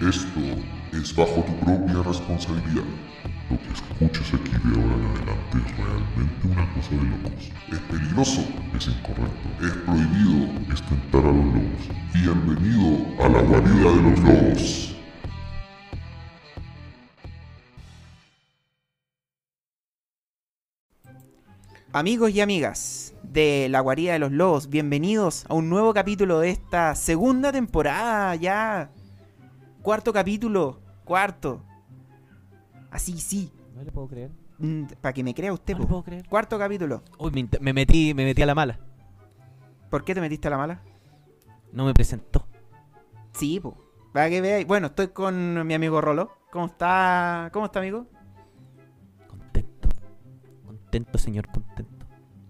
Esto es bajo tu propia responsabilidad. Lo que escuches aquí de ahora en adelante es realmente una cosa de locos. Es peligroso, es incorrecto, es prohibido, es tentar a los lobos. Bienvenido a la guarida de los lobos. Amigos y amigas de la guarida de los lobos, bienvenidos a un nuevo capítulo de esta segunda temporada ya. Cuarto capítulo, cuarto. Así, sí. No le puedo creer. Para que me crea usted, No le po. puedo creer. Cuarto capítulo. Uy, me, int- me metí, me metí a la mala. ¿Por qué te metiste a la mala? No me presentó. Sí, po. Para que veáis. Bueno, estoy con mi amigo Rolo. ¿Cómo está? ¿Cómo está, amigo? Contento. Contento, señor, contento.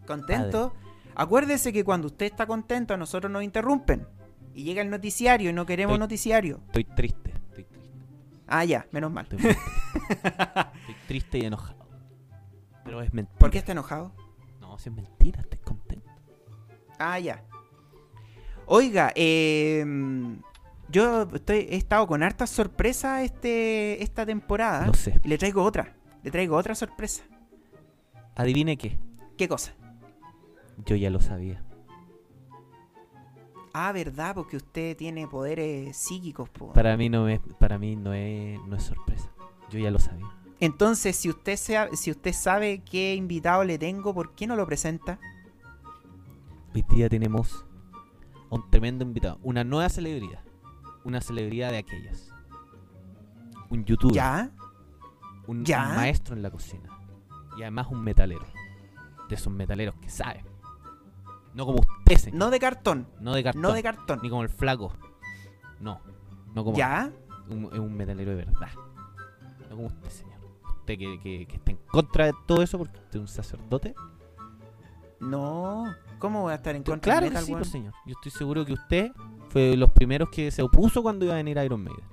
¿Contento? Acuérdese que cuando usted está contento, a nosotros nos interrumpen. Y llega el noticiario y no queremos Estoy- noticiario. Estoy triste. Ah, ya, menos mal. Estoy, triste. Estoy triste y enojado. Pero es mentira. ¿Por qué está enojado? No, si es mentira, estoy contento. Ah, ya. Oiga, eh, yo estoy, he estado con hartas sorpresas este, esta temporada. Lo sé. Y le traigo otra. Le traigo otra sorpresa. Adivine qué. ¿Qué cosa? Yo ya lo sabía. Ah, verdad, porque usted tiene poderes psíquicos, po. Para mí no es, para mí no es, no es sorpresa. Yo ya lo sabía. Entonces, si usted, sea, si usted sabe qué invitado le tengo, ¿por qué no lo presenta? Hoy día tenemos un tremendo invitado. Una nueva celebridad. Una celebridad de aquellas. Un youtuber. ¿Ya? un, ¿Ya? un maestro en la cocina. Y además un metalero. De esos metaleros que saben. No como usted, señor. No de cartón. No de cartón. No de cartón. Ni como el flaco. No. No como ¿Ya? es un metalero de verdad. No como usted, señor. Usted que, que, que está en contra de todo eso porque usted es un sacerdote. No. ¿Cómo voy a estar en contra claro que metal, sí, weón? pues, señor. Yo estoy seguro que usted fue de los primeros que se opuso cuando iba a venir Iron Maiden.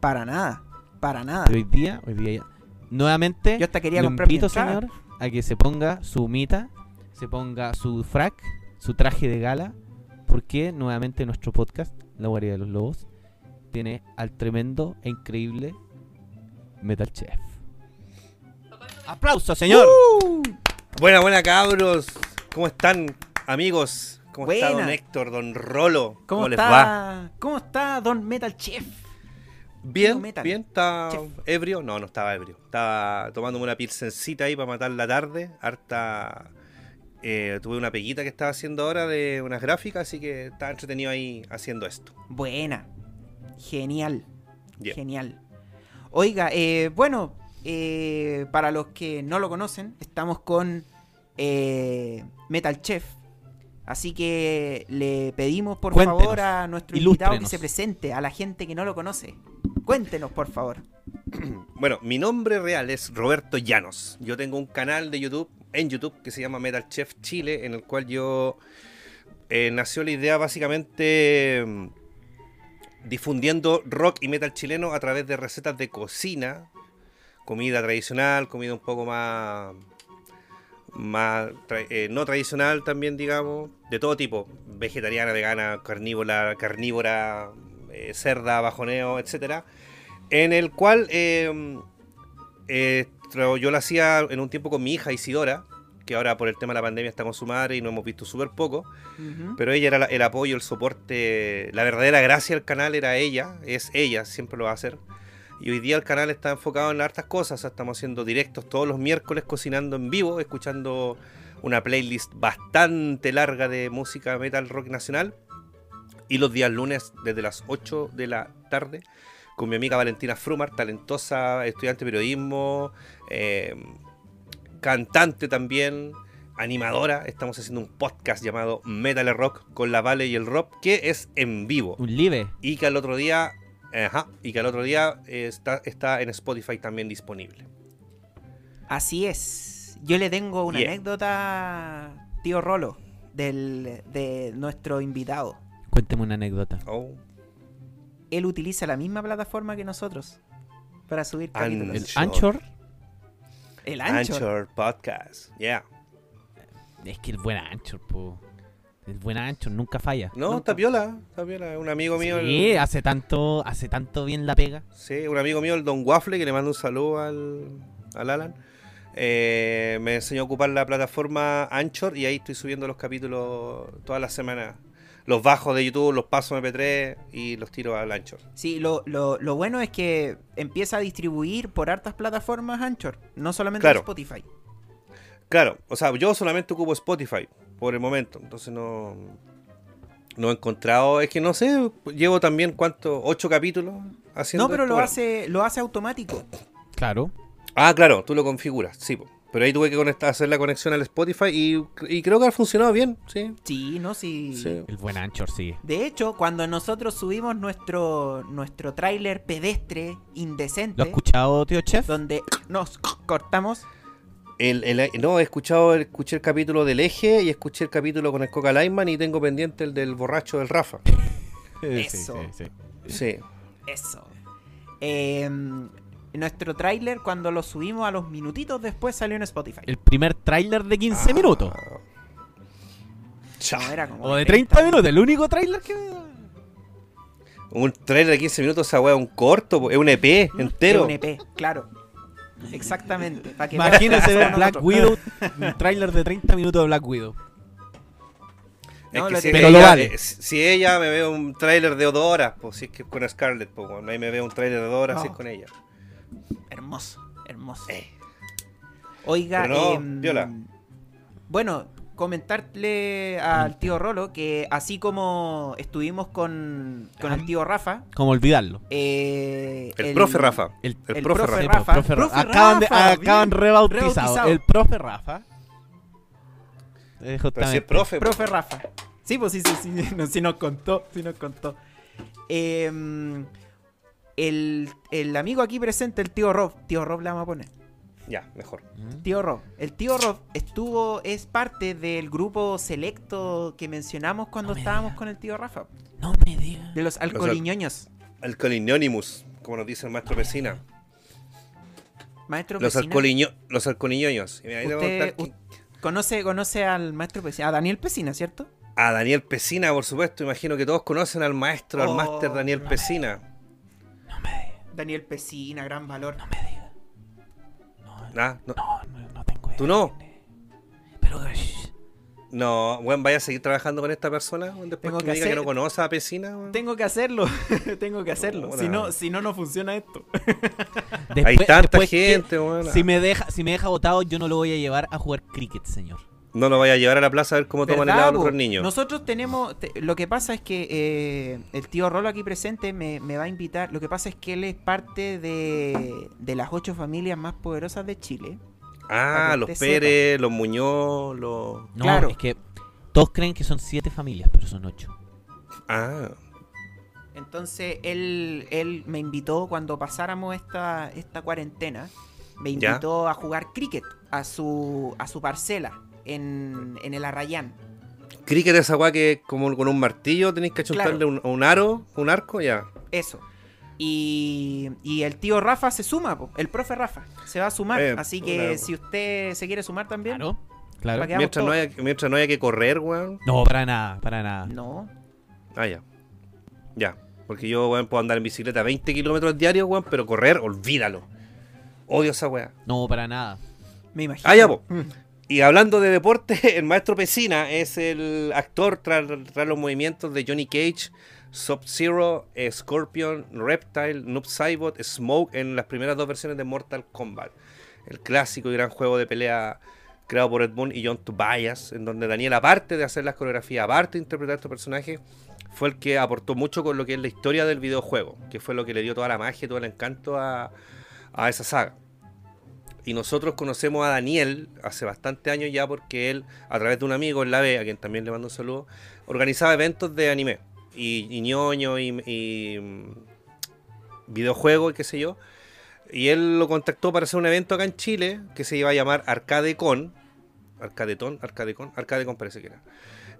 Para nada. Para nada. Pero hoy día, hoy día ya. Nuevamente, Yo hasta quería lo comprar invito, señor, a que se ponga su mita, se ponga su frac, su traje de gala, porque nuevamente nuestro podcast, La Guardia de los Lobos, tiene al tremendo e increíble Metal Chef. ¡Aplausos, señor! ¡Uh! Buena, buena cabros. ¿Cómo están, amigos? ¿Cómo está Buena. don Héctor, don Rolo? ¿Cómo, les está? va? ¿Cómo está Don Metal Chef? Bien, Metal. bien. ¿Está ebrio? No, no estaba ebrio. Estaba tomándome una pilsencita ahí para matar la tarde. Harta... eh, tuve una peguita que estaba haciendo ahora de unas gráficas, así que estaba entretenido ahí haciendo esto. Buena. Genial. Genial. Oiga, eh, bueno, eh, para los que no lo conocen, estamos con eh, Metal Chef. Así que le pedimos por Cuéntenos, favor a nuestro invitado que se presente, a la gente que no lo conoce. Cuéntenos, por favor. Bueno, mi nombre real es Roberto Llanos. Yo tengo un canal de YouTube, en YouTube, que se llama Metal Chef Chile, en el cual yo eh, nació la idea básicamente mm, difundiendo rock y metal chileno a través de recetas de cocina, comida tradicional, comida un poco más eh, no tradicional también, digamos, de todo tipo, vegetariana, vegana, carnívora, carnívora, eh, cerda, bajoneo, etcétera, en el cual eh, eh, yo lo hacía en un tiempo con mi hija Isidora, que ahora por el tema de la pandemia está con su madre y nos hemos visto súper poco, Ujú. pero ella era la- el apoyo, el soporte, la verdadera gracia del canal era ella, es ella, siempre lo va a hacer. Y hoy día el canal está enfocado en hartas cosas, estamos haciendo directos todos los miércoles cocinando en vivo, escuchando una playlist bastante larga de música metal rock nacional. Y los días lunes desde las 8 de la tarde con mi amiga Valentina Frumar, talentosa estudiante de periodismo, eh, cantante también, animadora. Estamos haciendo un podcast llamado Metal Rock con la Vale y el Rob, que es en vivo. Un live. Y que al otro día, ajá, y que al otro día eh, está, está en Spotify también disponible. Así es. Yo le tengo una Yeah. anécdota, tío Rolo, del, de nuestro invitado. Cuénteme una anécdota. Oh, Él utiliza la misma plataforma que nosotros para subir capítulos. El Anchor. Anchor. El ancho. Anchor Podcast, yeah. Es que el buen Anchor, po. El buen Anchor nunca falla. No, Nunca. está piola, está piola. Un amigo mío, el- Sí, hace tanto, hace tanto bien la pega. Sí, un amigo mío, el Don Waffle, que le mando un saludo al, al Alan, eh, me enseñó a ocupar la plataforma Anchor y ahí estoy subiendo los capítulos todas las semanas. Los bajos de YouTube, los paso MP3 y los tiro al Anchor. Sí, lo, lo, lo bueno es que empieza a distribuir por hartas plataformas Anchor, no solamente Claro. Spotify. Claro, o sea, yo solamente ocupo Spotify por el momento, entonces no, no he encontrado, es que no sé, llevo también cuánto, ocho capítulos haciendo. No, pero esto, lo bueno. hace, lo hace automático. Claro. Ah, claro, tú lo configuras, sí. po. Pero ahí tuve que conectar, hacer la conexión al Spotify y, y creo que ha funcionado bien, sí. Sí, no, sí. sí. El buen Anchor, sí. De hecho, cuando nosotros subimos nuestro, nuestro tráiler pedestre indecente, ¿Lo has escuchado, tío Chef? donde nos cortamos, El, el- no, he escuchado, escuché el capítulo del eje y escuché el capítulo con el Coca Lyman y tengo pendiente el del borracho del Rafa. Eso. Sí. eso. Eh, nuestro tráiler, cuando lo subimos a los minutitos después, salió en Spotify. El primer tráiler de 15 minutos. Cha. No, era como O de 30 minutos, el único tráiler que... Un trailer de 15 minutos, esa wea, un corto, es un EP entero. Es un EP, claro. Exactamente. que Imagínense ver Black. Widow, un tráiler de 30 minutos de Black Widow. Es No, que si, Pero ella, lo vale. eh, si ella me ve un tráiler de dos horas, pues si es que con Scarlett, pues ahí me ve un tráiler de dos horas, si es con ella. Hermoso, hermoso. Eh. Oiga, no, em, viola. bueno, comentarle al tío Rolo que así como estuvimos con, con el tío Rafa, Como olvidarlo. eh, El, profe Rafa. El, El, el profe, profe Rafa. Profe Acaban, de, acaban rebautizado. Rebautizado. El profe Rafa. Eh, si justamente. profe, profe Rafa. Sí, pues sí, sí, sí, no, sí nos contó, sí nos contó. Em, el, el amigo aquí presente, el tío Rob, tío Rob le vamos a poner. Ya, mejor. Mm. Tío Rob. El tío Rob estuvo, es parte del grupo selecto que mencionamos cuando No me estábamos diga. con el tío Rafa. No me digas. De los. El Colinónimus, como nos dice el maestro Pesina. Maestro Los, Pesina, los alcoholiñoños. Y mira, ahí te voy a Usted- contar que- conoce, conoce al maestro Pesina, a Daniel Pesina, ¿cierto? A Daniel Pesina, por supuesto. Imagino que todos conocen al maestro, al Oh, máster Daniel. Pesina. Daniel Pesina, gran valor. No me digas. No, Ah, no, no, no, no tengo ¿Tú no? Pero, shh, no, bueno, vaya a seguir trabajando con esta persona. Después Tengo que, que me diga que no conoce a Pesina. Tengo que hacerlo, tengo que hacerlo. Si no, si no, no funciona esto. Hay tanta después que- gente, weón. Si me deja, si me deja votado, yo no lo voy a llevar a jugar cricket, señor. No lo vaya a llevar a la plaza a ver cómo toman ¿Verdad, helado los otros niños. Nosotros tenemos. te- lo que pasa es que eh, el tío Rolo aquí presente me, me va a invitar. Lo que pasa es que él es parte de, de las ocho familias más poderosas de Chile. ah, los Pérez, los Muñoz, los. No, Claro. es que todos creen que son siete familias, pero son ocho. Ah, Entonces él, él me invitó cuando pasáramos esta, esta cuarentena. Me Ya. invitó a jugar cricket a su, a su parcela en, en el Arrayán. cricket esa weá que como con un martillo tenéis que achuntarle Claro. un, un aro, un arco, ya. Eso. Y, y el tío Rafa se suma, po, el profe Rafa se va a sumar. Eh, así que si usted se quiere sumar también, Claro, claro. Mientras no, haya, mientras no haya que correr, weón. No, para nada, para nada. no. Ah, ya. Ya. Porque yo, weón, puedo andar en bicicleta 20 kilómetros diarios, weón, pero correr, olvídalo. Odio esa weá. No, para nada. Me imagino. Ah, ya, po. Mm. Y hablando de deporte, el maestro Pesina es el actor tras, los movimientos de Johnny Cage, Sub-Zero, eh, Scorpion, Reptile, Noob Saibot, Smoke en las primeras dos versiones de Mortal Kombat. El clásico y gran juego de pelea creado por Ed Boon y John Tobias, en donde Daniel, aparte de hacer las coreografías, aparte de interpretar estos personajes, fue el que aportó mucho con lo que es la historia del videojuego, que fue lo que le dio toda la magia todo el encanto a, a esa saga. Y nosotros conocemos a Daniel hace bastante años ya porque él, a través de un amigo en la B, a quien también le mando un saludo, organizaba eventos de anime. Y, y ñoño y, y, mm, videojuegos y qué sé yo. Y él lo contactó para hacer un evento acá en Chile que se iba a llamar ArcadeCon. Arcadetón, Arcadecon, Arcadecon parece que era.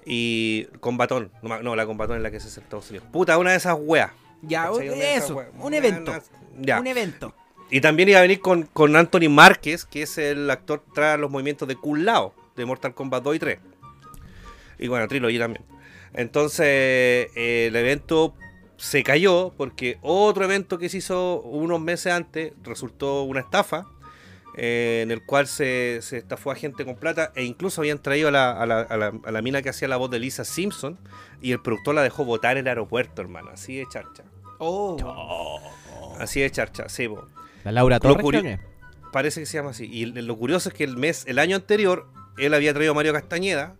Y Combatón, no, no, la Combatón es la que se hace en Estados Unidos. Puta, una de esas weas. Ya, eso, weas. un evento. Ya. Un evento. Y también iba a venir con, con Anthony Márquez, que es el actor tras los movimientos de Kun Lao, de Mortal Kombat 2 y 3. Y bueno, Trilogy también. Entonces, eh, el evento se cayó porque otro evento que se hizo unos meses antes resultó una estafa. eh, en el cual se, se estafó a gente con plata e incluso habían traído a la, a la- a la- a la mina que hacía la voz de Lisa Simpson y el productor la dejó votar en el aeropuerto, hermano. Así de charcha. Oh. Así de charcha, sí, po. La Laura Torres, curio-. Parece que se llama así. Y lo curioso es que el mes, el año anterior, él había traído a Mario Castañeda.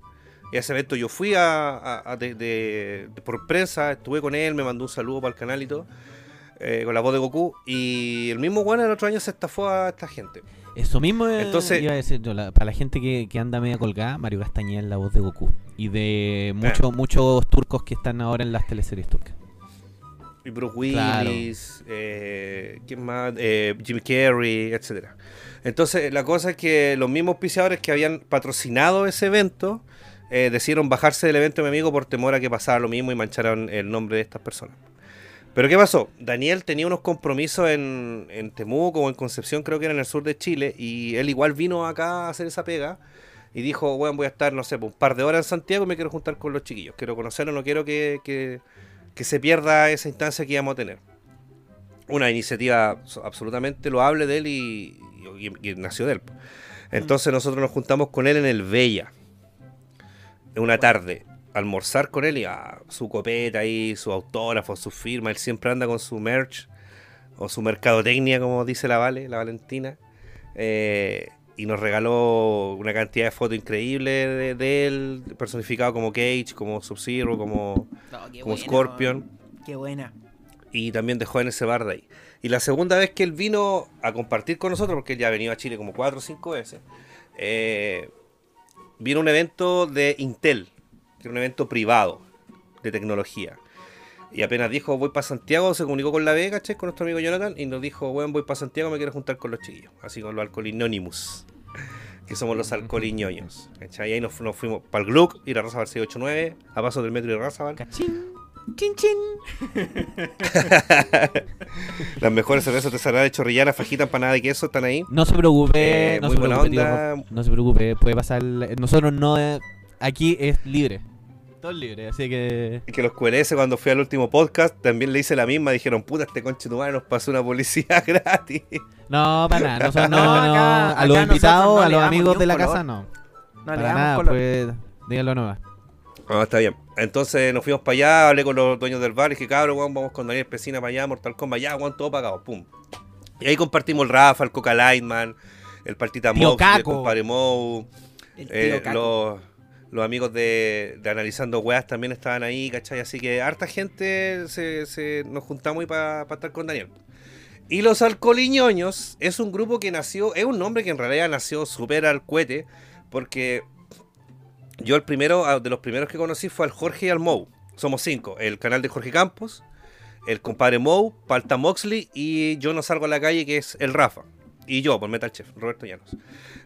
Y a ese evento yo fui a, a- a de- de- de- por prensa, estuve con él, me mandó un saludo para el canal y todo, eh, con la voz de Goku. Y el mismo bueno el otro año se estafó a esta gente. Eso mismo eh, Entonces- iba a decir yo, la- para la gente que, que anda media colgada, Mario Castañeda es la voz de Goku. Y de muchos muchos turcos que están ahora en las teleseries turcas. Y Bruce Claro. Willis, eh, ¿quién más? Eh, Jim Carrey, etcétera. Entonces, la cosa es que los mismos auspiciadores que habían patrocinado ese evento eh, decidieron bajarse del evento de mi amigo por temor a que pasara lo mismo y mancharan el nombre de estas personas. Pero ¿qué pasó? Daniel tenía unos compromisos en, en Temuco o en Concepción, creo que era en el sur de Chile, y él igual vino acá a hacer esa pega y dijo, bueno, voy a estar, no sé, pues, un par de horas en Santiago y me quiero juntar con los chiquillos. Quiero conocerlos, no quiero que, que- que se pierda esa instancia que íbamos a tener. Una iniciativa so- absolutamente loable de él y, nació de él. Entonces nosotros nos juntamos con él en el Bella. Una tarde. a Almorzar con él y a su copeta ahí, su autógrafo, su firma. Él siempre anda con su merch o su mercadotecnia, como dice la Vale, la Valentina. Eh, y nos regaló una cantidad de fotos increíbles de, de él, personificado como Cage, como Sub-Zero, como, No, como buena, Scorpion. Qué buena. y también dejó en ese bar de ahí. Y la segunda vez que él vino a compartir con nosotros, porque él ya ha venido a Chile como cuatro o cinco veces, eh, vino un evento de Intel, que era un evento privado de tecnología. Y apenas dijo voy para Santiago, se comunicó con la Vega, ¿cachai? con nuestro amigo Jonathan, y nos dijo, bueno, voy para Santiago, me quiero juntar con los chiquillos, así con los alcoholinónimos, que somos los alcoholiñoños. ¿cachai? Y ahí nos, nos fuimos para el Gluck, ir a Razabal 689, a paso del metro de Razabal. Cachín. Chin chin. Las mejores cervezas artesanales de chorrillana, fajita, empanada de queso, están ahí. No se preocupe, Eh, no muy se buena preocupe, tío onda. No se preocupe, puede pasar. Nosotros no. eh, Aquí es libre. Todo es libre, así que. Y que los QLS cuando fui al último podcast también le hice la misma, dijeron, puta, este conche tu madre nos pasó una publicidad gratis. No, para nada. Nosotros no, No, no, acá- a los invitados, no a los amigos de la color. casa, no. No para le damos nada, color. pues. Díganlo nomás. Ah, está bien. Entonces nos fuimos para allá, hablé con los dueños del bar y dije, cabrón, weón, vamos con Daniel Pesina para allá, Mortal Kombat, ya, weón, todo pagado, pum. Y ahí compartimos el Rafa, el Coca Lightman, el Partita Mox, el Caco. compadre Mou, El tío eh, Caco. los, los amigos de, de Analizando Weas también estaban ahí, ¿cachai? Así que harta gente se, nos juntamos para estar con Daniel. Y los alcoholiñoños es un grupo que nació, es un nombre que en realidad nació súper al cohete, porque yo el primero, ah, de los primeros que conocí fue al Jorge y al Mou. Somos cinco, el canal de Jorge Campos, el compadre Mou, Palta Moxley y yo no salgo a la calle que es el Rafa. Y yo, por Metal Chef, Roberto Llanos.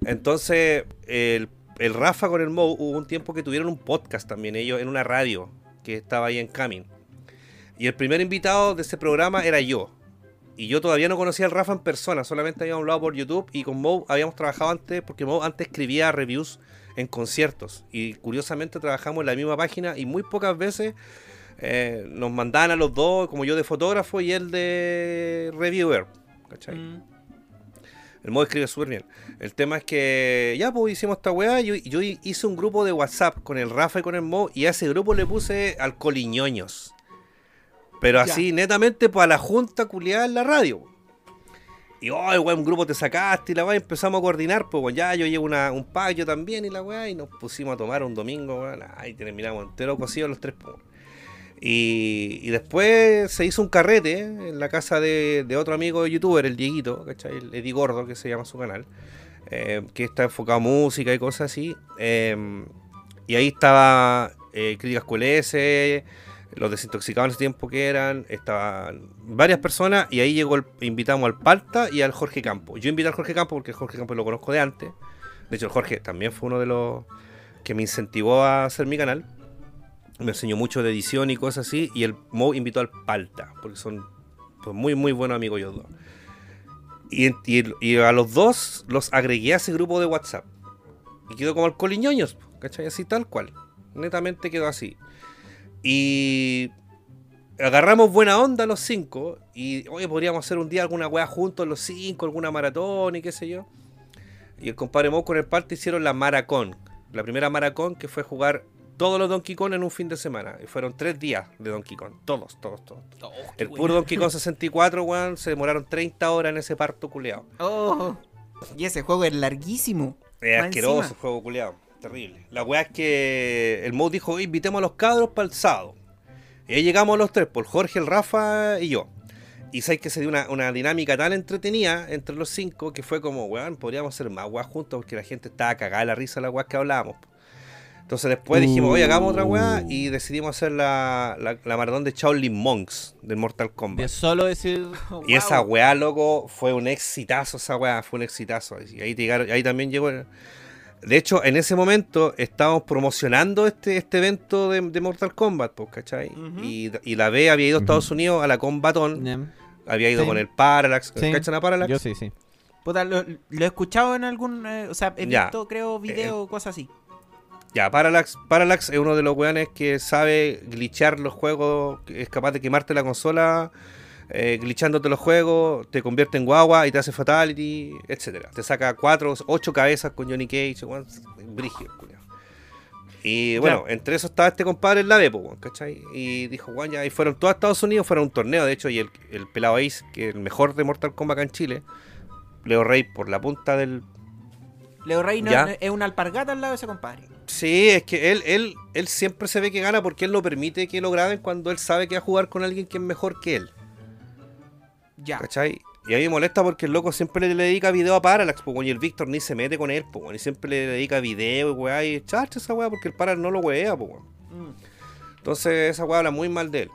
Entonces, el, el Rafa con el Mou hubo un tiempo que tuvieron un podcast también, ellos en una radio que estaba ahí en Camin. Y el primer invitado de ese programa era yo. Y yo todavía no conocía al Rafa en persona, solamente habíamos hablado por YouTube y con Mo habíamos trabajado antes, porque Mo antes escribía reviews en conciertos. Y curiosamente trabajamos en la misma página y muy pocas veces eh, nos mandaban a los dos, como yo de fotógrafo y él de reviewer. ¿Cachai? Mm. El modo escribe súper bien. El tema es que ya pues hicimos esta weá. Yo, yo hice un grupo de WhatsApp con el Rafa y con el Mo. Y a ese grupo le puse alcoholiñoños. Pero Ya. así, netamente para la junta culiada en la radio. Y oh, weón, un grupo te sacaste y la weá empezamos a coordinar. Pues weón, ya yo llevo una, un pack, yo también y la weá. Y nos pusimos a tomar un domingo, weón. Ahí terminamos entero cocidos los tres, pues. Y, después se hizo un carrete en la casa de, otro amigo youtuber, el Dieguito, ¿cachai? El Eddie Gordo, que se llama su canal, eh, que está enfocado a música y cosas así. eh, y ahí estaba eh, Críticas QLS, los desintoxicados en ese tiempo que eran, estaban varias personas y ahí llegó el- invitamos al Palta y al Jorge Campo. Yo invité al Jorge Campo porque Jorge Campo lo conozco de antes. De hecho, el Jorge también fue uno de los que me incentivó a hacer mi canal me enseñó mucho de edición y cosas así. Y el Mo invitó al Palta, porque son muy, muy buenos amigos ellos dos. Y, y- a los dos los agregué a ese grupo de WhatsApp. Y quedó como alcoholiñoños, ¿cachai? Así tal cual. Netamente quedó así. Y agarramos buena onda los cinco. Y oye, podríamos hacer un día alguna weá juntos los cinco, alguna maratón y qué sé yo. Y el compadre Mo con el parte hicieron la Maracón. La primera Maracón que fue jugar todos los Donkey Kong en un fin de semana. Y fueron tres días de Donkey Kong. Todos, todos, todos. El puro Donkey Kong 64, weón, se demoraron 30 horas en ese parto culeado. Oh, y ese juego es larguísimo. Es Más asqueroso encima. juego culeado. Terrible. La weá es que el Mo dijo, "Oye, invitemos a los cabros para el sábado. Y ahí llegamos los tres, por Jorge, el Rafa y yo. Y sabes que se dio una, una dinámica tan entretenida entre los cinco que fue como, weón, podríamos hacer más weá juntos porque la gente estaba cagada de la risa de la weá que hablábamos. Entonces después dijimos, oye, hagamos otra weá y decidimos hacer la, la, la maratón de Shaolin Monks del Mortal De Kombat. solo decir. Y esa weá, loco, fue un exitazo esa weá, fue un exitazo. Y ahí, llegaron- ahí también llegó... el- De hecho, en ese momento estábamos promocionando este, este evento de, de Mortal Kombat, pues, ¿cachai? Y, y la B había ido a Estados Unidos a la Combatón, había ido Sí. con el Parallax, Sí. ¿cachan a Parallax? Yo sí, sí. Puta, lo, lo he escuchado en algún. eh, o sea, he Ya. visto, creo, videos, cosas así. Ya, Parallax, Parallax es uno de los weones que sabe glitchar los juegos, es capaz de quemarte la consola, eh, glitchándote los juegos, te convierte en guagua y te hace fatality, etcétera. Te saca cuatro, ocho cabezas con Johnny Cage, weón, brígido, culiao. Y bueno, entre eso estaba este compadre en la B, po, weón, ¿cachai? Y dijo, weón, ya, y fueron todos a Estados Unidos, fueron a un torneo, de hecho, y el, el pelado Ace, que es el mejor de Mortal Kombat acá en Chile, Leo Rey por la punta del Leo Rey no- Ya. es una alpargata al lado de ese compadre. Sí, es que él, él, él siempre se ve que gana porque él no permite que lo graben cuando él sabe que va a jugar con alguien que es mejor que él. Ya. ¿Cachai? Y a mí me molesta porque el loco siempre le, le dedica video a Parallax, po, weón, y el Víctor ni se mete con él, po, weón, y siempre le dedica video y weá, y chacha esa weá porque el Parallax no lo weá, po, weón. Mm. Entonces esa weá habla muy mal de él.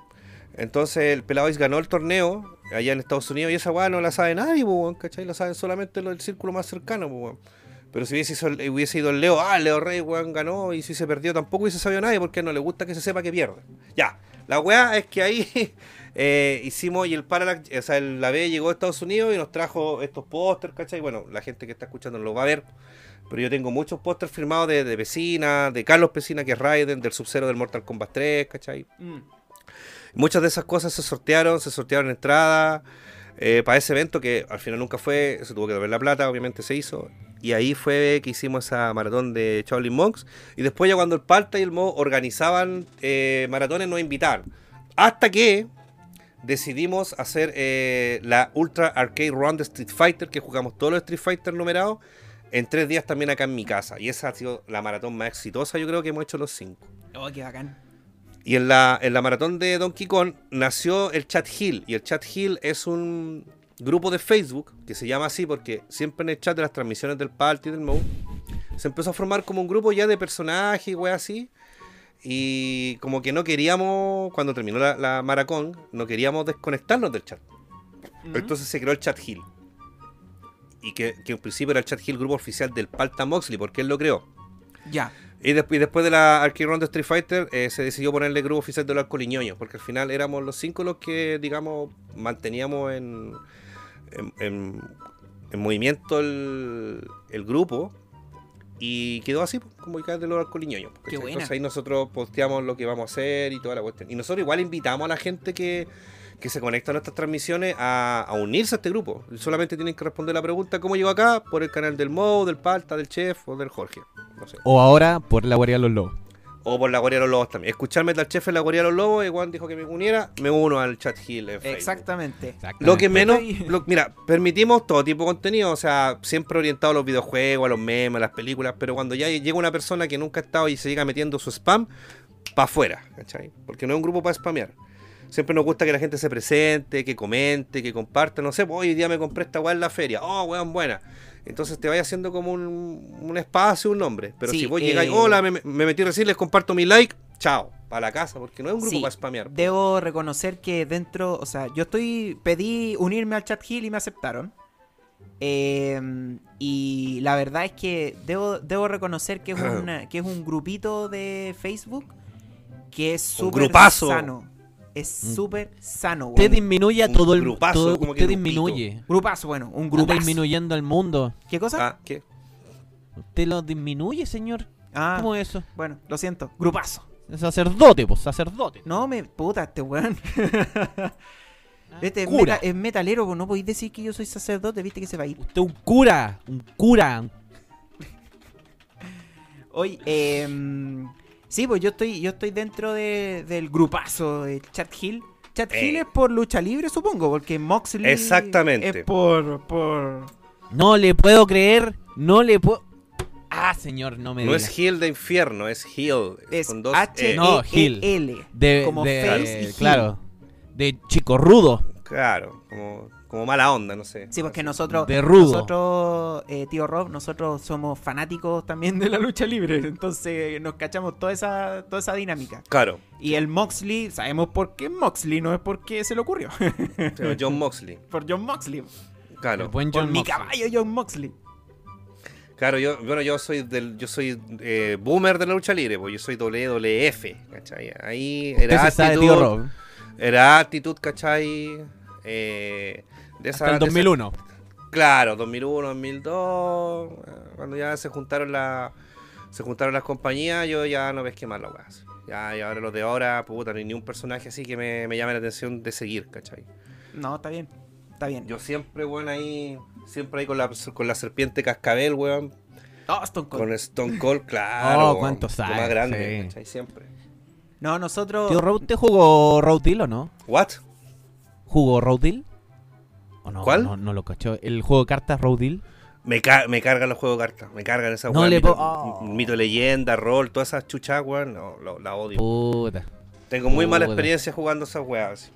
Entonces el Pelado Ice ganó el torneo allá en Estados Unidos y esa weá no la sabe nadie, po, ¿cachai? La saben solamente del círculo más cercano, po, weón. Pero si hubiese, ido el- hubiese ido el Leo, ah, Leo Rey, weón, ganó y si se perdió tampoco hubiese sabido nadie porque no le gusta que se sepa que pierde. Ya, la weá es que ahí eh, hicimos y el Parallax, o sea, el, la B llegó a Estados Unidos y nos trajo estos pósters, ¿cachai? Bueno, la gente que está escuchando lo va a ver, pero yo tengo muchos pósters firmados de, de Pesina, de Carlos Pesina, que es Raiden, del Sub-Zero del Mortal Kombat 3, ¿cachai? Mm. Muchas de esas cosas se sortearon, se sortearon entradas eh, para ese evento que al final nunca fue, se tuvo que devolver la plata, obviamente se hizo. Y ahí fue que hicimos esa maratón de Shaolin Monks. Y después ya cuando el Palta y el Mo organizaban eh, maratones nos invitaron. Hasta que decidimos hacer eh, la Ultra Arcade Run de Street Fighter, que jugamos todos los Street Fighter numerados, en tres días también acá en mi casa. Y esa ha sido la maratón más exitosa, yo creo que hemos hecho los cinco. Oh, qué bacán. Y en la, en la maratón de Donkey Kong nació el Chat Hill. Y el Chat Hill es un grupo de Facebook que se llama así porque siempre en el chat de las transmisiones del Party y del Mode se empezó a formar como un grupo ya de personajes y wey así. Y como que no queríamos, cuando terminó la, la maratón, no queríamos desconectarnos del chat. Ujú. Entonces se creó el Chat Hill. Y que, que en principio era el Chat Hill, grupo oficial del Palta Moxley, porque él lo creó. Ya. Y, después y después de la Arcade Run de Street Fighter eh, se decidió ponerle grupo oficial de los coliñoños, porque al final éramos los cinco los que, digamos, manteníamos en, en, en- en movimiento el, el grupo. Y quedó así, pues, como que de los alcoholiñoños. Qué buena. Entonces ahí nosotros posteamos lo que vamos a hacer y toda la cuestión. Y nosotros igual invitamos a la gente que, que se conecta a nuestras transmisiones a, a unirse a este grupo. Solamente tienen que responder la pregunta ¿cómo llegó acá? Por el canal del Mo, del Palta, del Chef o del Jorge. No sé. O ahora por la guardia de los lobos. O por la Guardia de los Lobos también. Escuchar Metal Chef en la Guardia de los Lobos y Juan dijo que me uniera, me uno al chat Hill en. Exactamente. Lo que menos, lo- mira, permitimos todo tipo de contenido, o sea, siempre orientado a los videojuegos, a los memes, a las películas, pero cuando ya llega una persona que nunca ha estado y se llega metiendo su spam, para afuera, ¿cachai? Porque no es un grupo para spamear. Siempre nos gusta que la gente se presente, que comente, que comparte, no sé, pues, hoy día me compré esta weá en la feria, oh, weón, buena. Entonces te vaya haciendo como un, un espacio, un nombre. Pero Sí, si vos eh, llegáis, hola, me, me metí recién, les comparto mi like, chao, para la casa, porque no es un grupo Sí, para spamear. Debo reconocer que dentro, o sea, yo estoy, pedí unirme al chat Hill y me aceptaron. Eh, y la verdad es que debo, debo reconocer que es, una- que es un grupito de Facebook que es súper sano. Es Mm. súper sano, Te weón. disminuye a todo el grupazo, todo, como que Te grupito. disminuye. Grupazo, bueno, un Está grupazo. disminuyendo al mundo. ¿Qué cosa? Ah, ¿qué? Te lo disminuye, señor. Ah, ¿Cómo es eso? bueno, lo siento. Grupazo. Sacerdote, pues, sacerdote. No me. Puta, este weón. Este es, Cura. meta- es metalero, pues no podéis decir que yo soy sacerdote, viste que se va a ir. Usted es un cura, un cura. Hoy, eh, sí, pues yo estoy, yo estoy dentro de- del grupazo de Chat Hill. Chat Eh. Hill es por lucha libre, supongo, porque Moxley Exactamente. es por, por... No le puedo creer, no le puedo... Ah, señor, no me No diga. es Hill de infierno, es Hill. Es con dos H E. No, E Hill. L. de, como de- Face y Hill. Claro, de chico rudo. Claro, como, como mala onda, no sé. Sí, porque nosotros, De rudo. nosotros, eh, tío Rob, nosotros somos fanáticos también de la lucha libre, entonces nos cachamos toda esa, toda esa dinámica. Claro, Y el Moxley, sabemos por qué Moxley, no es porque se le ocurrió, llama John Moxley. por John Moxley, Claro. El buen por mi caballo John Moxley. Claro, yo, bueno, yo soy del, yo soy eh, boomer de la lucha libre, pues yo soy WWF, ¿cachai? Ahí era actitud, era actitud, ¿cachai? Eh, de esa, Hasta el de esa- 2001. Claro, 2001, 2002, eh, cuando ya se juntaron la, se juntaron las compañías, yo ya no ves qué más la weá. Ya, y ahora los de ahora, puta, no hay ni un personaje así que me, me llame la atención de seguir, ¿cachai? No, está bien, está bien. Yo siempre, weón, ahí, siempre ahí con la, con la serpiente cascabel, weón, Oh, Stone Cold. con Stone Cold, claro. Oh, cuánto lo sabe, más grande, sí. ¿cachai? Siempre. No, nosotros... Tío ¿usted jugó Road Deal o no? ¿What? ¿Jugó Road Deal? ¿O no? ¿Cuál? No, no lo cachó. ¿El juego de cartas Road Deal? Me, ca- me cargan los juegos de cartas, me cargan esas No weas, le mito, oh. leyenda, rol, todas esas chuchas, weón, no, lo- la odio. Puta. Tengo muy mala experiencia jugando esas weas.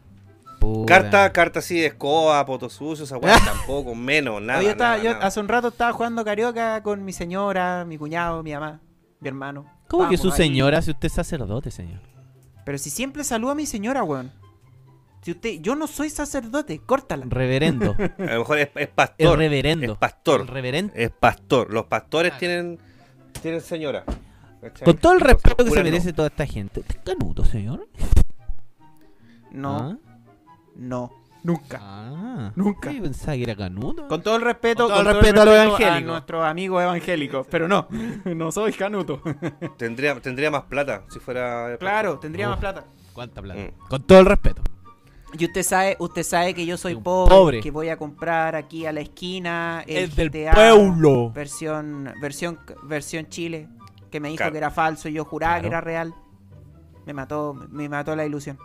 puta. Carta, carta así de escoba, poto sucio, esa weá tampoco, menos, nada. Oye, yo estaba- nada, yo nada. hace un rato estaba jugando carioca con mi señora, mi cuñado, mi mamá, mi hermano. ¿Cómo que su ahí. señora si usted es sacerdote, señor? Pero si siempre saluda a mi señora, weón. Si usted, yo no soy sacerdote, córtala. Reverendo. A lo mejor es, es El pastor. reverendo. Es pastor. El reverendo. Es pastor. Los pastores Claro. tienen, tienen señora. ¿cachai? Con todo el respeto que se no. merece toda esta gente. ¿Usted es canuto, señor? No, ¿Ah? no, nunca. Ah. Nunca. Yo pensaba que era canuto. Con todo el respeto, Con todo el respeto a los evangélicos. nuestros amigos evangélicos, pero no, no soy canuto. Tendría, tendría más plata si fuera. claro, tendría Uf. más plata. ¿Cuánta plata? Mm. Con todo el respeto. Y usted sabe, usted sabe que yo soy pobre, pobre. que voy a comprar aquí a la esquina el, El del GTA pueblo. versión versión versión Chile, que me dijo Claro. que era falso y yo juraba que era real. Me mató, me mató la ilusión.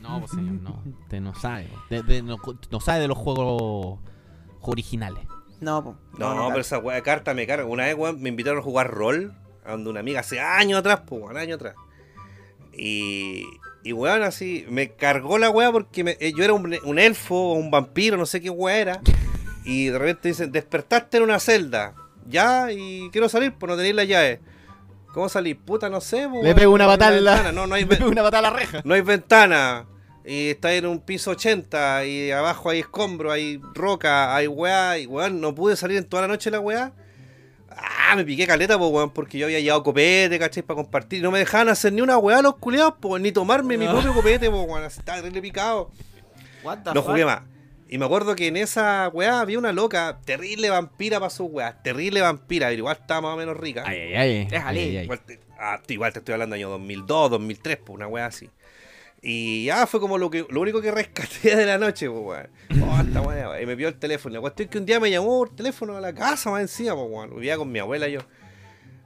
No, pues señor, no. Usted no sabe. De- de- no, no sabe de los juegos originales. No, po, No, no, pero esa weá de carta me carga. Una vez, me invitaron a jugar rol a donde una amiga hace años atrás, pues, un año atrás. Y, y weón, así, me cargó la weá porque me- eh, yo era un, un elfo o un vampiro, no sé qué weá era. Y de repente dicen, despertaste en una celda. Ya, y quiero salir, pues no tenéis la llave. ¿Cómo salir? Puta, no sé, pues, Le weón, pego una no patada la- No, no hay, Me ve- pegó una patada a la reja. no hay ventana. Y está en un piso 80 y abajo hay escombro, hay roca, hay weá, y weón, no pude salir en toda la noche la weá. Ah, me piqué caleta, pues weón, porque yo había llevado copete, ¿cachai? Para compartir. Y no me dejaban hacer ni una weá los culiados, pues, ni tomarme mi No. propio copete, pues weón, así, estaba terrible picado. What the No fuck? jugué más. Y me acuerdo que en esa weá había una loca, terrible vampira para sus weá, terrible vampira, pero igual estaba más o menos rica. Ay, ay, ay. Déjale. Ay, ay, ay. Igual te, ah, igual te estoy hablando año 2002, 2003, pues una weá así. Y ya fue como lo que lo único que rescaté de la noche, pues weón. Oh, esta weá, y me vio el teléfono. La cuestión es que un día me llamó por teléfono a la casa más encima, pues weón. Vivía con mi abuela yo.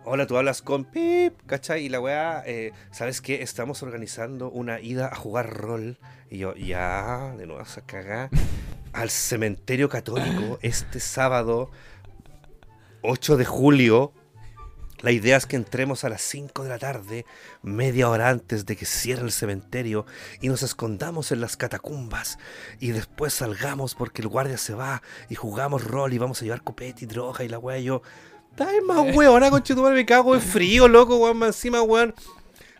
Hola, tú hablas con Pip, ¿cachai? Y la weá, eh, ¿sabes qué? Estamos organizando una ida a jugar rol. Y yo, ya, de nuevo a cagar. Al cementerio católico este sábado 8 de julio. La idea es que entremos a las 5 de la tarde, media hora antes de que cierre el cementerio, y nos escondamos en las catacumbas, y después salgamos porque el guardia se va, y jugamos rol, y vamos a llevar copete y droga, y la weá, y yo, dale más weona, conchetumare, me cago de frío, loco, weón, más encima, weón.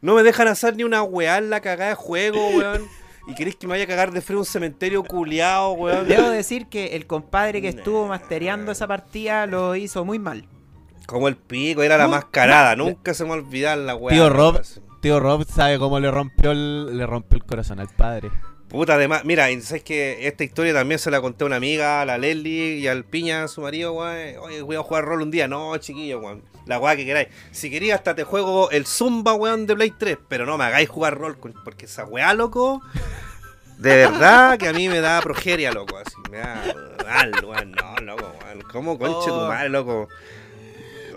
No me dejan hacer ni una weá en la cagada de juego, weón. Y queréis que me vaya a cagar de frío un cementerio culiao, weón. Debo decir que el compadre que estuvo mastereando esa partida lo hizo muy mal. Como el pico, era la mascarada, nunca se me olvidaba la weá. Tío Rob, tío Rob sabe cómo le rompió el, le rompió el corazón al padre. Puta, además, mira, y sabes que esta historia también se la conté a una amiga, a la Leslie y al Piña, su marido, weón. Oye, voy a jugar rol un día. No, chiquillo, weón. La weá que queráis. Si quería, hasta te juego el Zumba, weón, de Play 3. Pero no me hagáis jugar rol, porque esa weá, loco. De verdad que a mí me da progeria, loco. Así, me da mal, weón. No, loco, weón. ¿Cómo conche tu Oh. madre, loco?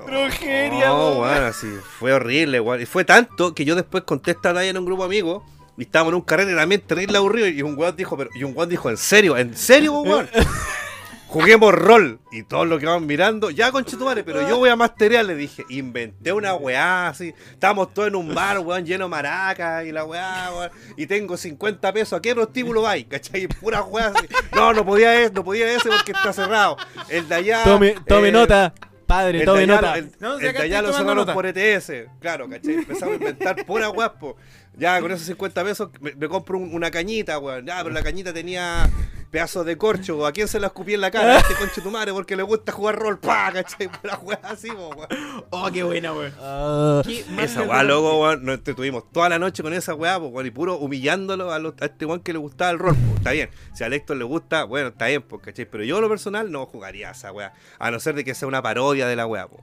Progeria, No, weón. así. Fue horrible, weón. Y fue tanto que yo después conté esta talla en un grupo de amigos. Y estábamos en un carrete también terrible aburrido. Y un weón dijo, pero, y un weón dijo, ¿en serio? ¿En serio, weón? Juguemos rol. Y todos lo que van mirando, ya conchetumare, pero yo voy a masterear, le dije. Inventé una weá así. Estábamos todos en un bar, weón, lleno de maracas y la weá, weón. Y tengo 50 pesos. ¿A qué prostíbulo hay? ¿Cachai? Pura weá así. No, no podía ese, no podía ese porque está cerrado. El de allá. Tome, tome eh, nota, padre, el tome de allá, nota. El, No, si de allá lo cerraron nota. por ETS. Claro, ¿cachai? Empezamos a inventar pura guapo. Ya, con esos 50 pesos me, me compro un- una cañita, weón. Ya, pero la cañita tenía pedazos de corcho. ¿A quién se la escupí en la cara? A este conche tu madre porque le gusta jugar rol. ¡Pah! ¿Cachai? Pura weá así, po, weón. Oh, qué buena, weón. Ah, Esa weá, loco, weón. Nos estuvimos toda la noche con esa weá, po, weón. Y puro humillándolo a, los- a este weón que le gustaba el rol. po. Está bien. Si a Héctor le gusta, bueno, está bien, po, ¿cachai? Pero yo, a lo personal, no jugaría a esa weá. A no ser de que sea una parodia de la weá, po.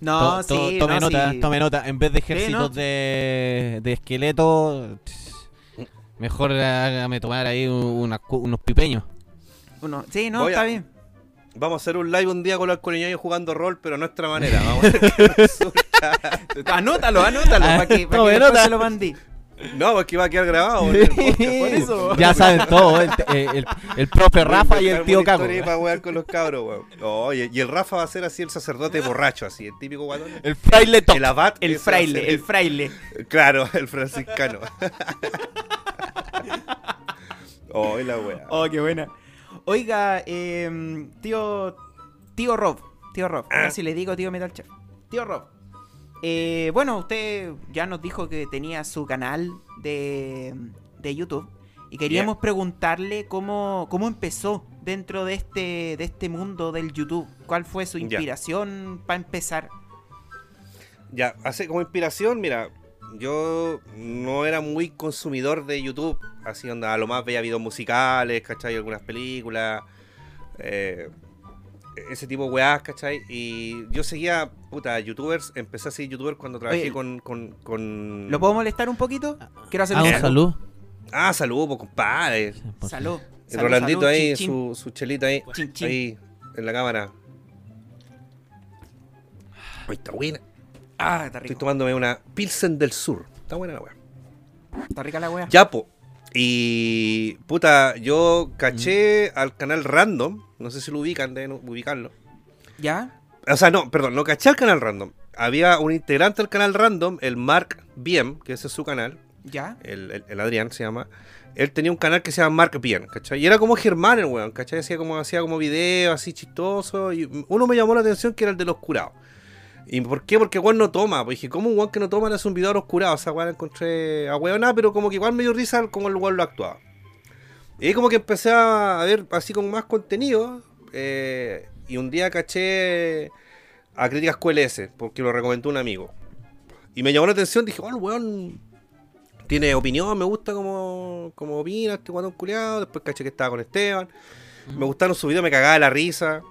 No, to- to- sí, tome no, nota, sí. tome nota. En vez de ejércitos ¿no? de, de esqueleto, mejor hágame tomar ahí unos pipeños. Uno- sí, no, Voy a- está bien. Vamos a hacer un live un día con los coreanos jugando rol, pero a nuestra manera. Vamos a ver qué resulta. Anótalo, anótalo, Ah, para que, para tome que después se lo mandé. No, porque va a quedar grabado. podcast, por eso. ya saben todo, el, el, el profe Rafa y el tío Caco. para con los cabros, weón. Oye, y el Rafa va a ser así el sacerdote borracho, así, el típico guatón. El fraile top. El abad. El fraile, el fraile. Claro, el franciscano. Oh, la wea. Oh, qué buena. Oiga, eh, tío. Tío Rob. Tío Rob. Ah. Casi le digo tío Metal Chef. Tío Rob. Eh, bueno, usted ya nos dijo que tenía su canal de, de YouTube. Y queríamos preguntarle cómo, cómo empezó dentro de este, de este mundo del YouTube. ¿Cuál fue su inspiración para empezar? Ya, hace como inspiración, mira, yo no era muy consumidor de YouTube, así onda, a lo más veía videos musicales, ¿cachai? Algunas películas, eh, ese tipo de weás, ¿cachai? Y yo seguía, puta, youtubers, empecé a seguir youtubers cuando trabajé Oye, con, con, con... ¿Lo puedo molestar un poquito? Quiero hacer Ah, un salud. Ah, saludos, pues, compadre. Salud. El Salud, Rolandito salud, ahí, chin. Su, su chelita ahí, Chin, chin. ahí, en la cámara. Está buena. Ah, está Estoy rico. tomándome una Pilsen del Sur. Está buena la weá. Está rica la wea. Ya, po. Y puta, yo caché al canal Random. No sé si lo ubican, deben ubicarlo. ¿Ya? O sea, no, perdón, no caché al canal Random. Había un integrante del canal Random, el Mark Bien, que ese es su canal. ¿Ya? El, el- el Adrián se llama. Él tenía un canal que se llama Mark Bien, ¿cachai? Y era como Germán el weón, ¿cachai? Hacía como, hacía como videos así chistosos. Y uno me llamó la atención que era el de los curados. ¿Y por qué? Porque weón no toma. Pues dije, ¿cómo un weón que no toma le hace un video a los curados? O sea, la encontré a weón, pero como que igual me dio risa como el weón lo actuaba. Y ahí como que empecé a ver así con más contenido. eh, y un día caché a Críticas QLS, porque lo recomendó un amigo. Y me llamó la atención, dije, oh, el weón tiene opinión, me gusta como, como opina este guatón culiado. Después caché que estaba con Esteban. Me gustaron sus videos, me cagaba la risa.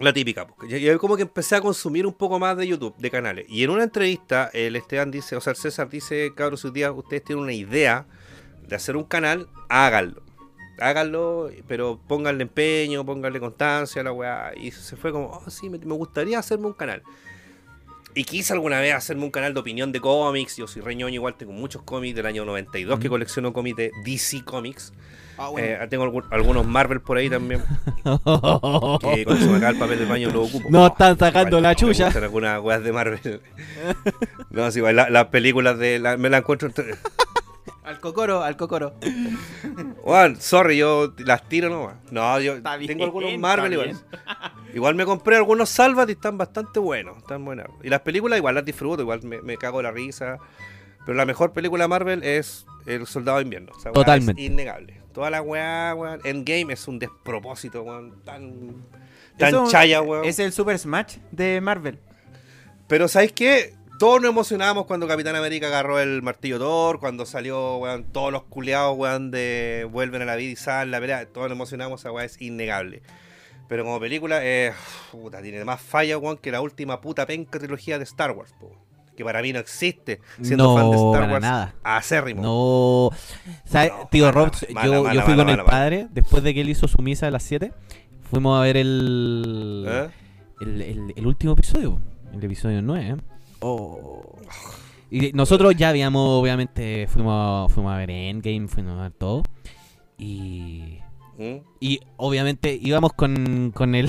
La típica. pues. Y ahí como que empecé a consumir un poco más de YouTube, de canales. Y en una entrevista, el Esteban dice, o sea, el César dice, cabros, si un día ustedes tienen una idea de hacer un canal, háganlo. Háganlo, pero pónganle empeño, pónganle constancia a la weá. Y se fue como, oh, sí, me, me gustaría hacerme un canal. Y quise alguna vez hacerme un canal de opinión de cómics. Yo soy reñoño, igual tengo muchos cómics del año 92 que colecciono cómics de DC Comics. Ah, bueno. Eh, tengo algún- algunos Marvel por ahí también. Que cuando se me acaba el papel del baño lo ocupo. No están sacando Igual, la chucha. algunas weas de Marvel. no, sí, la- las películas de. la- me las encuentro. entre- Al cocoro, al cocoro. Juan, sorry, yo las tiro nomás. No, yo Está bien, tengo algunos Marvel igual. Igual me compré algunos Salvat y están bastante buenos. Están buenas. Y las películas igual las disfruto, igual me, me cago la risa. Pero la mejor película de Marvel es El Soldado de Invierno. Totalmente. Es innegable. Toda la weá, weón. Endgame es un despropósito, weón. Tan, tan Eso chaya, weón. Es el Super Smash de Marvel. Pero ¿sabes qué? Todos nos emocionamos cuando Capitán América agarró el martillo Thor, cuando salió, weón, todos los culeados, weón, de vuelven a la vida y salen la pelea. Todos nos emocionamos, esa weá es innegable. Pero como película, eh, puta, tiene más falla, weón, que la última puta penca trilogía de Star Wars, po. Que para mí no existe, siendo No, fan de Star para Wars nada. acérrimo. No. ¿Sabes, No, tío Rob? mala, yo, mala, fui mala, con el padre, después de que él hizo su misa a las 7, fuimos a ver el, ¿Eh? el, el- el último episodio, el episodio 9. Oh. Y nosotros ya habíamos, obviamente, fuimos, fuimos a ver Endgame, fuimos a ver todo. Y, ¿Mm? y obviamente íbamos con, con él.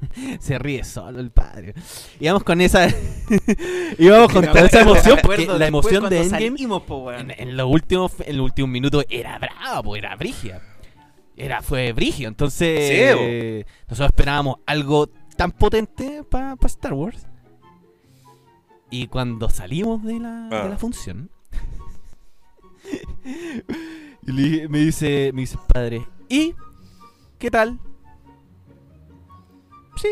Se ríe solo el padre. Íbamos con esa. íbamos con toda esa emoción. Porque la emoción de Endgame Salimos, po, en, en los últimos en los últimos minutos era brava, pues era brigia. Era, fue brigio. Entonces, Sí, eh, nosotros esperábamos algo tan potente para Star Wars. Y cuando salimos de la, de Ah. la función, y le me dice, me dice padre, ¿y qué tal? Sí,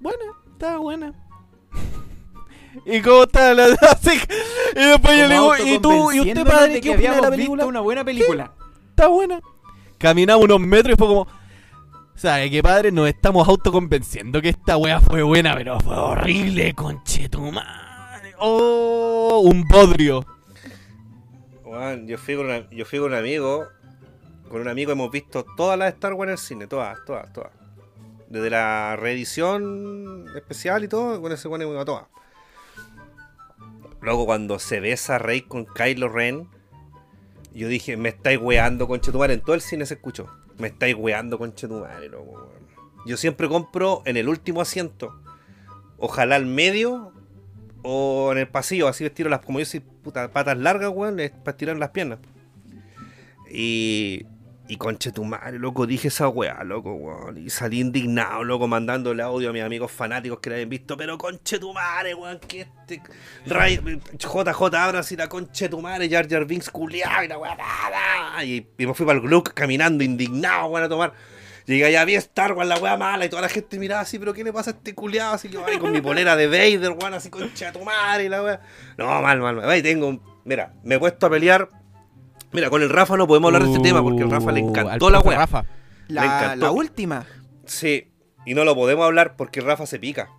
buena, estaba buena. ¿Y cómo está la así, Y después yo le digo, ¿y tú, y usted padre, qué que opina de la habíamos película? visto una buena película. Está buena. Caminamos unos metros y fue como, ¿sabe qué padre? Nos estamos autoconvenciendo que esta wea fue buena, pero fue horrible, conchetumare. Oh, un bodrio. Weón, yo fui con una- yo fui con un amigo. Con un amigo hemos visto todas las Star Wars en el cine, todas, todas, todas. Desde la reedición especial y todo, con ese weón hemos ido a todas. Luego cuando se besa Rey con Kylo Ren, yo dije, me estáis weando con Chetumare. En todo el cine se escuchó. Me estáis weando con Chetumare, loco. Yo siempre compro en el último asiento. Ojalá al medio o en el pasillo, así estiro las, como yo soy puta patas largas, weón, para estirar las piernas. Y, y conche tu madre, loco, dije esa weá, loco, weón. Y salí indignado, loco, mandándole audio a mis amigos fanáticos que la habían visto. Pero conche tu madre, weón, que este. Ray, JJ abra así la conche tu madre, Jar Jar Binks culiado y la weá. Y, y me fui para el Gluck caminando indignado, weón, a tomar. Llegué allá, vi Star Wars, la weá mala, y toda la gente miraba así, pero ¿qué le pasa a este culiado? Así yo ahí con mi polera de Vader, weón, así concha tu madre, y la weá. No, mal, mal, mal. Ahí tengo, mira, me he puesto a pelear. Mira, con el Rafa no podemos hablar de este tema porque el Rafa le Uh, encantó la weá. Rafa. La, encantó. la última. Sí, y no lo podemos hablar porque Rafa se pica.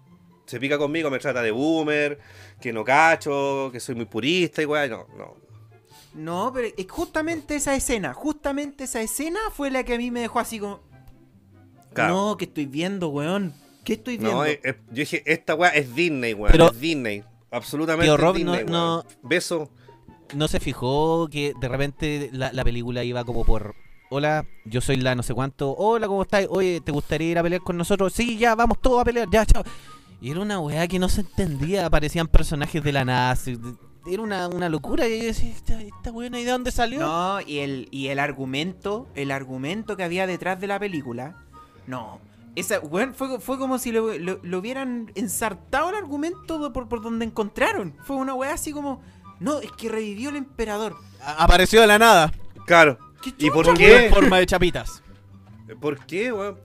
Se pica conmigo, me trata de boomer, que no cacho, que soy muy purista y weá. No, no. No, pero es justamente esa escena, justamente esa escena fue la que a mí me dejó así como... Claro. No, ¿qué estoy viendo, weón? ¿Qué estoy viendo? No, yo dije, esta weá es Disney, weón. Pero- es Disney. Absolutamente Tío es Rob, Disney, no- weón. Beso. ¿No se fijó que de repente la, la película iba como por... Hola, yo soy la no sé cuánto. Hola, ¿cómo estás? Oye, ¿te gustaría ir a pelear con nosotros? Sí, ya, vamos todos a pelear. Ya, chao. Y era una weá que no se entendía. Aparecían personajes de la nada. Era una, una locura. Y yo esta, esta weá, ¿y de dónde salió? No, y el, y el argumento, el argumento que había detrás de la película, no. Esa, weón, fue, fue como si lo, lo- lo hubieran ensartado el argumento por, por donde encontraron. Fue una weá así como, no, es que revivió el emperador. A- Apareció de la nada. Claro. ¿Qué ¿Y por chucha, qué? En forma de chapitas. ¿Por qué, weón?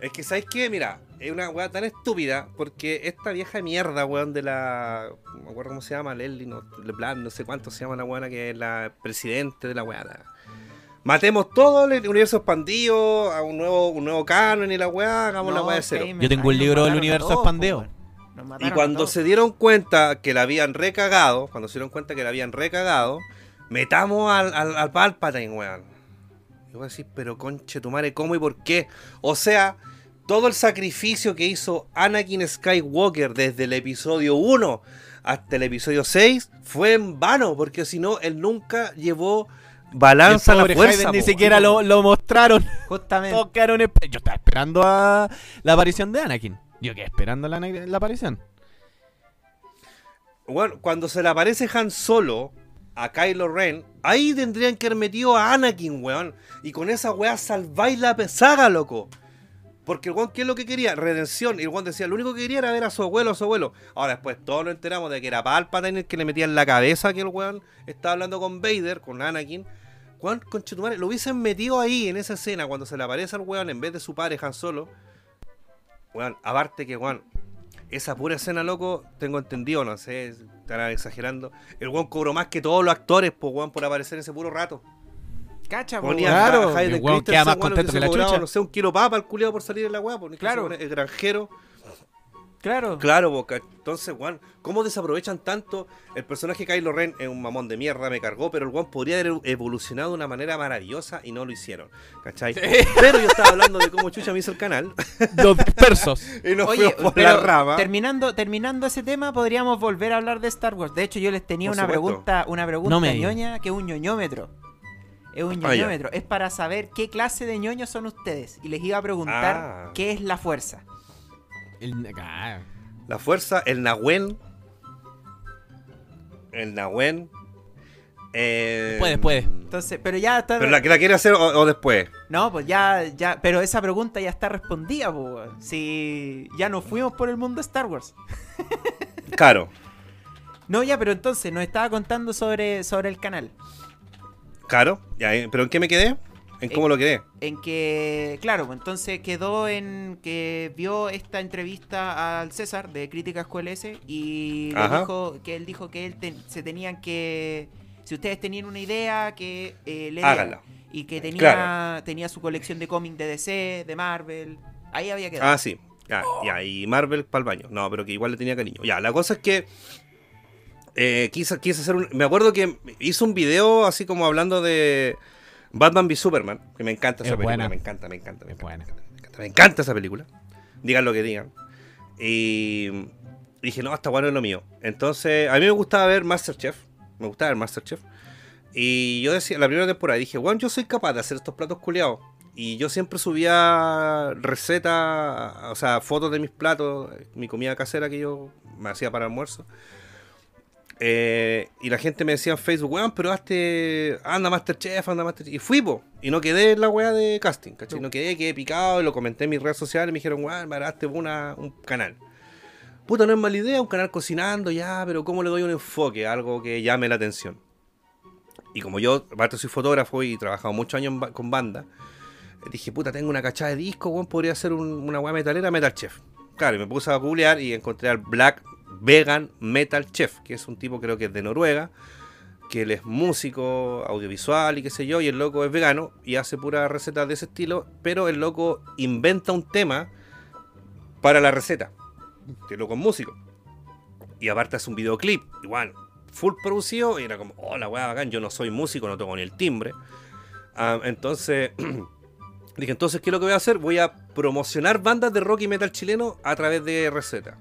Es que, ¿sabes qué? Mira, es una weá tan estúpida porque esta vieja mierda, weón, de la. No me acuerdo cómo se llama, Leslie, no, LeBlanc, no sé cuánto se llama la weá que es la presidente de la weá. la- Matemos todo el universo expandido, a un nuevo, un nuevo canon y la weá, hagamos la weá de cero. Yo tengo nos libro del universo todos, Y cuando se dieron cuenta que la habían recagado, cuando se dieron cuenta que la habían recagado, metamos al, al, al Palpatine, weón. Y voy a decir, pero conche tu madre, ¿cómo y por qué? O sea, todo el sacrificio que hizo Anakin Skywalker desde el episodio 1 hasta el episodio 6 fue en vano, porque si no, él nunca llevó balanza a la fuerza. Hayden ni po, siquiera lo, lo mostraron. Justamente. Yo estaba esperando a la aparición de Anakin. Yo quedé esperando la, la aparición. Bueno, cuando se le aparece Han Solo a Kylo Ren, ahí tendrían que haber metido a Anakin, weón. Y con esa weá salváis la saga, loco. Porque el weón, ¿qué es lo que quería? Redención. Y el weón decía, lo único que quería era ver a su abuelo, a su abuelo. Ahora después todos nos enteramos de que era Palpatine el que le metía en la cabeza que el weón estaba hablando con Vader, con Anakin. Weón, conchetumare, lo hubiesen metido ahí en esa escena cuando se le aparece al weón en vez de su padre Han Solo. Weón, aparte que weón, esa pura escena, loco, tengo entendido, no sé, estarán exagerando. El weón cobró más que todos los actores, pues, weón, por aparecer ese puro rato. Cacha, po, Ponía. Claro, a Hayden el weón Christensen, queda más weón, contento que que la cobraba, chucha. No sé, un kilo papa el culiado por salir en la weá, Claro. el granjero. Claro. Claro, boca. Entonces, weón, ¿cómo desaprovechan tanto? El personaje Kylo Ren es un mamón de mierda, me cargó, pero el weón podría haber evolucionado de una manera maravillosa y no lo hicieron. ¿Cachai? Pero yo estaba hablando de cómo Chucha me hizo el canal Los dispersos. y nos Oye, fuimos por pero la rama. terminando, terminando ese tema, podríamos volver a hablar de Star Wars. De hecho, yo les tenía Por una supuesto. pregunta, una pregunta No me digas. ñoña que es un ñoñómetro. Es un Ah, ñoñómetro. es para saber qué clase de ñoños son ustedes. Y les iba a preguntar Ah. qué es la fuerza. El- ah, La fuerza, el Nahuen. El Nahuen. Eh, Después, después. Entonces, pero ya está. ¿Pero la, la quiere hacer o, o después? No, pues ya, ya. Pero esa pregunta ya está respondida, pues. Si ya nos fuimos por el mundo de Star Wars. Claro, No, ya, pero entonces nos estaba contando sobre, sobre el canal. claro. Ya, eh, ¿Pero en qué me quedé? ¿En cómo Eh, lo quedé? En que, claro, pues entonces quedó en que vio esta entrevista al César de Críticas QLS y le dijo que él dijo que él te- se tenían que, si ustedes tenían una idea, que eh, le Háganla. Y que tenía, Claro. tenía su colección de cómics de DC, de Marvel. Ahí había quedado. Ah, sí. Ya, ya, y Marvel para el baño. No, pero que igual le tenía cariño. Ya, la cosa es que eh, quise, quise hacer un... Me acuerdo que hizo un video así como hablando de Batman v Superman, que me encanta esa Es película. buena. Me encanta, me encanta, me encanta. Me encanta esa película. Digan lo que digan. Y dije, no, hasta bueno es lo mío. Entonces, a mí me gustaba ver Masterchef. Me gustaba ver Masterchef. Y yo decía, la primera temporada dije, bueno, yo soy capaz de hacer estos platos culeados. Y yo siempre subía recetas, o sea, fotos de mis platos, mi comida casera que yo me hacía para almuerzo. Eh, y la gente me decía en Facebook, weón, pero hazte, anda Masterchef, anda Masterchef. Y fui, po, y no quedé en la weá de casting, ¿cachai? No quedé, quedé picado, y lo comenté en mis redes sociales, y me dijeron, weón, me hazte una, un canal. Puta, no es mala idea, un canal cocinando, ya, pero ¿cómo le doy un enfoque? Algo que llame la atención. Y como yo, aparte soy fotógrafo y he trabajado muchos años ba- con banda, eh, dije, puta, tengo una cachada de disco, weón, podría hacer un- una weá metalera, Metal Chef. Claro, y me puse a googlear y encontré al Black Vegan Metal Chef, que es un tipo creo que es de Noruega, que él es músico, audiovisual y qué sé yo, y el loco es vegano y hace puras recetas de ese estilo, pero el loco inventa un tema para la receta, que el loco es músico. Y aparte hace un videoclip, igual, full producido, y era como, oh, la weá bacán, yo no soy músico, no toco ni el timbre. Ah, entonces, dije, entonces, ¿qué es lo que voy a hacer? Voy a promocionar bandas de rock y metal chileno a través de recetas.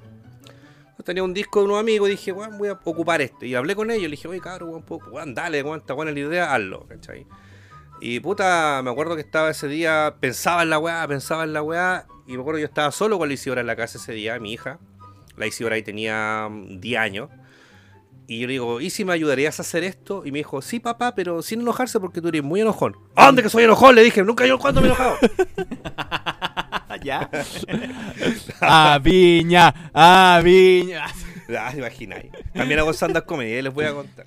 Tenía un disco de unos amigos y dije, weón, voy a ocupar este. Y hablé con ellos, le dije, oye, cabrón, weón, weón, dale, weón, está la idea, hazlo, ¿cachai? Y puta, me acuerdo que estaba ese día, pensaba en la weá, pensaba en la weá, y me acuerdo que yo estaba solo con la Isidora en la casa ese día, mi hija. La Isidora ahí tenía mm, 10 años. Y yo le digo, ¿y si me ayudarías a hacer esto? Y me dijo, sí, papá, pero sin enojarse porque tú eres muy enojón. ¿A dónde que soy enojón? Le dije, nunca yo cuando me he enojado. ¿Ya? ¡A viña! ¡A viña! Ah, imagináis. También hago stand-up comedy, les voy a contar.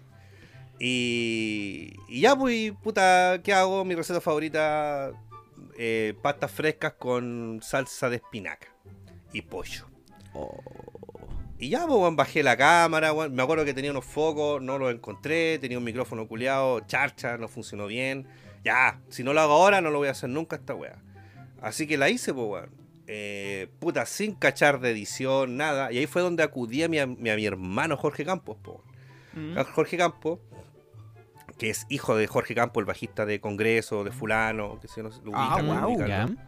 Y, y ya, pues, puta, ¿qué hago? Mi receta favorita, eh, pastas frescas con salsa de espinaca y pollo. Y ya, pues, bajé la cámara, me acuerdo que tenía unos focos, no los encontré, tenía un micrófono culiado, charcha, no funcionó bien. Ya, si no lo hago ahora, no lo voy a hacer nunca esta weá. Así que la hice, pues, weón. Eh, puta, sin cachar de edición, nada. Y ahí fue donde acudí a mi, a mi, a mi hermano Jorge Campos, po. Mm. Jorge Campos, que es hijo de Jorge Campos, el bajista de Congreso, de Fulano, que se no, lo Ah.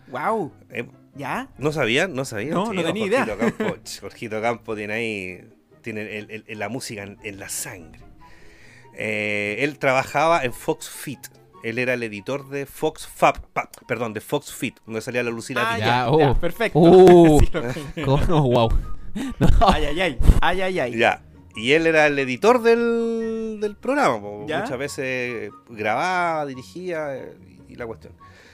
Wow. Eh, ¿Ya? ¿No sabían? ¿No sabían? No, no tenía idea. Jorgito Campo, ch, Jorgito Campo tiene ahí tiene el- el- el- la música en, en la sangre. Eh, él trabajaba en Fox Fit. Él era el editor de Fox Fab, pa- perdón, de Fox Fit, donde salía la Lucila Ah, ya, oh. ya, perfecto. Uh. Sí. ¡Wow! Ay, ay, ay. Ay, ay, ay. Ya. Y él era el editor del, del programa. Muchas veces grababa, dirigía eh, y, la cuestión.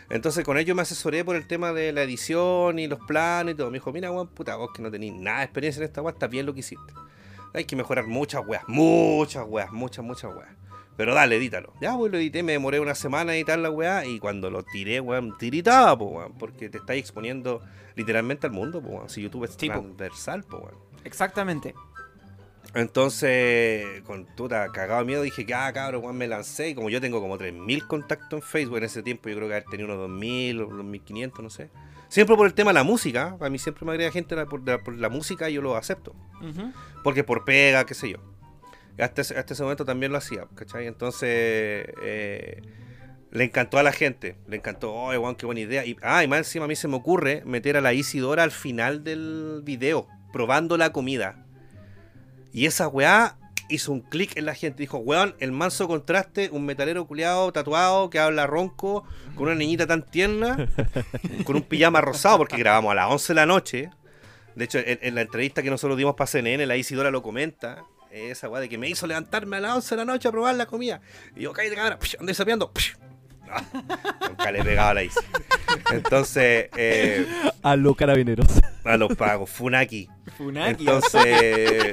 Entonces con ello me asesoré por el tema de la edición y los planos y todo. Me dijo, mira, weón, puta, vos que no tenéis nada de experiencia en esta weá, está bien lo que hiciste. Hay que mejorar muchas weas, muchas weas, muchas, muchas weas. Pero dale, edítalo. Ya, pues lo edité, me demoré una semana en editar la weá. Y cuando lo tiré, weón, tiritaba, po, weón. Porque te estáis exponiendo literalmente al mundo, po, weón. Si YouTube es Sí, po. transversal, po, weón. Exactamente. Entonces, con puta, cagado de miedo, dije que, ah, cabrón, weón, me lancé. Y como yo tengo como 3.000 contactos en Facebook en ese tiempo, yo creo que haber tenido unos 2.000 o 2.500, no sé. Siempre por el tema de la música. A mí siempre me agrega gente por la, por la música y yo lo acepto. Porque por pega, qué sé yo. Hasta ese, hasta ese momento también lo hacía, ¿cachai? Entonces, eh, le encantó a la gente. Le encantó, oh, weón, qué buena idea. Y, ah, y más encima a mí se me ocurre meter a la Isidora al final del video, probando la comida. Y esa weá hizo un clic en la gente. Dijo, weón, el manso contraste, un metalero culiado tatuado que habla ronco, con una niñita tan tierna, con un pijama rosado, porque grabamos a las 11 de la noche. De hecho, en, en la entrevista que nosotros dimos para CNN, la Isidora lo comenta. Esa weá de que me hizo levantarme a las 11 de la noche a probar la comida. Y yo, cállate, cámara, andé sapeando. Ah, Nunca le pegaba la Isi. Entonces, eh, A los carabineros. a los pagos, Funaki. Funaki. Entonces.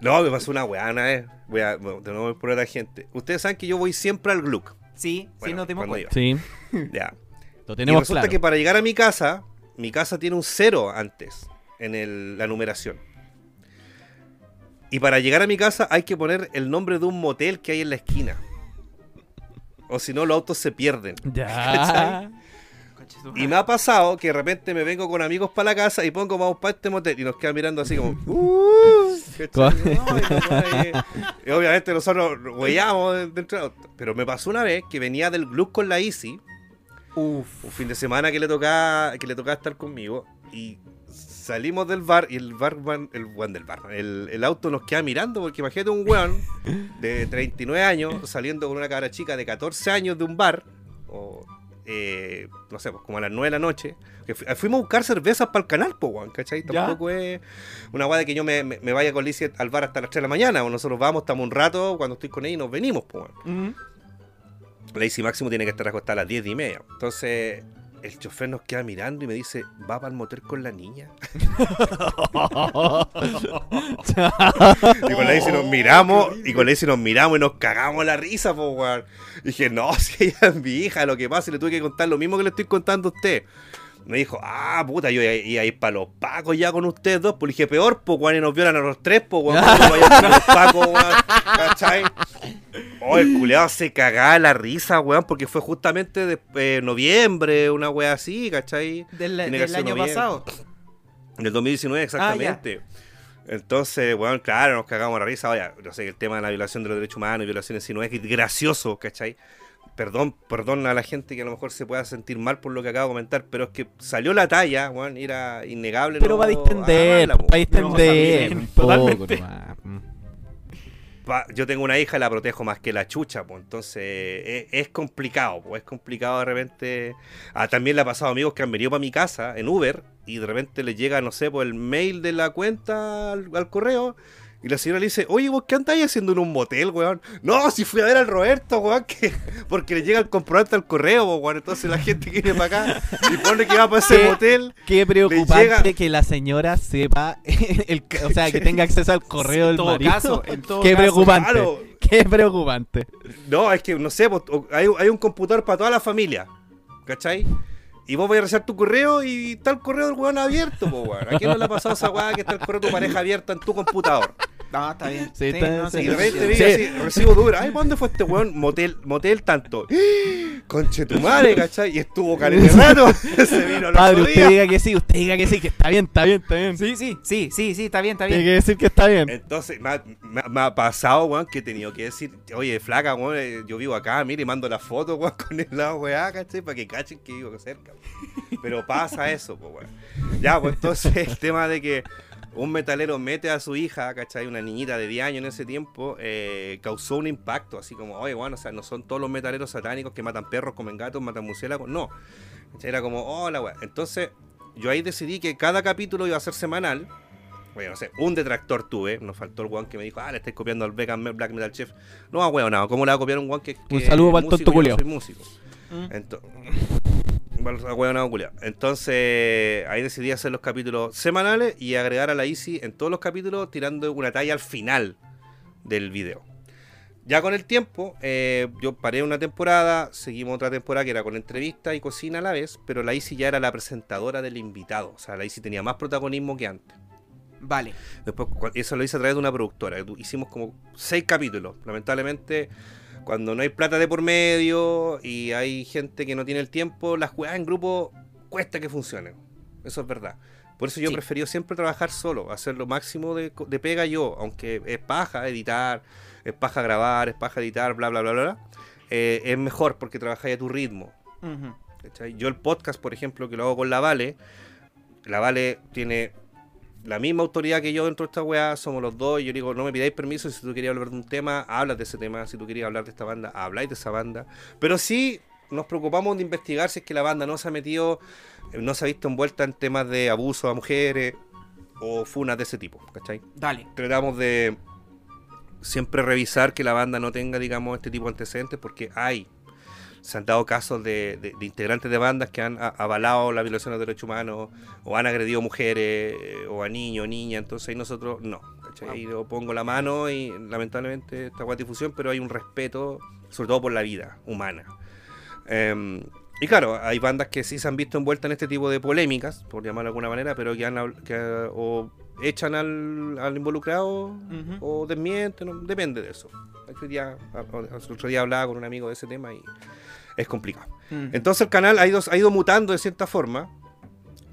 No, me pasó una weá una vez. Voy a, bueno, de nuevo voy por la gente. Ustedes saben que yo voy siempre al Gluck. Sí, sí, Bueno, nos dimos cuenta. Sí, Ya. lo Y tenemos resulta claro. que para llegar a mi casa, mi casa tiene un cero antes en el- la numeración. Y para llegar a mi casa hay que poner el nombre de un motel que hay en la esquina. O si no, los autos se pierden. Ya. Y me ha pasado que de repente me vengo con amigos para la casa y pongo vamos para este motel y nos quedan mirando así como. "Uh", y obviamente nosotros huellamos dentro del auto. Pero me pasó una vez que venía del club con la Easy, Uf. un fin de semana que le tocaba, que le tocaba estar conmigo, y salimos del bar y el barman, el weón del bar, el, el auto nos queda mirando porque imagínate un weón de 39 años saliendo con una cabra chica de 14 años de un bar, o eh, no sé, pues como a las 9 de la noche, que fu- fuimos a buscar cervezas para el canal, pues weón, ¿cachai? Ya. Tampoco es una weá de que yo me, me- me vaya con Lizzie al bar hasta las 3 de la mañana, o nosotros vamos, estamos un rato, cuando estoy con ella y nos venimos, pues weón. Ujú. Lacey Máximo tiene que estar acostada a las 10 y media. Entonces, el chofer nos queda mirando y me dice, ¿va para el motel con la niña? y con Lacey nos miramos, y con Lacey nos miramos y nos cagamos la risa, po, weón. Y dije, no, si ella es mi hija, lo que pasa, y le tuve que contar lo mismo que le estoy contando a usted. Me dijo, ah, puta, yo iba a ir para los pacos ya con ustedes dos. Pues dije, peor, pues, weón, y nos violan a los tres, pues, weón. ¿cómo vaya a ir a los pacos, weón? ¿Cachai? Oh, el culeado se cagaba la risa, weón, porque fue justamente de eh, noviembre, una wea así, ¿cachai? Del, del año noviembre. pasado. En el 2019, exactamente. Entonces, weón, claro, nos cagamos la risa. Oye, yo sé que el tema de la violación de los derechos humanos y violaciones si no es gracioso, ¿cachai? Perdón, perdón a la gente que a lo mejor se pueda sentir mal por lo que acabo de comentar, pero es que salió la talla, weón, era innegable. Pero no va a distender, po. va a distender. No, un poco totalmente. nomás. Yo tengo una hija y la protejo más que la chucha, pues entonces es, es complicado, pues es complicado de repente. Ah, también le ha pasado a amigos que han venido para mi casa en Uber y de repente les llega, no sé, por el mail de la cuenta al correo y la señora le dice, oye, ¿vos qué andáis haciendo en un motel, weón? No, si fui a ver al Roberto, weón, que... porque le llega el comprobante al correo, weón. Entonces la gente viene para acá y pone que va para ese ¿Qué? motel. Qué preocupante llega- que la señora sepa, el, o sea, que tenga acceso al correo En del todo marido. caso, en todo Qué caso, preocupante. claro. Qué preocupante. No, es que no sé, hay, hay un computador para toda la familia. ¿Cachai? Y vos vas a revisar tu correo y está el correo del weón abierto, pues weón. ¿A quién no le ha pasado esa weá que está el correo de tu pareja abierto en tu computador? No, está bien. Sí, está- sí. Y de repente Sí. veía así, recibo duro. Ay, ¿pa' dónde fue este weón? Motel, motel tanto. Conche tu madre, ¿cachai? Y estuvo caliente rato. Se vino Padre, usted día. diga que sí, usted diga que sí, que está bien, está bien, está bien. Sí, sí, sí, sí, sí, está bien, está Tiene bien. que decir que está bien. Entonces, me ha, me ha- me ha pasado, weón, que he tenido que decir, oye, flaca, weón, eh, yo vivo acá, mire, y mando la foto, weón, con el lado, weá, ¿cachai? Para que cachen que vivo cerca. weón. Pero pasa eso, pues, weón. Ya, pues entonces el tema de que un metalero mete a su hija, ¿cachai? Una niñita de 10 años en ese tiempo, eh, causó un impacto, así como, oye, bueno, o sea, no son todos los metaleros satánicos que matan perros, comen gatos, matan murciélagos, no. Era como, hola, weón. Entonces, yo ahí decidí que cada capítulo iba a ser semanal. Bueno, no sé, un detractor tuve. Nos faltó el weón que me dijo, ah, le estáis copiando al vegan Me- Black Metal Chef. No, weón, no. ¿Cómo le va a copiar un weón que, que Un saludo para el músico tonto no soy músico? Mm. Ento- El weonado culiao. Entonces, ahí decidí hacer los capítulos semanales y agregar a la Easy en todos los capítulos tirando una talla al final del video. Ya con el tiempo, eh, yo paré una temporada, seguimos otra temporada que era con entrevista y cocina a la vez, pero la Isi ya era la presentadora del invitado. O sea, la Isi tenía más protagonismo que antes. Vale. Después, eso lo hice a través de una productora. Hicimos como seis capítulos. Lamentablemente, cuando no hay plata de por medio y hay gente que no tiene el tiempo, las jugadas en grupo cuesta que funcionen. Eso es verdad. Por eso yo Sí. he preferido siempre trabajar solo, hacer lo máximo de, pega yo, aunque es paja editar, es paja grabar, es paja editar, bla, bla, bla, bla. bla. Eh, es mejor porque trabajáis a tu ritmo. Yo el podcast, por ejemplo, que lo hago con la Vale, la Vale tiene la misma autoridad que yo dentro de esta weá, somos los dos, y yo digo, no me pidáis permiso, si tú querías hablar de un tema, hablas de ese tema, si tú querías hablar de esta banda, habláis de esa banda, pero sí nos preocupamos de investigar si es que la banda no se ha metido, eh, no se ha visto envuelta en temas de abuso a mujeres o funas de ese tipo, ¿cachai? Dale. tratamos de siempre revisar que la banda no tenga, digamos, este tipo de antecedentes, porque hay, se han dado casos de, de- de integrantes de bandas que han a- avalado la violación de los derechos humanos, o han agredido mujeres, eh, o a niños, niñas, entonces ahí nosotros no. ¿cachai? Ahí yo pongo la mano y lamentablemente esta guay difusión, pero hay un respeto, sobre todo por la vida humana. Em, y claro, hay bandas que sí se han visto envueltas en este tipo de polémicas, por llamarlo de alguna manera, pero que han que, o echan al, al involucrado o desmienten, no- depende de eso. Otro día, el otro día hablaba con un amigo de ese tema y es complicado. Ujú. Entonces el canal ha ido, ha ido mutando de cierta forma,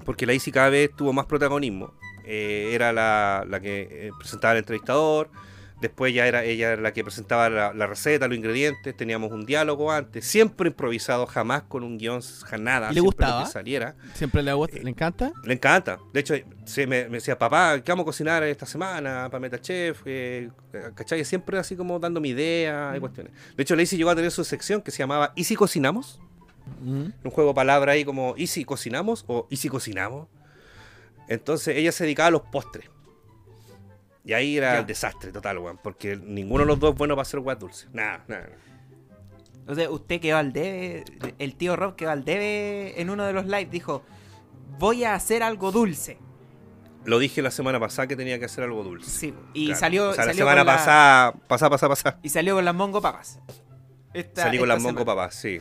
porque la ICI cada vez tuvo más protagonismo. Eh, era la, la que eh, presentaba al entrevistador, después ya era ella la que presentaba la, la receta, los ingredientes, teníamos un diálogo antes, siempre improvisado, jamás con un guion, nada, ¿Y le lo gustaba? que saliera. Siempre le, gusta- le encanta. Le encanta. De hecho, se me, me decía, papá, ¿qué vamos a cocinar esta semana? Para Meta Chef. Eh, ¿Cachai? Siempre así como dando mi idea y cuestiones. De hecho, Lacey llegó a tener su sección que se llamaba ¿Y si cocinamos? Mm. Un juego de palabras ahí como ¿Y si cocinamos? o ¿Y si cocinamos? Entonces ella se dedicaba a los postres. Y ahí era Ya. el desastre total, weón. Porque ninguno de los dos es bueno para hacer guas dulces. Nada, nada. O sea, usted quedó al debe, el tío Rob quedó al debe en uno de los lives, dijo, voy a hacer algo dulce. Lo dije la semana pasada que tenía que hacer algo dulce. Sí, y Claro. salió, O sea, la semana con la- pasada, pasada, pasada, pasada. y salió con las mongo papas. Esta- Salí con las Mongo. Papas, sí.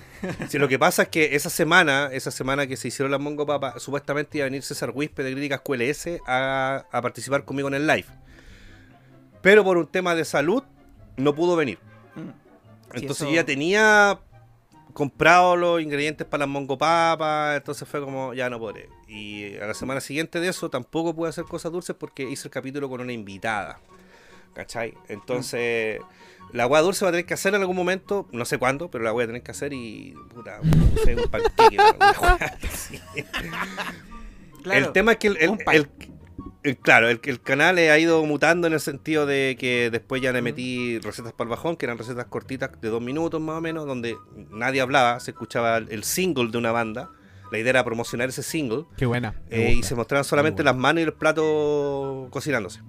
sí. Lo que pasa es que esa semana, esa semana que se hicieron las Mongo Papas, supuestamente iba a venir César Wispe de Críticas QLS a, a participar conmigo en el live. Pero por un tema de salud, no pudo venir. Mm. Sí, Entonces eso- yo ya tenía comprado los ingredientes para las Mongo Papas, entonces fue como, ya no podré. Y a la semana siguiente de eso tampoco pude hacer cosas dulces porque hice el capítulo con una invitada. ¿Cachai? Entonces, la agua dulce va a tener que hacer en algún momento, no sé cuándo, pero la voy a tener que hacer y, puta, no sé, un panqueque. el tema es que el- el- claro, el, el canal ha ido mutando en el sentido de que después ya le metí recetas para el bajón, que eran recetas cortitas de dos minutos más o menos, donde nadie hablaba, se escuchaba el, single de una banda. La idea era promocionar ese single Qué buena. eh, y se mostraban solamente las manos y el plato cocinándose.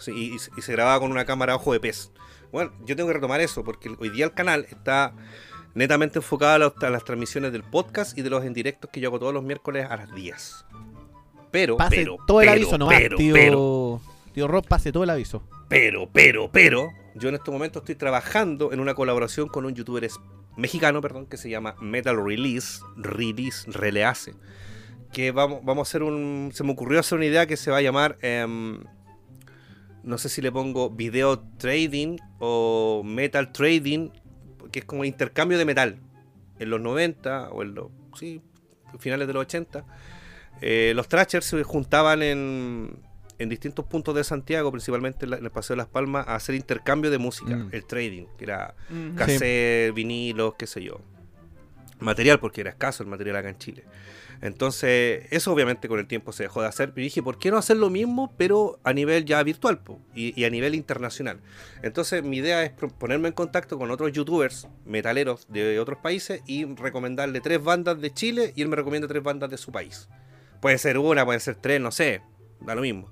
Sí, y, y- y se grababa con una cámara ojo de pez. Bueno, yo tengo que retomar eso porque hoy día el canal está netamente enfocado a, los- a las transmisiones del podcast y de los en directos que yo hago todos los miércoles a las 10. Pero, Pase pero, todo el aviso nomás, pero, tío. pero, Tío Rob, pase todo el aviso. pero, pero, pero, yo en este momento estoy trabajando en una colaboración con un youtuber mexicano, perdón, que se llama Metal Release, Release, Release, que vamos, vamos a hacer un, se me ocurrió hacer una idea que se va a llamar, em, no sé si le pongo video trading o metal trading, que es como intercambio de metal. En los 90 o en los, sí, finales de los 80, eh, los Thrashers se juntaban en, en distintos puntos de Santiago, principalmente en, la- en el Paseo de las Palmas, a hacer intercambio de música, Mm. el trading, que era cassette, vinilos, qué sé yo. Material, porque era escaso el material acá en Chile. Entonces, eso obviamente con el tiempo se dejó de hacer. Pero dije, ¿por qué no hacer lo mismo, pero a nivel ya virtual po? Y, y a nivel internacional? Entonces, mi idea es ponerme en contacto con otros youtubers metaleros de otros países y recomendarle tres bandas de Chile y él me recomienda tres bandas de su país. Puede ser una, puede ser tres, no sé, da lo mismo.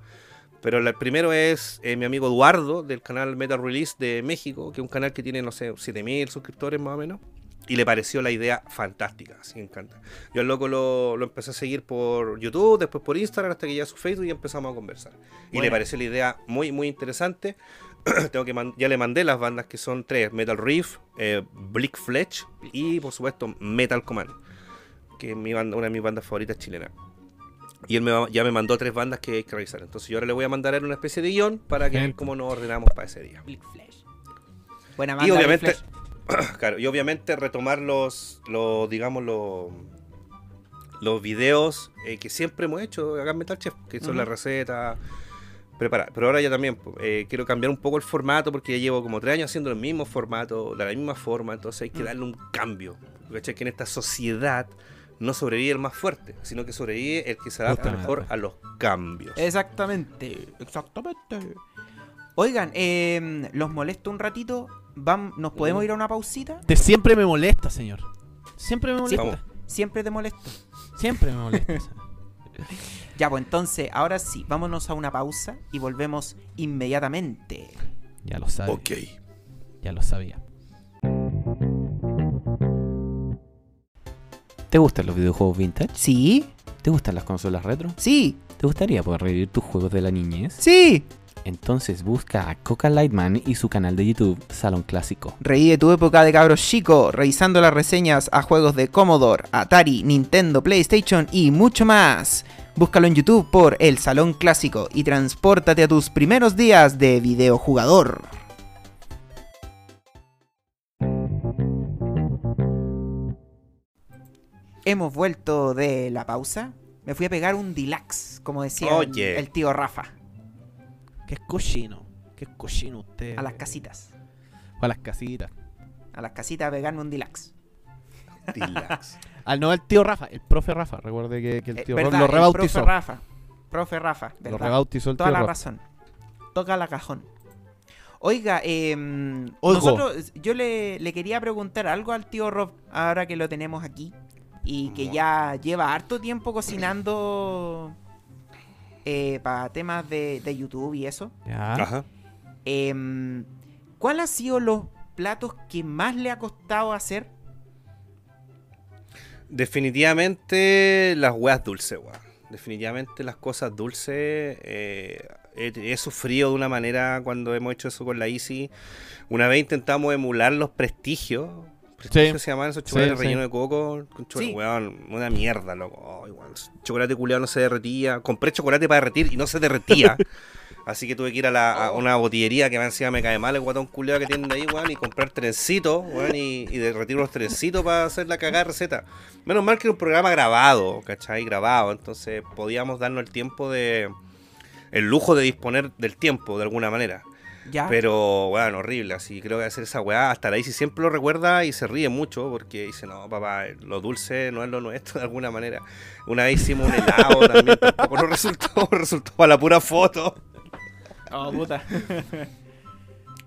Pero el primero es eh, mi amigo Eduardo del canal Metal Release de México, que es un canal que tiene, no sé, 7000 suscriptores más o menos. Y le pareció la idea fantástica, así me encanta. Yo al loco lo, lo empecé a seguir por YouTube, después por Instagram, hasta que ya su Facebook y empezamos a conversar. Y le pareció la idea muy, muy interesante. tengo que ya le mandé las bandas que son tres: Metal Reef, eh, Blick Fletch y, por supuesto, Metal Command, que es mi banda, una de mis bandas favoritas chilenas. Y él me va- ya me mandó tres bandas que hay que revisar. Entonces, yo ahora le voy a mandar a él una especie de guion para que cómo nos ordenamos para ese día. Blick Flash. Buena Y banda, Blick obviamente, Flash. claro, y obviamente retomar los, los digamos, los, los videos eh, que siempre hemos hecho acá en Metal Chef, que son Ujú. las recetas, preparar. Pero ahora ya también eh, quiero cambiar un poco el formato porque ya llevo como tres años haciendo el mismo formato, de la misma forma, entonces hay que Mm. darle un cambio. ¿Cachai? Que en esta sociedad no sobrevive el más fuerte, sino que sobrevive el que se adapta Justamente. mejor a los cambios. Exactamente, exactamente. Oigan, eh, los molesto un ratito. Vam- ¿Nos podemos Uh. ir a una pausita? Te siempre me molesta, señor. Siempre me molesta. Vamos. Siempre te molesto. Siempre me molesta. Ya, pues entonces, ahora sí, vámonos a una pausa y volvemos inmediatamente. ya lo sabía. Ok. Ya lo sabía. ¿Te gustan los videojuegos vintage? ¿Sí? ¿Te gustan las consolas retro? Sí, ¿Te gustaría poder revivir tus juegos de la niñez? sí. Entonces busca a Coca Lightman y su canal de YouTube Salón Clásico. Reí de tu época de cabros chico, revisando las reseñas a juegos de Commodore, Atari, Nintendo, PlayStation y mucho más. Búscalo en YouTube por El Salón Clásico y transpórtate a tus primeros días de videojugador. Hemos vuelto de la pausa. Me fui a pegar un deluxe, como decía el- Oye. el tío Rafa, Qué cochino. Qué cochino usted. a las casitas. A las casitas. A las casitas a pegarme un deluxe. Relax. Al no el tío Rafa, el profe Rafa. Recuerde que, que el Eh, tío verdad, Rafa lo el rebautizó. Profe Rafa. Profe Rafa, Lo ¿verdad? rebautizó el Toda tío la Rafa. razón. Toca la cajón. Oiga, eh, nosotros, yo le, le quería preguntar algo al tío Rob, ahora que lo tenemos aquí, y que ya lleva harto tiempo cocinando para temas de, de YouTube y eso. Ya. Ajá. Em, ¿Cuál ha sido los platos que más le ha costado hacer? Definitivamente las weas dulces, weón. Definitivamente las cosas dulces. eh, he, he sufrido de una manera cuando hemos hecho eso con la Easy. Una vez intentamos emular los prestigios. Prestigios se llaman esos Sí, chocolates sí. rellenos de coco. Con chocolate, Sí. weón, una mierda, loco. Weón, el chocolate culiado no se derretía. Compré chocolate para derretir y no se derretía. Así que tuve que ir a, la- a una botillería que más encima me cae mal el guatón culiado que tienen ahí, weón, y comprar trencitos, weón, y, y derretir los trencitos para hacer la cagada receta. Menos mal que era un programa grabado, ¿cachai? Grabado, entonces podíamos darnos el tiempo de. el lujo de disponer del tiempo de alguna manera. Ya. Pero, weón, horrible, así creo que hacer esa weá, hasta la Isi siempre lo recuerda y se ríe mucho porque dice, no, papá, lo dulce no es lo nuestro de alguna manera. Una vez hicimos un helado también, tampoco no resultó, resultó para la pura foto. Oh, puta.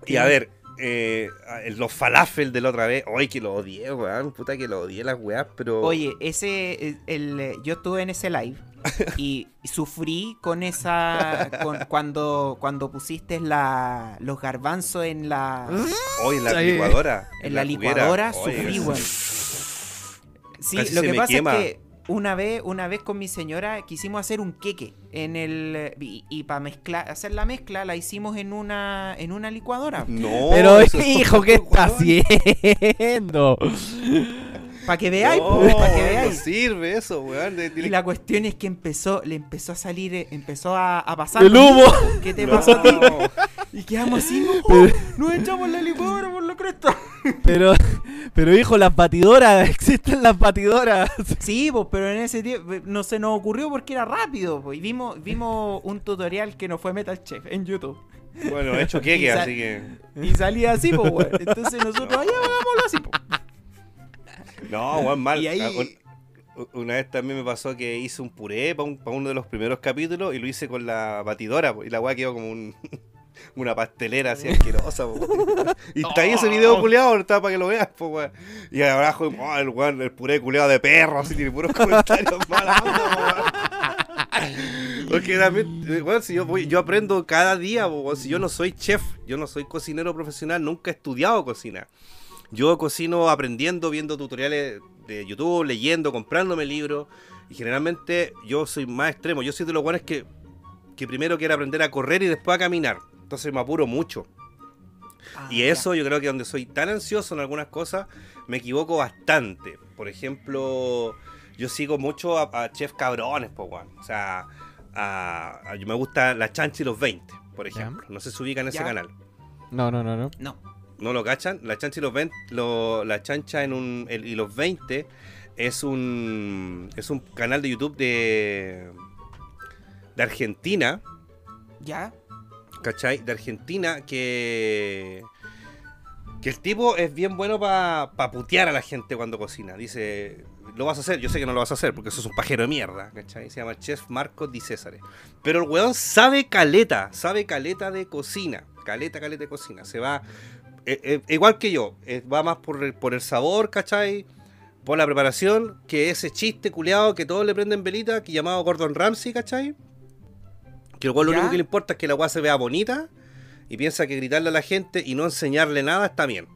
Y a ver, eh, los falafel de la otra vez, ay que lo odié, weón, puta que lo odié las weas, pero... Oye, ese, el, el- yo estuve en ese live y sufrí con esa, con, cuando, cuando pusiste la, los garbanzos en la, Hoy en la Ahí. licuadora. en la juguera. licuadora, sufrí, weón. Sí, Casi lo que pasa quema. es que una vez, una vez con mi señora quisimos hacer un queque en el y, para mezclar, hacer la mezcla la hicimos en una, en una licuadora. No, Pero hijo, ¿qué está haciendo? Para que veáis, no, para que no veáis. sirve eso, weón. de- Y la cuestión es que empezó, le empezó a salir, eh, empezó a, a pasar. El humo. ¿Qué te No. pasó a ti? Y quedamos así, no, Pero- nos echamos la licuadora por la cresta. Pero, pero hijo, las batidoras, existen las batidoras. Sí, pues, pero en ese tiempo no se nos ocurrió porque era rápido. Pues, y vimos, vimos un tutorial que no fue Metal Chef en YouTube. Bueno, he hecho queque, así que. Y salía así, pues, weón. Entonces nosotros, allá hagámoslo así, pues. No, weón, mal. Y ahí- Ah, un- Una vez también me pasó que hice un puré para uno de los primeros capítulos y lo hice con la batidora y la weá quedó como un, una pastelera así asquerosa. po, y está ahí ese video culeado, está para que lo veas. po, y abajo oh, el, puré culeado de perro, así tiene puros comentarios malos. Porque también, eh, weón, si yo, voy, yo aprendo cada día, po, si yo no soy chef, yo no soy cocinero profesional, nunca he estudiado cocina. Yo cocino aprendiendo, viendo tutoriales de YouTube, leyendo, comprándome libros. Y generalmente yo soy más extremo. Yo soy de los buenos que, que primero quiero aprender a correr y después a caminar. Entonces me apuro mucho. Ah, Y eso yo creo que donde soy tan ansioso en algunas cosas, me equivoco bastante. Por ejemplo, yo sigo mucho a, a chef cabrones, po, weón. O sea, a, a- yo me gusta la chancha y los 20, por ejemplo. No sé si se ubican en ese Ya. canal. No, no, no, no. No. ¿No lo cachan? La chancha y los 20, lo- la chancha en un, el- y los 20 es un es un canal de YouTube de de Argentina, ¿Ya? ¿cachai? De Argentina que que el tipo es bien bueno para putear a la gente cuando cocina. Dice, lo vas a hacer, yo sé que no lo vas a hacer porque eso es un pajero de mierda, ¿cachai? Se llama Chef Marco Di César. Pero el weón sabe caleta, sabe caleta de cocina, caleta, caleta de cocina. Se va, eh, eh, igual que yo, eh, va más por el, por el sabor, ¿cachai? Por la preparación, que ese chiste culeado que todos le prenden velita, que llamado Gordon Ramsay, ¿cachai? Que el weón lo único que le importa es que la weá se vea bonita y piensa que gritarle a la gente y no enseñarle nada está bien.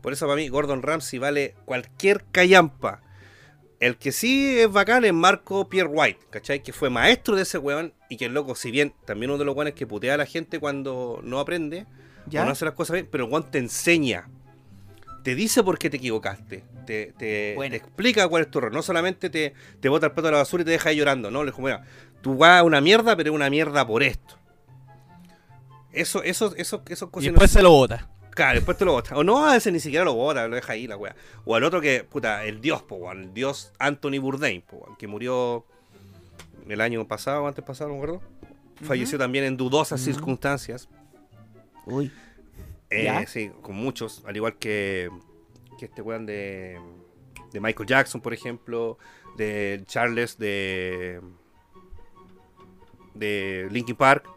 Por eso para mí Gordon Ramsay vale cualquier callampa. El que sí es bacán es Marco Pierre White, ¿cachai? Que fue maestro de ese weón y que el loco, si bien también uno de los weones que putea a la gente cuando no aprende, ¿Ya? o no hace las cosas bien, pero el weón te enseña. Te dice por qué te equivocaste. Te, te- Bueno. te explica cuál es tu error. No solamente te, te bota el plato a la basura y te deja ahí llorando. No, le dijo, mira, tu weá es una mierda, pero es una mierda por esto. Eso, eso, eso, eso Y después se lo bota. Claro, después te lo bota. O no, a veces ni siquiera lo bota, lo deja ahí la wea. O al otro que, puta, el dios, po, weón, el dios Anthony Bourdain, po, weón, que murió el año pasado, antes pasado, no me acuerdo. Falleció también en dudosas circunstancias. Uy. Eh, sí, con muchos, al igual que, que este weón de, de Michael Jackson, por ejemplo, de Charles de de Linkin Park,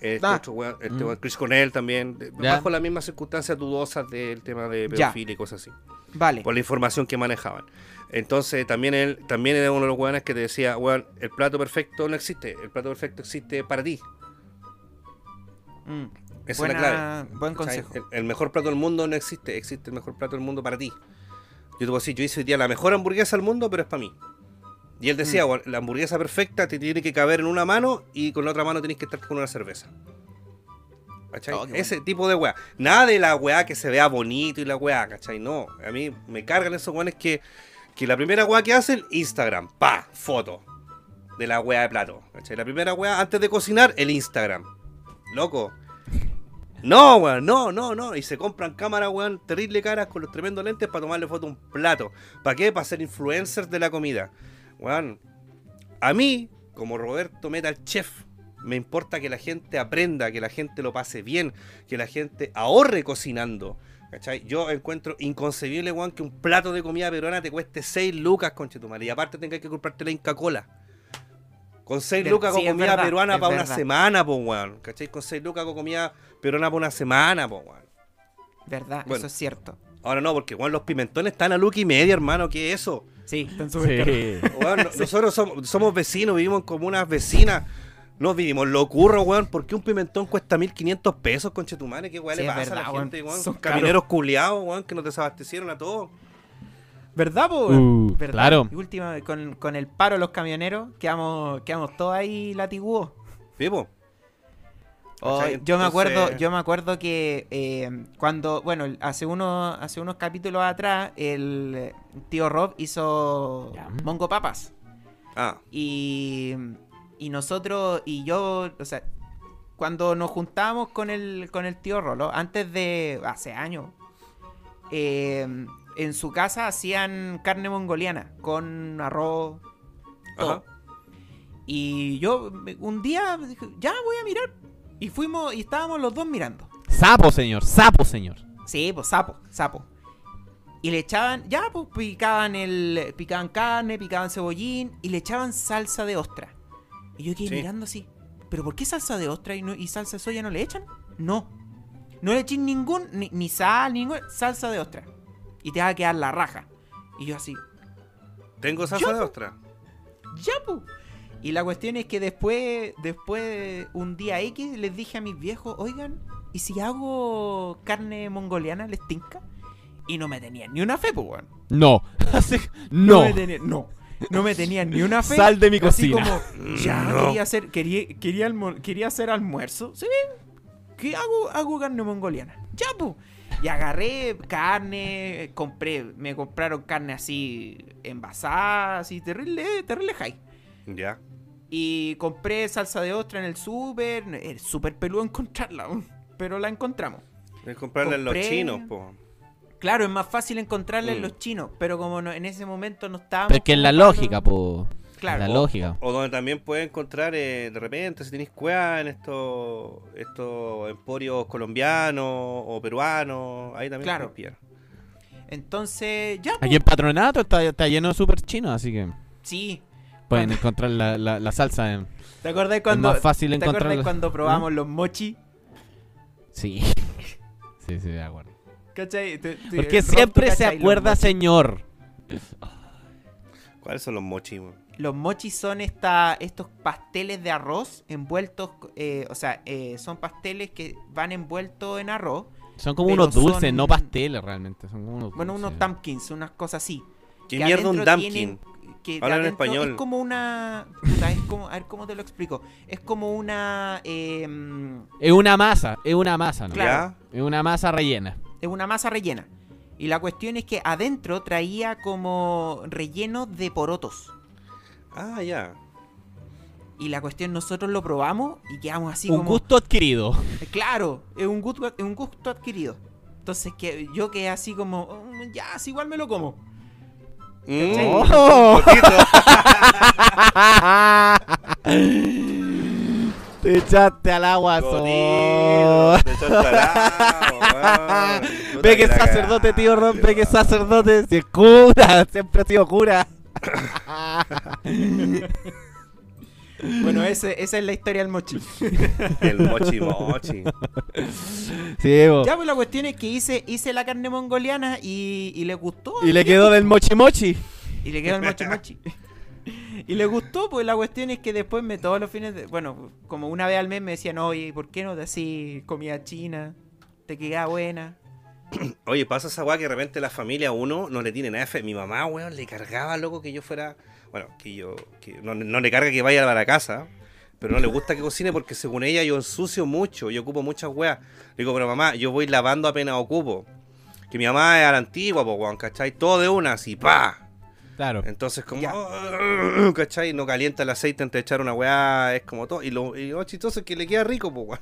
este Ah. otro weón, este Mm. weón, Chris Cornell también, de- bajo las mismas circunstancias dudosas del tema de pedofilia y cosas así, Vale. por la información que manejaban. Entonces también él también era uno de los weones que te decía, weón, el plato perfecto no existe, el plato perfecto existe para ti. Mm. Esa Buena- es la clave. Buen consejo. El, el mejor plato del mundo no existe, existe el mejor plato del mundo para ti. Yo te puedo decir, yo hice hoy día la mejor hamburguesa del mundo, pero es para mí. Y él decía, Mm. "Bueno, la hamburguesa perfecta te tiene que caber en una mano y con la otra mano tienes que estar con una cerveza. ¿Cachai? Oh, bueno. Ese tipo de weá. Nada de la weá que se vea bonito y la weá, ¿cachai? No, a mí me cargan esos weones que, que la primera weá que hacen, Instagram, pa, foto de la weá de plato. ¿cachai? La primera weá, antes de cocinar, el Instagram. Loco. No, weón, no, no, no. Y se compran cámaras, weón, terrible caras con los tremendos lentes para tomarle foto a un plato. ¿Para qué? Para ser influencers de la comida. Weón, a mí, como Roberto Metal Chef, me importa que la gente aprenda, que la gente lo pase bien, que la gente ahorre cocinando. ¿Cachai? Yo encuentro inconcebible, weón, que un plato de comida peruana te cueste 6 lucas, conchetumare. Y aparte tengas que comprarte la Inca Cola. Con 6 Ver- lucas sí, con comida verdad, peruana para una semana, po, weón. ¿Cachai? Con 6 lucas con comida peruana para una semana, po, weón. ¿Verdad? Bueno. Eso es cierto. Ahora no, porque, weón, los pimentones están a luca y media, hermano. ¿Qué es eso? Sí, están súper caros. Sí. Weón, no- nosotros somos, somos vecinos, vivimos en comunas vecinas. Nos vivimos lo ocurro, weón. ¿Por qué un pimentón cuesta 1500 pesos, conchetumare? ¿Qué weón Sí, le es pasa a la weón. gente, weón? Son Camineros culiados, weón, que nos desabastecieron a todos. ¿Verdad, po? Uh, ¿Verdad? claro. Y última, con, con el paro de los camioneros, quedamos, quedamos todos ahí latiguos. Vivo. Oh, yo me acuerdo, yo me acuerdo que eh, cuando, bueno, hace unos, hace unos capítulos atrás, el tío Rob hizo Ya. Mongo Papas. Ah, Y, y nosotros, y yo, o sea, cuando nos juntábamos con el, con el tío Rolo, antes de, hace años, eh, en su casa hacían carne mongoliana con arroz, todo. ajá. Y yo un día dije, ya voy a mirar. Y fuimos, y estábamos los dos mirando. Sapo, señor. Sapo, señor. Sí, pues sapo, sapo. Y le echaban, ya, pues picaban el. picaban carne, picaban cebollín y le echaban salsa de ostra. Y yo quedé Sí. mirando así. ¿Pero por qué salsa de ostra y, no- y salsa de soya no le echan? No. No le echen ningún, ni, ni sal, ni ningún, salsa de ostra. Y te va a quedar la raja. Y yo así, Tengo salsa de po. ostra. ya, pues. Y la cuestión es que después, después, un día X, les dije a mis viejos, oigan, ¿y si hago carne mongoliana, les tinca? Y no me tenían ni una fe, pues, weón. No. Así- No. no. me tenían, no. No me tenían ni una fe. Sal de mi Así cocina. como, ya No. quería hacer, quería, quería, hacer almuerzo. ¿Sí? ¿Qué hago? Hago carne mongoliana. Ya, po. Y agarré carne, compré, me compraron carne así envasada, así terrible, terrible high. Ya. Y compré salsa de ostra en el súper, es súper peludo encontrarla, pero la encontramos. Es comprarle en los chinos, po. Claro, es más fácil encontrarla en Mm. los chinos, pero como no- en ese momento no estábamos... Pero es que es la lógica, po. Claro. La lógica. O donde también puedes encontrar eh, de repente, si tenéis cueva en estos estos emporios colombianos o peruanos, ahí también Claro. Entonces, ya, po. Aquí en Patronato está, está lleno de super chinos, así que Sí. Pueden encontrar la, la, la salsa en... ¿Te acordás cuando, más fácil ¿te acordás encontrarla. cuando probamos los mochi? Sí. Sí, sí, de acuerdo. ¿Cachai? Te- te- Porque Rob, ¿tú siempre se acuerda, mochi? señor. ¿Cuáles son los mochis? weón? Los mochis son esta, estos pasteles de arroz envueltos, eh, o sea, eh, son pasteles que van envueltos en arroz. Son como unos dulces, son- no pasteles realmente. Son como unos Bueno, unos tamkins, unas cosas así. ¿Qué que mierda un dumpkin? tienen- que en español. Es como una... puta, es como, a ver, ¿cómo te lo explico? Es como una... em, Es una masa, es una masa, ¿no? Claro. Es una masa rellena. es una masa rellena. Y la cuestión es que adentro traía como relleno de porotos. Ah, ya. Y la cuestión, nosotros lo probamos y quedamos así un como... gusto adquirido. Eh, Claro, es un gusto, es un gusto adquirido. Entonces que yo quedé así como, "Mm, ya, sí, igual me lo como. Mm. Oh. Te echaste al agua solo. te echaste al agua, Ve que es sacerdote, tío Ron, ve que es sacerdote. Si es cura, siempre ha sido cura. Bueno, ese- esa es la historia del mochi. El mochi mochi. Sí, bo. ya, pues la cuestión es que hice, hice la carne mongoliana y, y le gustó. Y le quedó del mochi mochi. Y le quedó el mochi mochi. Y le gustó, pues la cuestión es que después me todos los fines de, bueno, como una vez al mes me decían, oye, ¿por qué no te así comida china? Te queda buena. Oye, pasa esa weá que de repente la familia a uno no le tiene nada de fe. Mi mamá, weón, le cargaba, loco, que yo fuera. Bueno, que yo. Que no, no le carga que vaya a la casa. Pero no le gusta que cocine porque según ella yo ensucio mucho. Yo ocupo muchas weas. Le digo, pero mamá, yo voy lavando apenas ocupo. Que mi mamá es a la antigua, pues, weón, ¿cachai? Todo de una, así, pa. Claro. Entonces, como, Ya. "Oh", ¿cachai? No calienta el aceite antes de echar una weá, es como todo. Y lo, y lo chistoso es que le queda rico, pues, weón.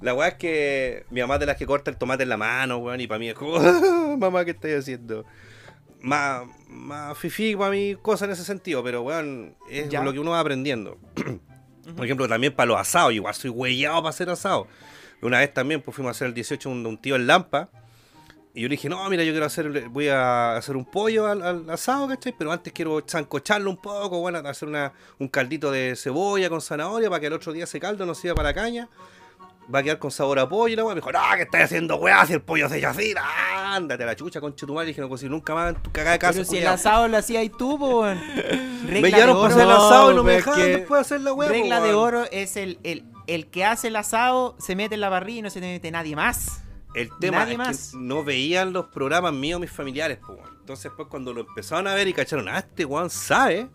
La weá es que mi mamá es de las que corta el tomate en la mano, weón, y para mí es como, mamá, ¿qué estáis haciendo? Más, más fifi para mí, cosa en ese sentido, pero weón, es Ya. lo que uno va aprendiendo. Por ejemplo, también para los asados, igual soy huellado para hacer asado. Una vez también, pues fuimos a hacer el 18 un, un tío en Lampa. Y yo le dije, no, mira, yo quiero hacer, voy a hacer un pollo al, al asado, ¿cachai? Pero antes quiero zancocharlo un poco, bueno, hacer una, un caldito de cebolla con zanahoria para que el otro día ese caldo no sirva para la caña. Va a quedar con sabor a pollo y la weá. Me dijo, no, ¿qué estás haciendo, weá? Si el pollo se así, ándate a la chucha con chetumal. Y dije, no cocino nunca más en tu cagada de casa. Pero si el culiao". asado lo hacías ahí tú, po, weón. Me llevaron para hacer el asado y no me dejaban que- después hacer la weá. Regla po, de oro es el, el, el que hace el asado, se mete en la parrilla y no se mete nadie más. El tema Nadie es más. que no veían los programas míos mis familiares, pues. weón. Entonces, pues, cuando lo empezaron a ver y cacharon, ah, este weón sabe.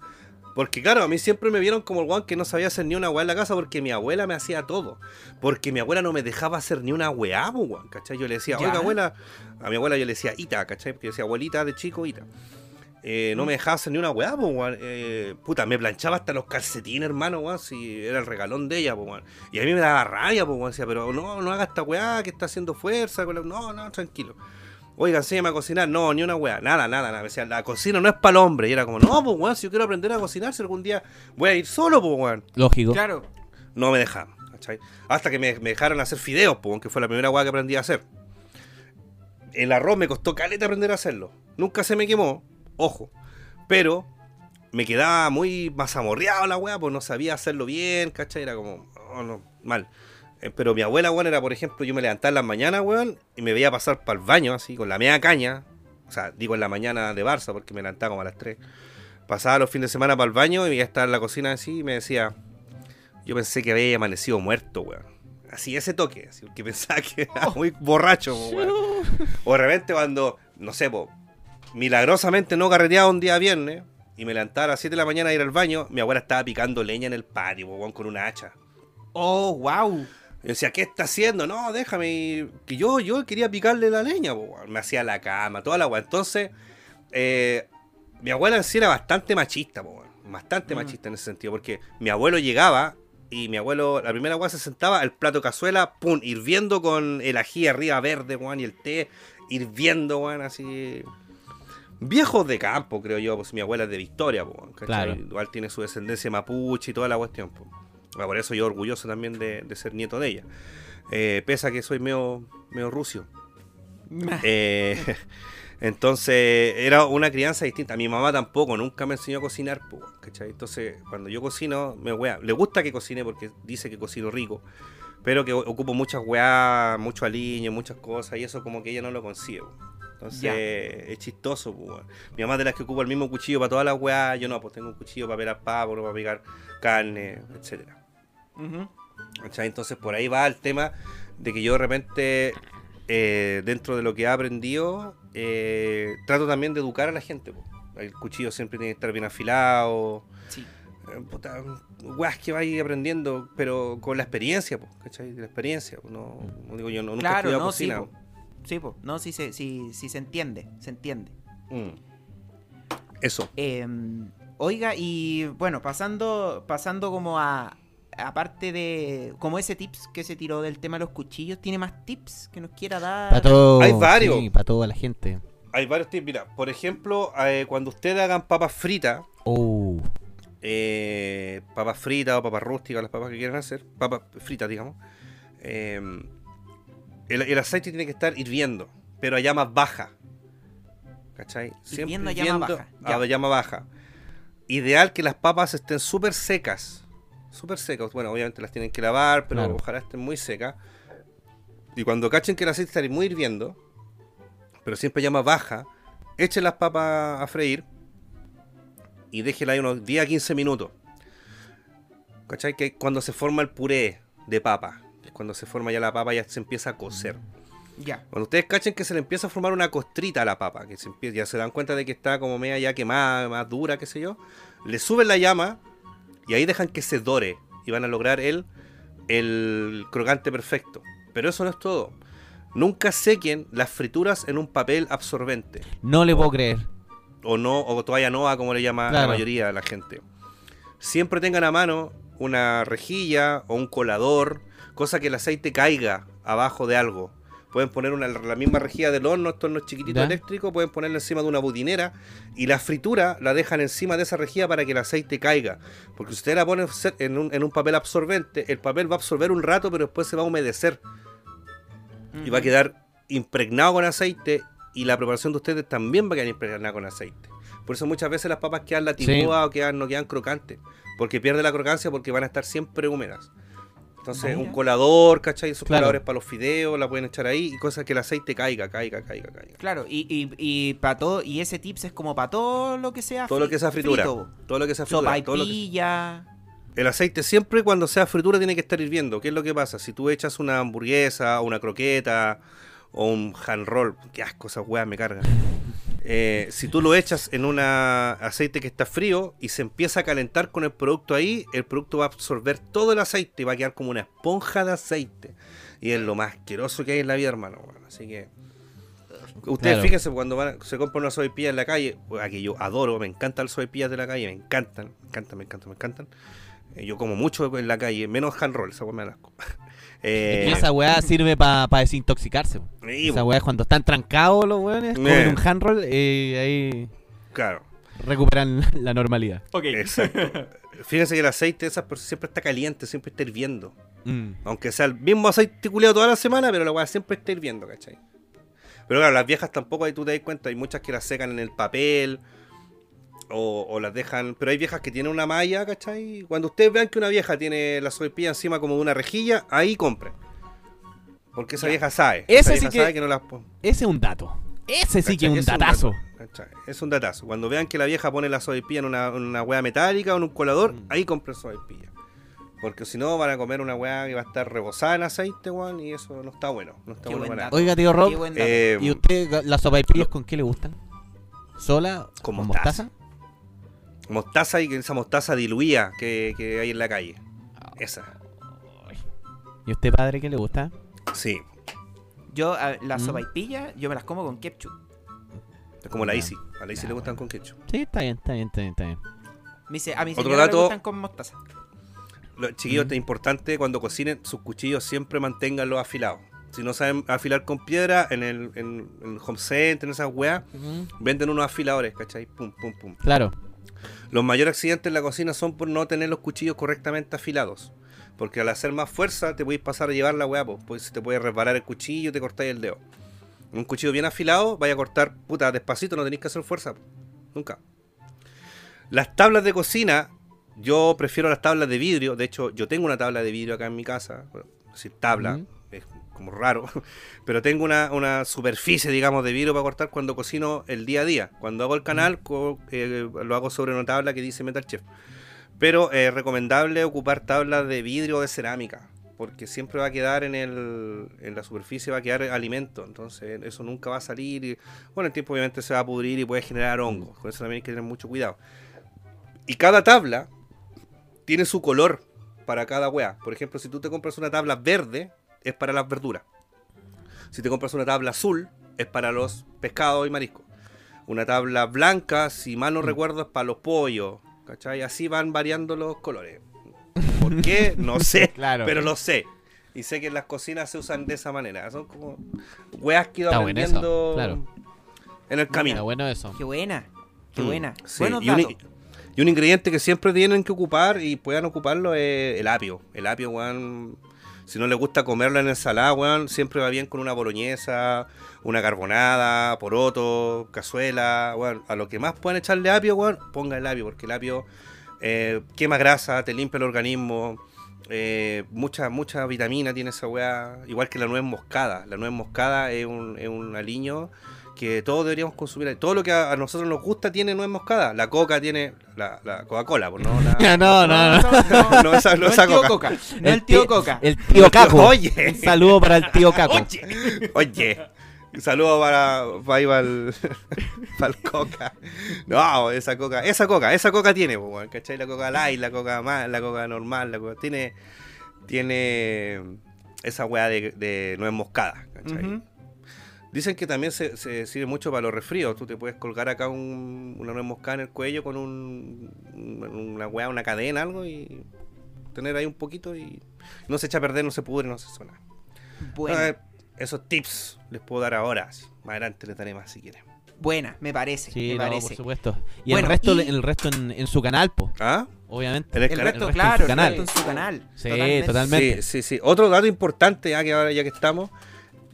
Porque, claro, a mí siempre me vieron como el weón que no sabía hacer ni una weá en la casa porque mi abuela me hacía todo. Porque mi abuela no me dejaba hacer ni una weá, pues, weón, ¿cachai? Yo le decía, Ya. oiga, abuela, a mi abuela yo le decía Ita, ¿cachai? Porque yo decía, abuelita de chico, Ita. Eh, no me dejaba hacer ni una weá, pues. Eh, puta, me planchaba hasta los calcetines, hermano, weón, si era el regalón de ella, pues. Y a mí me daba rabia, pues. Decía, pero no, no haga esta weá que está haciendo fuerza. No, no, tranquilo. Oiga, enséñame a cocinar. No, ni una weá. Nada, nada, nada. Me decía, la cocina no es para el hombre. Y era como, no, pues, weón, si yo quiero aprender a cocinar, si algún día voy a ir solo, pues, weón. Lógico. Claro. No me dejaban, ¿cachai? Hasta que me, me dejaron hacer fideos, pues, que fue la primera weá que aprendí a hacer. El arroz me costó caleta aprender a hacerlo. Nunca se me quemó, ojo. Pero me quedaba muy mazamorreado la weá, pues no sabía hacerlo bien, ¿cachai? Era como, oh, no, mal. Eh, Pero mi abuela, weón, era, por ejemplo, yo me levantaba en las mañanas, weón, y me veía pasar para el baño, así, con la media caña. O sea, digo en la mañana de Barça, porque me levantaba como a las 3. Pasaba los fines de semana para el baño y ya estaba en la cocina así y me decía, yo pensé que había amanecido muerto, weón. Así, ese toque, así, porque pensaba que era muy borracho, weón. O de repente cuando, no sé, po, milagrosamente no carreteaba un día viernes y me levantaba a las 7 de la mañana a ir al baño, mi abuela estaba picando leña en el patio, weón, con una hacha. Oh, wow. Yo decía, ¿qué está haciendo? No, déjame. Que yo, yo quería picarle la leña, po. Me hacía la cama, toda la weá. Entonces, eh, mi abuela en sí era bastante machista, po. Bastante Mm. machista en ese sentido. Porque mi abuelo llegaba y mi abuelo, la primera weá se sentaba, el plato cazuela, pum, hirviendo con el ají arriba verde, weón, y el té, hirviendo, weón, así. Viejos de campo, creo yo, pues mi abuela es de Victoria, po. Claro. Igual tiene su descendencia mapuche y toda la cuestión, po. Ah, Por eso yo orgulloso también de, de ser nieto de ella. Eh, pese a que soy medio, medio rucio. Eh, entonces, era una crianza distinta. Mi mamá tampoco, nunca me enseñó a cocinar. Entonces, cuando yo cocino, me wea. Le gusta que cocine porque dice que cocino rico, pero que ocupo muchas weas, mucho aliño, muchas cosas, y eso como que ella no lo consigue. Entonces, Ya. es chistoso, weón. Mi mamá de las que ocupa el mismo cuchillo para todas las weas, yo no, pues tengo un cuchillo para pelar pavo, para picar carne, etcétera. ¿Cachai? Entonces por ahí va el tema de que yo de repente, eh, dentro de lo que he aprendido, eh, trato también de educar a la gente. po. El cuchillo siempre tiene que estar bien afilado. Sí. eh, puta, weas que vais aprendiendo, pero con la experiencia, po, ¿cachai? La experiencia. po, No, digo yo, no, nunca he Claro, no, sí, cocina. po. Sí, po. No, sí se, sí, sí se entiende, se entiende. Mm. Eso. Eh, oiga, y bueno, pasando, pasando como a. Aparte de. Como ese tips que se tiró del tema de los cuchillos, ¿tiene más tips que nos quiera dar? Para todo. Hay varios. Sí, para toda la gente. Hay varios tips. Mira, por ejemplo, eh, cuando ustedes hagan papas fritas, Oh. eh, papas fritas o papas rústicas, las papas que quieran hacer, papas fritas, digamos. eh, el, el aceite tiene que estar hirviendo, pero a llama baja. ¿Cachai? Hirviendo a llama baja, ya. A llama baja. Ideal que las papas estén súper secas. Súper secas. Bueno, obviamente las tienen que lavar, pero Claro. ojalá estén muy secas. Y cuando cachen que el aceite está muy hirviendo, pero siempre llama baja, echen las papas a freír y déjela ahí unos 10 a 15 minutos. ¿Cachai? Que cuando se forma el puré de papa, es cuando se forma ya la papa, ya se empieza a cocer. Ya. Cuando ustedes cachen que se le empieza a formar una costrita a la papa, que se empie- ya se dan cuenta de que está como media ya quemada, más dura, qué sé yo, le suben la llama y ahí dejan que se dore y van a lograr el, el crocante perfecto. Pero eso no es todo. Nunca sequen las frituras en un papel absorbente No le puedo creer. o no o toalla nova como le llama la mayoría de la gente. Siempre tengan a mano una rejilla o un colador, cosa que el aceite caiga abajo de algo. Pueden poner una, la misma rejilla del horno, estos hornos chiquititos Ya. eléctricos, pueden ponerla encima de una budinera y la fritura la dejan encima de esa rejilla para que el aceite caiga. Porque si ustedes la ponen cer- en un, en un papel absorbente, el papel va a absorber un rato, pero después se va a humedecer y va a quedar impregnado con aceite y la preparación de ustedes también va a quedar impregnada con aceite. Por eso muchas veces las papas quedan latiguadas o quedan, no quedan crocantes, porque pierde la crocancia porque van a estar siempre húmedas. Entonces, Mira. un colador, ¿cachai? Esos Claro. coladores para los fideos, la pueden echar ahí y cosas que el aceite caiga, caiga, caiga, caiga. Claro, y, y, y para todo, y ese tips es como para todo lo que sea Todo lo que sea fritura. frito. Todo lo que sea fritura. Sopa todo lo que- pilla. El aceite siempre cuando sea fritura tiene que estar hirviendo. ¿Qué es lo que pasa? Si tú echas una hamburguesa, o una croqueta o un hand roll, qué asco, esas weas me cargan. Eh, si tú lo echas en un aceite que está frío y se empieza a calentar con el producto ahí, el producto va a absorber todo el aceite y va a quedar como una esponja de aceite. Y es lo más asqueroso que hay en la vida, hermano. Así que. Ustedes Claro. fíjense cuando van a- se compran una sopaipilla en la calle, weón, que yo adoro, me encantan las sopaipillas de la calle, me encantan, me encantan, me encantan, me encantan. Eh, yo como mucho en la calle, menos hand roll, esa me asco. Eh, esa weá sirve para desintoxicarse. po. y, Esa weá es cuando están trancados los weones, comen Eh. un handroll y ahí Claro, recuperan la normalidad. Ok. exacto. Fíjense que el aceite de esas personas siempre está caliente, siempre está hirviendo. Mm. Aunque sea el mismo aceite culeado toda la semana, pero la weá siempre está hirviendo, ¿cachai? Pero claro, las viejas tampoco, ahí tú te das cuenta, hay muchas que las secan en el papel o, o las dejan. Pero hay viejas que tienen una malla, ¿cachai? Cuando ustedes vean que una vieja tiene la sopaipilla encima como de una rejilla, ahí compren. Porque esa Ya. vieja sabe. Ese esa sí vieja que- sabe que no las Ese es un dato. Ese sí que es un datazo. Es un datazo. Cuando vean que la vieja pone la sopaipilla en una, en una hueá metálica o en un colador, Mm. ahí compren sopaipilla. Porque si no, van a comer una hueá que va a estar rebosada en aceite, weón, y eso no está bueno. No está Qué bueno buen para. Oiga, tío Rob. Eh, ¿y usted las sopaipillas con qué le gustan? ¿Sola? Con ¿Con mostaza. mostaza? Mostaza y esa mostaza diluida que, que hay en la calle. Esa. ¿Y usted, padre, qué le gusta? Sí, Yo, a- las Mm. sopaipillas, yo me las como con ketchup. es como la Ya. Easy. A la Easy Ya, le gustan con ketchup. Sí, está bien, está bien, está bien, está bien. Me dice, a mi Otro señora dato- le gustan con mostaza. Los chiquillos, Mm. es importante cuando cocinen sus cuchillos siempre manténganlos afilados. Si no saben afilar con piedra, en el, en, en el home center, en esas weas, venden unos afiladores, ¿cachai? Pum, pum, pum. Claro. Los mayores accidentes en la cocina son por no tener los cuchillos correctamente afilados. Porque al hacer más fuerza te podéis pasar a llevar la weá, pues, te puede resbalar el cuchillo y te cortáis el dedo. Un cuchillo bien afilado, vaya a cortar, puta, despacito, no tenéis que hacer fuerza. Nunca. Las tablas de cocina, yo prefiero las tablas de vidrio. De hecho, yo tengo una tabla de vidrio acá en mi casa. Bueno, es decir, tabla, es como raro. Pero tengo una, una superficie, digamos, de vidrio para cortar cuando cocino el día a día. Cuando hago el canal, co- eh, lo hago sobre una tabla que dice Metal Chef. Pero es recomendable ocupar tablas de vidrio o de cerámica, porque siempre va a quedar en, el, en la superficie, va a quedar alimento, entonces eso nunca va a salir. Y, bueno, el tiempo obviamente se va a pudrir y puede generar hongos, con eso también hay que tener mucho cuidado. Y cada tabla tiene su color para cada wea. Por ejemplo, si tú te compras una tabla verde, es para las verduras. Si te compras una tabla azul, es para los pescados y mariscos. Una tabla blanca, si mal no recuerdo, es para los pollos. ¿Cachai? Así van variando los colores. ¿Por qué? No sé. Claro. Pero lo sé. Y sé que en las cocinas se usan de esa manera. Son como weas que ido Está bueno eso, aprendiendo claro. en el Está camino. bueno eso. Qué buena, qué Mm, buena. sí, Buenos y, un, datos. y un ingrediente que siempre tienen que ocupar y puedan ocuparlo es el apio. El apio, weón. Si no les gusta comerlo en ensalada, weón, siempre va bien con una boloñesa, una carbonada, poroto, cazuela, weón. A lo que más puedan echarle apio, weón, ponga el apio, porque el apio eh, quema grasa, te limpia el organismo. eh, mucha, mucha vitamina tiene esa weá, igual que la nuez moscada. La nuez moscada es un, es un aliño que todos deberíamos consumir. Todo lo que a, a nosotros nos gusta tiene nuez moscada. La coca tiene la, la Coca-Cola, pues no la... no, no, no. no, no, esa, no No esa el tío coca. Coca. No el tío Coca. El tío Caco. Oye. Un saludo para el tío Caco. Oye, oye. Un saludo para, para, ahí para el, para el coca. No, esa coca, esa coca, esa coca tiene, pues, ¿cachai? La coca light, la coca más, la coca normal, la coca. Tiene, tiene esa weá de, de nuez moscada, ¿cachai? Dicen que también se, se sirve mucho para los resfríos. Tú te puedes colgar acá un, una nuez moscada en el cuello con un, una weá, una cadena, algo y tener ahí un poquito y no se echa a perder, no se pudre, no se suena. Buena, Ah, esos tips les puedo dar ahora. Más adelante les daré más si quieren. buena, me parece. Sí, me no, por parece. supuesto. Y Bueno, el resto, y- el resto en, en su canal, po, ¿Ah? obviamente. En el El canal- resto, el resto en claro, su el canal. resto en su canal. Sí, Totalmente. totalmente. Sí, sí, sí. Otro dato importante, ya que ahora ya que estamos,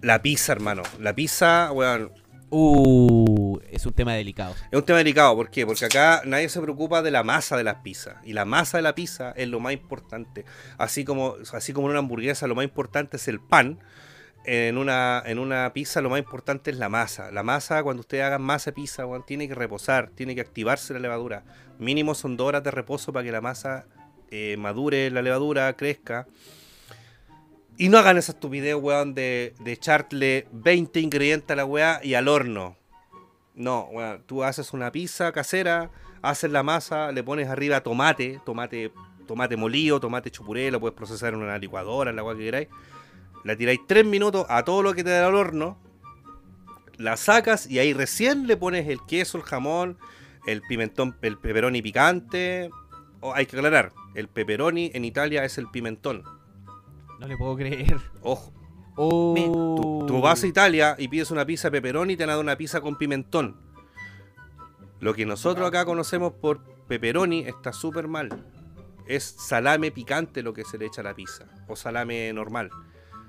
la pizza, hermano. La pizza, weón, Uh, es un tema delicado. es un tema delicado. ¿Por qué? Porque acá nadie se preocupa de la masa de las pizzas. Y la masa de la pizza es lo más importante. Así como, así como en una hamburguesa lo más importante es el pan. En una, en una pizza lo más importante es la masa. La masa, cuando ustedes hagan masa pizza, weón, tiene que reposar, tiene que activarse la levadura. Mínimo son dos horas de reposo para que la masa eh, madure la levadura, crezca. Y no hagan esa estupidez, weón, de, de echarle 20 ingredientes a la weá y al horno. No, weón, tú haces una pizza casera, haces la masa, le pones arriba tomate, tomate, tomate molido, tomate chupuré, lo puedes procesar en una licuadora, en la weá que queráis. La tiráis 3 minutos a todo lo que te da al horno, la sacas y ahí recién le pones el queso, el jamón, el pimentón, el pepperoni picante. Oh, hay que aclarar, el pepperoni en Italia es el pimentón. No le puedo creer. Ojo, Oh. tú, tú vas a Italia y pides una pizza pepperoni y te a dar una pizza con pimentón. Lo que nosotros acá conocemos por pepperoni está súper mal. Es salame picante lo que se le echa a la pizza. O salame normal.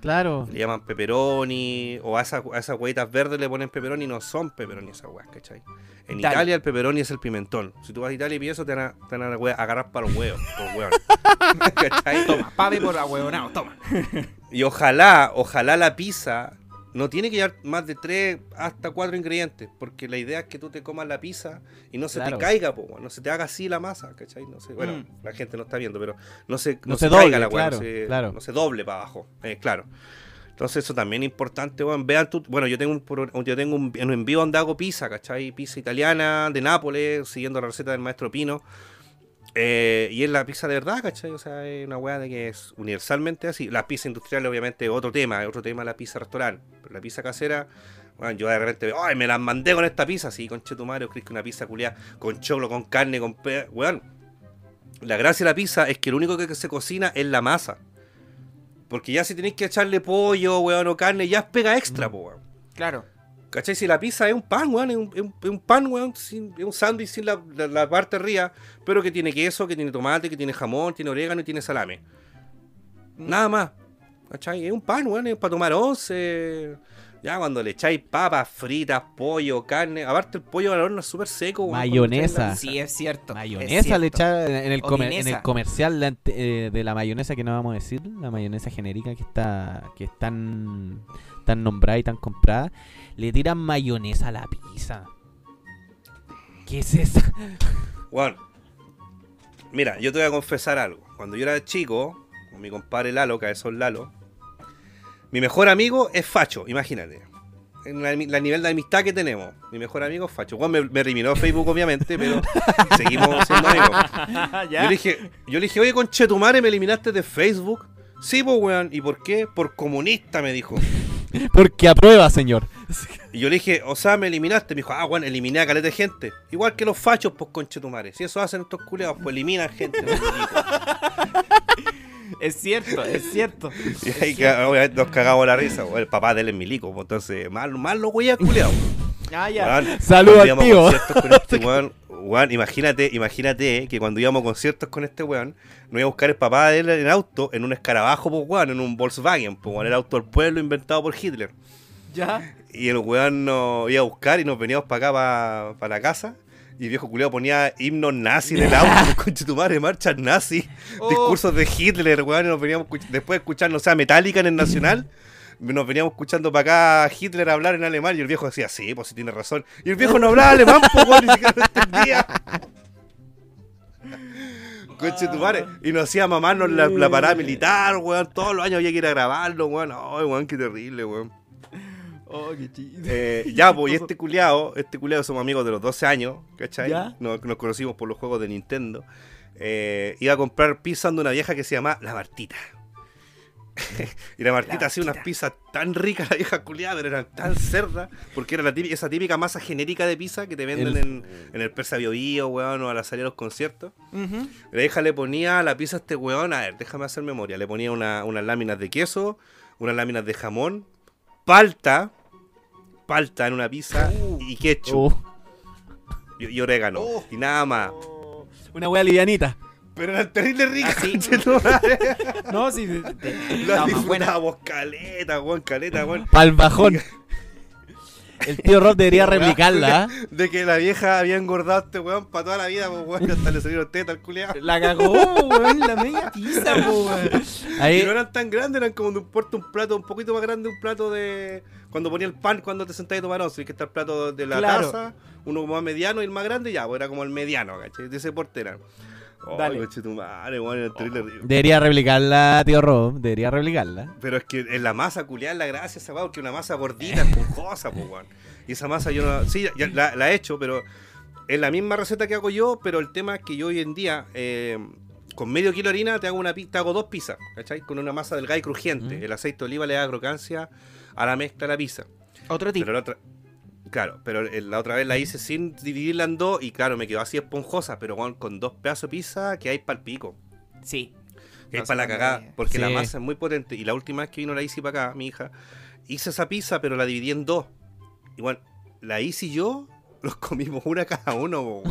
Claro. Le llaman pepperoni. O a, esa- a esas huevitas verdes le ponen pepperoni. No son pepperoni esas huevas, ¿cachai? En Italia. Italia el pepperoni es el pimentón. Si tú vas a Italia y pides eso, te van a, te van a hue- agarrar para los huevos. Por huevos. ¿Cachai? Toma, pave por ahueonado, toma. Y ojalá, ojalá la pizza no tiene que llevar más de tres hasta cuatro ingredientes, porque la idea es que tú te comas la pizza y no se Claro. te caiga, po, no se te haga así la masa, ¿cachai? No sé, bueno, Mm. la gente no está viendo, pero no se, no No se, se caiga doble, la weá, claro, no, se, claro. no se doble para abajo, eh, claro. Entonces eso también es importante, weón. Vean tú, bueno, yo tengo un, yo tengo un, un envío donde hago pizza, ¿cachai? Pizza italiana de Nápoles, siguiendo la receta del maestro Pino. Eh, y es la pizza de verdad, ¿cachai? O sea, es una weá de que es universalmente así. La pizza industrial, obviamente, es otro tema, es otro tema la pizza restaurante. Pero la pizza casera, bueno, yo de repente veo, ¡ay, me la mandé con esta pizza! Sí, con chetumario, crees que una pizza culiada con choclo, con carne, con pe... Weón, la gracia de la pizza es que lo único que se cocina es la masa. Porque ya si tenéis que echarle pollo, weón, o carne, ya es pega extra, po, weón. Claro. ¿Cachai? Si la pizza es un pan, weón, es un, es un- es un pan, weón, sin- es un sándwich sin la, la- la parte arriba, pero que tiene queso, que tiene tomate, que tiene jamón, tiene orégano y tiene salame. Nada más. ¿Cachai? Es un pan, weón, es para tomar once. Ya cuando le echáis papas fritas, pollo, carne. Aparte el pollo al horno es súper seco, weón. Mayonesa. Sí, es cierto. es Mayonesa le cierto. echa en el, O comer- en guinesa. el comercial de, eh, de la mayonesa que no vamos a decir, la mayonesa genérica que está que es tan, tan nombrada y tan comprada, le tiran mayonesa a la pizza. ¿Qué es eso? Weón, mira, yo te voy a confesar algo. Cuando yo era chico, con mi compadre Lalo, que es Lalo, mi mejor amigo es Facho, imagínate. En la, la nivel de amistad que tenemos. Mi mejor amigo es Facho. Juan me, me eliminó de Facebook, obviamente, pero seguimos siendo amigos. Yo le dije, yo le dije, oye, conchetumare, me eliminaste de Facebook. Sí, pues, weón. ¿Y por qué? Por comunista, me dijo. Porque aprueba, señor. Y yo le dije, o sea, me eliminaste. Me dijo, ah, bueno, eliminé a caleta de gente. Igual que los fachos, pues, conchetumare. Si eso hacen estos culeados, pues eliminan gente. Es cierto, es cierto. y ahí obviamente nos cagamos la risa. pues, El papá de él es milico, pues, entonces, mal, mal lo voy a culeado. Ah, ya. Weón, Salud cuando al íbamos a tío. Weón, imagínate, imagínate que cuando íbamos a conciertos con este weón, nos iba a buscar el papá de él en auto, en un escarabajo, pues weón, en un Volkswagen, pues weón, el auto del pueblo inventado por Hitler. Ya. Y el weón nos iba a buscar y nos veníamos para acá, para la casa. Y el viejo culiado ponía himnos nazi en el auto, con tu madre, marchas nazi, Oh. discursos de Hitler, weón. Y nos veníamos después de escuchar, no sé, Metallica en el Nacional, nos veníamos escuchando para acá Hitler hablar en alemán. Y el viejo decía, sí, pues sí tiene razón. Y el viejo no hablaba alemán, pues weón, ni siquiera lo entendía. Conche tu madre. Y nos hacía mamarnos la, la parada militar, weón. Todos los años había que ir a grabarlo, weón. Ay, weón, qué terrible, weón. Oh, qué chido. Eh, ya, pues, y este culiao, este culiao somos amigos de los 12 años, ¿cachai? Ya. Nos, nos conocimos por los juegos de Nintendo. Eh, iba a comprar pizza de una vieja que se llama La Martita. y la Martita La hacía unas pizzas tan ricas, la vieja culiada, pero eran tan cerdas, porque era la típica- esa típica masa genérica de pizza que te venden El- en, en el Persa Bio Bio, weón, o a la salida de los conciertos. La vieja le ponía a la pizza a este weón, a ver, déjame hacer memoria, le ponía una- unas láminas de queso, unas láminas de jamón, palta, palta en una pizza y ketchup Oh, y, y orégano. Oh. Y nada más. una wea livianita. Pero eran terribles ricas, conchetumare. No, sí. de- de- Las disfrutábamos caleta, weón, caleta, weón. Pa'l bajón. El tío Rob debería replicarla. ¿ah? De que la vieja había engordado a este weón para toda la vida, pues weón, hasta le salieron tetas al culeado. La cagó, weón, la media pizza, weón. Y Ahí, no eran tan grandes, eran como de un puerto, un plato un poquito más grande, un plato de. Cuando ponía el pan, cuando te sentabas a tomar once, que está el plato de la Claro. taza, uno más mediano y el más grande, ya, pues era como el mediano, ¿cachai? De ese porte eran. Oh, Dale. coche tu madre, weón, era terrible rico. debería replicarla, tío Rob. Debería replicarla. Pero es que en la masa culiada la gracia esa porque una masa gordita, esponjosa, pues weón. Y esa masa yo no. Sí, ya la, la he hecho, pero es la misma receta que hago yo, pero el tema es que yo hoy en día, eh, con medio kilo de harina, te hago una te hago dos pizzas, ¿cachai? Con una masa delgada y crujiente. Mm. El aceite de oliva le da crocancia a la mezcla de la pizza. Otro tip. Pero la otra. Claro, pero el- la otra vez la hice sin dividirla en dos y claro, me quedó así esponjosa, pero weón, con dos pedazos de pizza que hay para el pico. Sí. Que es No, para la cagada, porque la masa es muy potente. Y la última vez que vino la Isi para acá, mi hija, hice esa pizza, pero la dividí en dos. Igual, la Isi y yo los comimos una cada uno.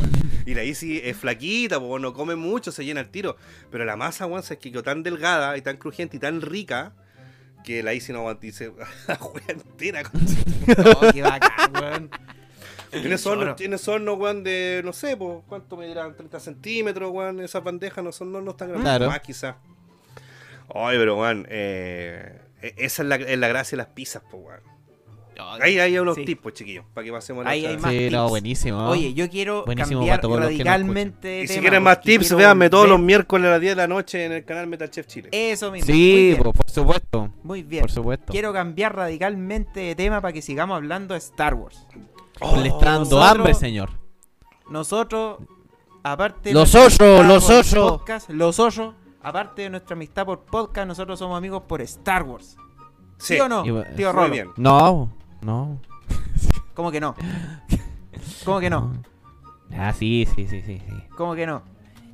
Y la Isi es flaquita, po, no come mucho, se llena el tiro. Pero la masa, weón, se quedó tan delgada y tan crujiente y tan rica que la Isi no aguantó y se la juega entera. Oh, qué bacán, weón. Tienes Choro. horno, tienes horno, weón, de, no sé, po, ¿cuánto me dirán? 30 centímetros, weón, esas bandejas no son, no, no están grandes, Claro. más quizás. Ay, pero, weón, eh, e- esa es la, es la gracia de las pizzas, po, weón. Ahí hay unos Sí. tipos, chiquillos, para que pasemos la Ahí hay más Sí, no, tips. buenísimo. Oye, yo quiero Buenísimo cambiar radicalmente de Y si quieren más tips, quiero véanme todos los miércoles a las 10 de la noche en el canal Metal Chef Chile. Eso mismo. sí, po, por supuesto. Muy bien. Por supuesto. Quiero cambiar radicalmente de tema para que sigamos hablando de Star Wars. Le está dando nosotros- hambre, señor. Nosotros aparte de Los amistad los podcast, los osos, aparte de nuestra amistad por podcast, nosotros somos amigos por Star Wars. ¿Sí, Sí, o no? Tío muy Rolo. bien. No, no. ¿Cómo que no? ¿Cómo que no? Ah, sí, sí, sí, sí. Sí, ¿Cómo que no?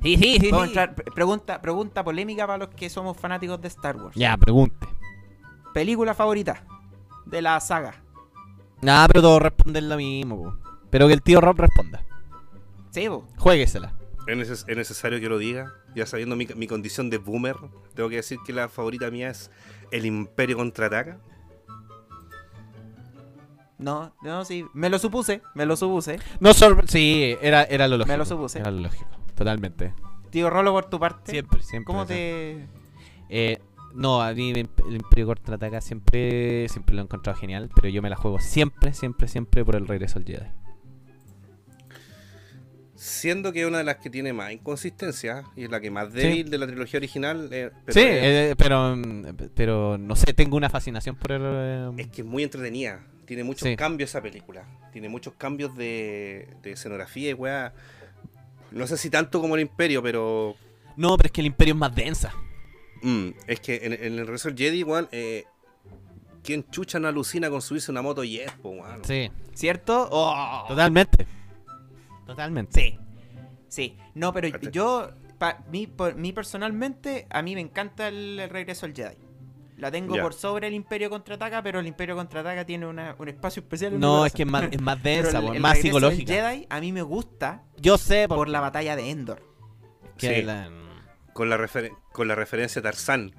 sí, sí. sí, Vamos a sí. entrar, pre- pregunta, pregunta polémica para los que somos fanáticos de Star Wars. Ya, pregunte. Película favorita de la saga. Nada, pero todos responden lo mismo, po. Pero que el tío Rob responda. Sí, po. Jueguesela. ¿Es, neces- es necesario que lo diga? Ya sabiendo mi, mi condición de boomer, tengo que decir que la favorita mía es El Imperio Contraataca. No, no, sí. Me lo supuse, me lo supuse. No sorpre- Sí, era, era lo lógico. Me lo supuse. Era lo lógico. Totalmente. Tío Rolo, por tu parte. Siempre, siempre. ¿Cómo siempre. te...? Eh, no, a mí el Imperio Contraataca siempre, siempre lo he encontrado genial, pero yo me la juego siempre, siempre, siempre por el regreso al Jedi. Siendo que es una de las que tiene más inconsistencia y es la que más débil de la trilogía original. eh, pero sí, eh, pero, pero no sé, tengo una fascinación por el... eh, es que es muy entretenida. Tiene muchos Sí. cambios esa película. Tiene muchos cambios de, de escenografía y weá. No sé si tanto como el Imperio, pero No, pero es que el Imperio es más densa. mm, es que en, en el regreso del Jedi, weón, eh, ¿quién chucha no alucina con subirse una moto y es, weón? Sí, ¿Cierto? Oh. totalmente. Totalmente. Sí. Sí. No, pero yo, pa, mí, por, mí personalmente, a mí me encanta el, el regreso al Jedi. La tengo por sobre el Imperio Contraataca, pero el Imperio Contraataca tiene una- un espacio especial en No, es que es más, es más densa, el- más psicológica. Jedi a mí me gusta Yo sé por por la batalla de Endor. que Sí. la- Con, la con la referencia a Tarzán.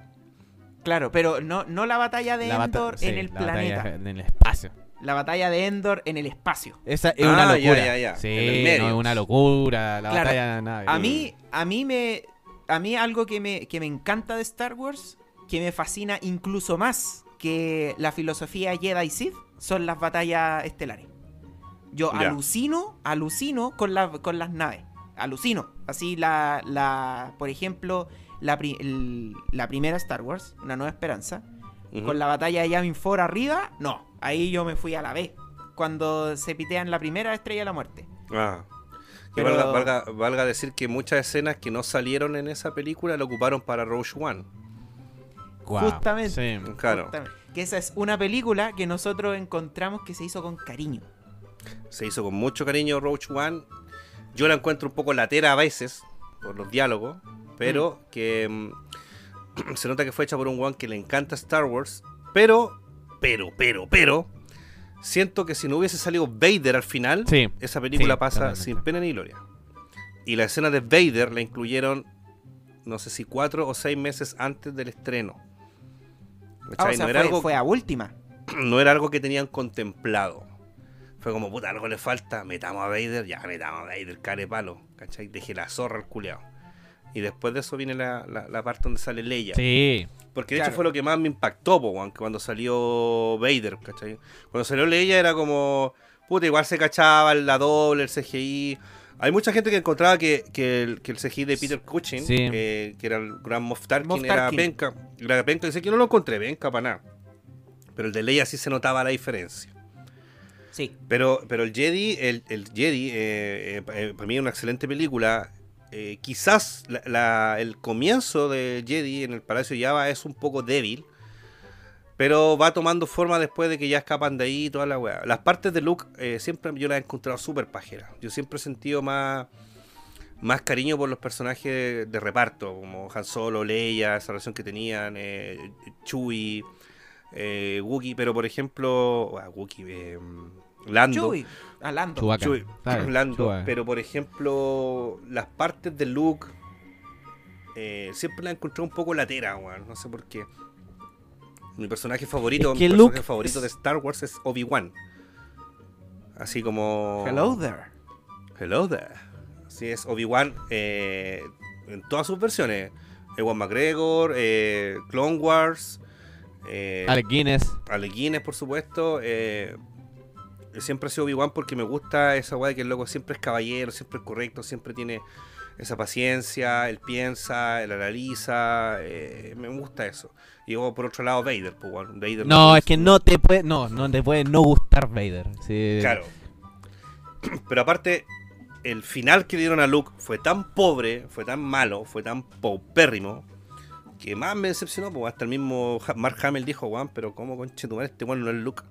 Claro, pero no, no la batalla de la bata- Endor sí, en el la planeta. en el espacio. La batalla de Endor en el espacio. Esa es Ah, una ya, locura. ya, ya, Sí, no, es una locura. La Claro, batalla de nave. A mí, a mí me. A mí algo que me, que me encanta de Star Wars, que me fascina incluso más que la filosofía Jedi Sith, son las batallas estelares. Yo alucino, alucino con, la- con las naves. Alucino. Así la, la por ejemplo, la, pri- el- la primera Star Wars, Una Nueva Esperanza, con la batalla de Yavin 4 arriba, no. Ahí yo me fui a la B. Cuando se pitean la primera estrella de la muerte. Ah. Pero- valga, valga- valga decir que muchas escenas que no salieron en esa película la ocuparon para Rogue One. Justamente. sí. Claro. Justamente. Que esa es una película que nosotros encontramos que se hizo con cariño. Se hizo con mucho cariño Rogue One. Yo la encuentro un poco latera a veces, por los diálogos, pero que mm, se nota que fue hecha por un one que le encanta Star Wars. Pero, pero, pero, pero, siento que si no hubiese salido Vader al final, Sí, esa película sí, pasa totalmente. sin pena ni gloria. Y la escena de Vader la incluyeron, no sé si cuatro o seis meses antes del estreno. Ah, o ¿Cachai? sea, no, era fue, algo, fue a última. no era algo que tenían contemplado. Fue como, puta, algo le falta, metamos a Vader, ya metamos a Vader, care palo, ¿cachai? Dejé la zorra al culeado. Y después de eso viene la, la- la parte donde sale Leia. Sí. Porque de Claro. hecho fue lo que más me impactó, po, cuando salió Vader, ¿cachai? Cuando salió Leia era como, puta, igual se cachaba la doble, el CGI. Hay mucha gente que encontraba que, que el, que el CGI de Peter Cushing, Sí. eh, que era el gran Moff Tarkin, Moff era penca. Era penca, dice que no lo encontré penca para nada. Pero el de Leia sí se notaba la diferencia. Sí. Pero, pero el Jedi, el, el Jedi, eh, eh, para mí es una excelente película. Quizás la- la- el comienzo de Jedi en el Palacio de Java es un poco débil. Pero va tomando forma después de que ya escapan de ahí y toda la weá. Las partes de Luke eh, siempre yo las he encontrado súper pajeras. Yo siempre he sentido más, más cariño por los personajes de reparto, como Han Solo, Leia, esa relación que tenían, eh, Chewie, eh, Wookiee. Pero por ejemplo, ah, Wookiee, eh, Lando. Chuy, a Lando. Chewbacca, Chewie, ¿sabes? Lando, Chewbacca. pero por ejemplo, las partes de Luke eh, siempre la encontré un poco latera, weón. No sé por qué. Mi personaje favorito, Es que mi Luke personaje favorito es- de Star Wars es Obi-Wan. Así como. Hello there. Hello there. Así es, Obi-Wan eh, en todas sus versiones. Ewan McGregor, eh, Clone Wars, eh, Alec Guinness. Por supuesto. eh, siempre ha sido Obi-Wan porque me gusta esa weá de que el loco siempre es caballero, siempre es correcto, siempre tiene esa paciencia, él piensa, él analiza. eh, me gusta eso. Y luego, por otro lado, Vader. Pues, weón, Vader No, me- es que no te puede, no, no te puede no gustar Vader. Sí. Claro. Pero aparte, el final que dieron a Luke fue tan pobre, fue tan malo, fue tan paupérrimo, que más me decepcionó, porque hasta el mismo Mark Hamill dijo, Juan, pero ¿cómo conche tu madre este bueno no es Luke?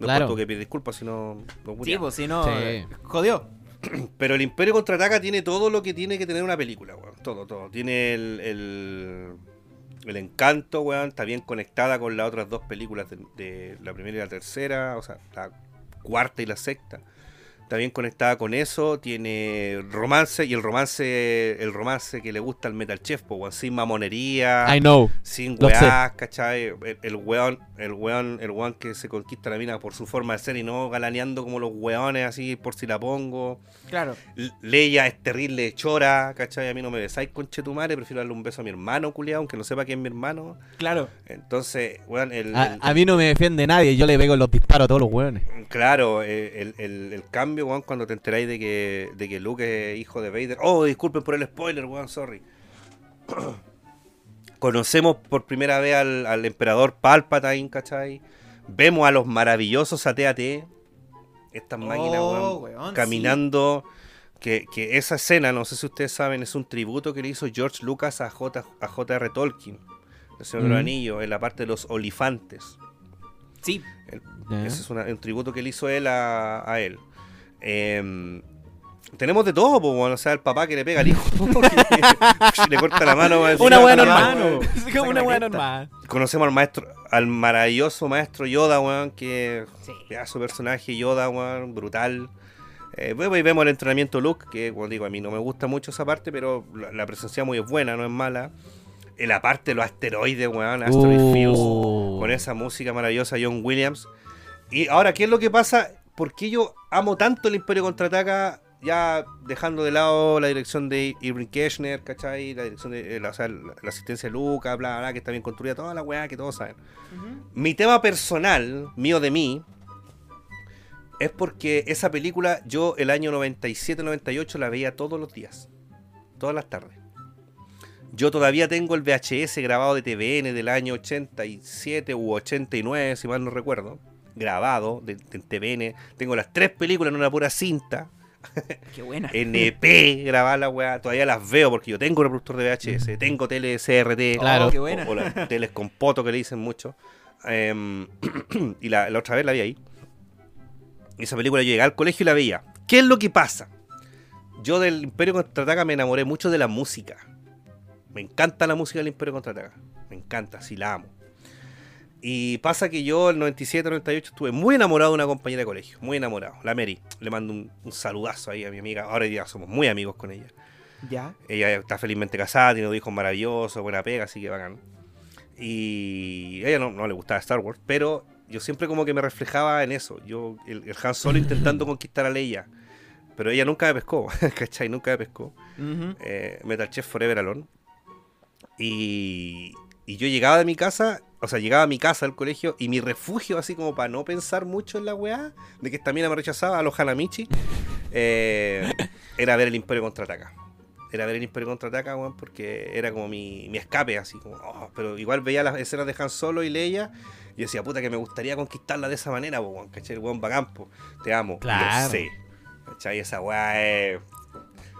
No Claro. tuvo que pedir disculpas, sino... no Sí, pues si no, Sí. eh, jodió. Pero el Imperio Contraataca tiene todo lo que tiene que tener una película, weón. Todo, todo. Tiene el, el, el encanto, weón. Está bien conectada con las otras dos películas de, de la primera y la tercera. O sea, la cuarta y la sexta. Está bien conectada con eso. Tiene romance. Y el romance, el romance que le gusta al Metal Chef, pues, weón. Sin mamonería. I know. Sin weás, ¿cachai? El, el weón, el weón, el weón que se conquista la mina por su forma de ser y no galaneando como los weones así por si la pongo. Claro. Leia es terrible chora, ¿cachai? A mí no me besáis con Chetumare, prefiero darle un beso a mi hermano, culiado, aunque no sepa quién es mi hermano. Claro. Entonces, weón, el, A, el- a mí no me defiende nadie, yo le pego los disparos a todos los hueones. claro, eh, el, el- el cambio, weón, cuando te enteráis de que, de que Luke es hijo de Vader. Oh, disculpen por el spoiler, weón, sorry. Conocemos por primera vez al, al emperador Palpatine, ¿cachai? Vemos a los maravillosos AT-AT, estas máquinas, Oh, weón, weón, caminando. Que, que esa escena, no sé si ustedes saben, es un tributo que le hizo George Lucas a, J, a J.R. Tolkien, el Señor de los Mm. Anillos, en la parte de los olifantes. Sí. El- ese es una- un tributo que le hizo él a, a él. Em, tenemos de todo, pues, bueno, o sea, el papá que le pega al hijo, que le corta la mano. Una la normal. mano. Como una hueá normal. Conocemos al maestro, al maravilloso maestro Yoda, weón, que Sí. ya su personaje Yoda, weón, brutal. Eh, y vemos el entrenamiento Luke, que como digo, a mí no me gusta mucho esa parte, pero la, la presencia muy es buena, no es mala. En la parte de los asteroides, weón, Asteroid Fields, Uh. con esa música maravillosa John Williams. Y ahora, ¿qué es lo que pasa? ¿Por qué yo amo tanto el Imperio Contraataca? Ya dejando de lado la dirección de Irving Kirchner, ¿cachai? La dirección de eh, la, o sea, la- la asistencia de Luca, bla, bla, que está bien construida, toda la weá que todos saben. Mi tema personal, mío de mí, es porque esa película yo el año 97-98 la veía todos los días, todas las tardes. Yo todavía tengo el VHS grabado de TVN del año 87 u 89, si mal no recuerdo, grabado de, de TVN. Tengo las tres películas en una pura cinta, Qué buena. NP, grabada la weá, todavía las veo porque yo tengo reproductor de VHS, tengo tele CRT, Claro. Oh, qué o, buena. o las teles con poto que le dicen mucho. Em, y la, la otra vez la vi ahí. Y esa película yo llegué al colegio y la veía. ¿Qué es lo que pasa? Yo del Imperio Contraataca me enamoré mucho de la música. Me encanta la música del Imperio Contraataca. Me encanta, sí la amo. Y pasa que yo el 97, 98 estuve muy enamorado de una compañera de colegio. Muy enamorado. La Mary. Le mando un, un saludazo ahí a mi amiga. Ahora ya somos muy amigos con ella. Ya. Ella está felizmente casada, tiene dos hijos maravillosos, buena pega, así que bacán. Y a ella no, no le gustaba Star Wars, pero yo siempre como que me reflejaba en eso. Yo, el, el Han Solo intentando conquistar a Leia, pero ella nunca me pescó, ¿cachai? Nunca me pescó. Eh, Metal Chef Forever Alone. Y, y yo llegaba de mi casa, o sea, llegaba a mi casa al colegio y mi refugio, así como para no pensar mucho en la weá, de que esta mina me rechazaba a los Hanamichi, eh, era ver el Imperio Contraataca. Era ver el Imperio Contraataca, weón, porque era como mi, mi escape, así como, oh, pero igual veía las escenas de Han Solo y Leia y decía, puta, que me gustaría conquistarla de esa manera, weón, ¿cachai? El weón bacán, po. te amo, Claro. lo sé. ¿Cachai? Esa weá es...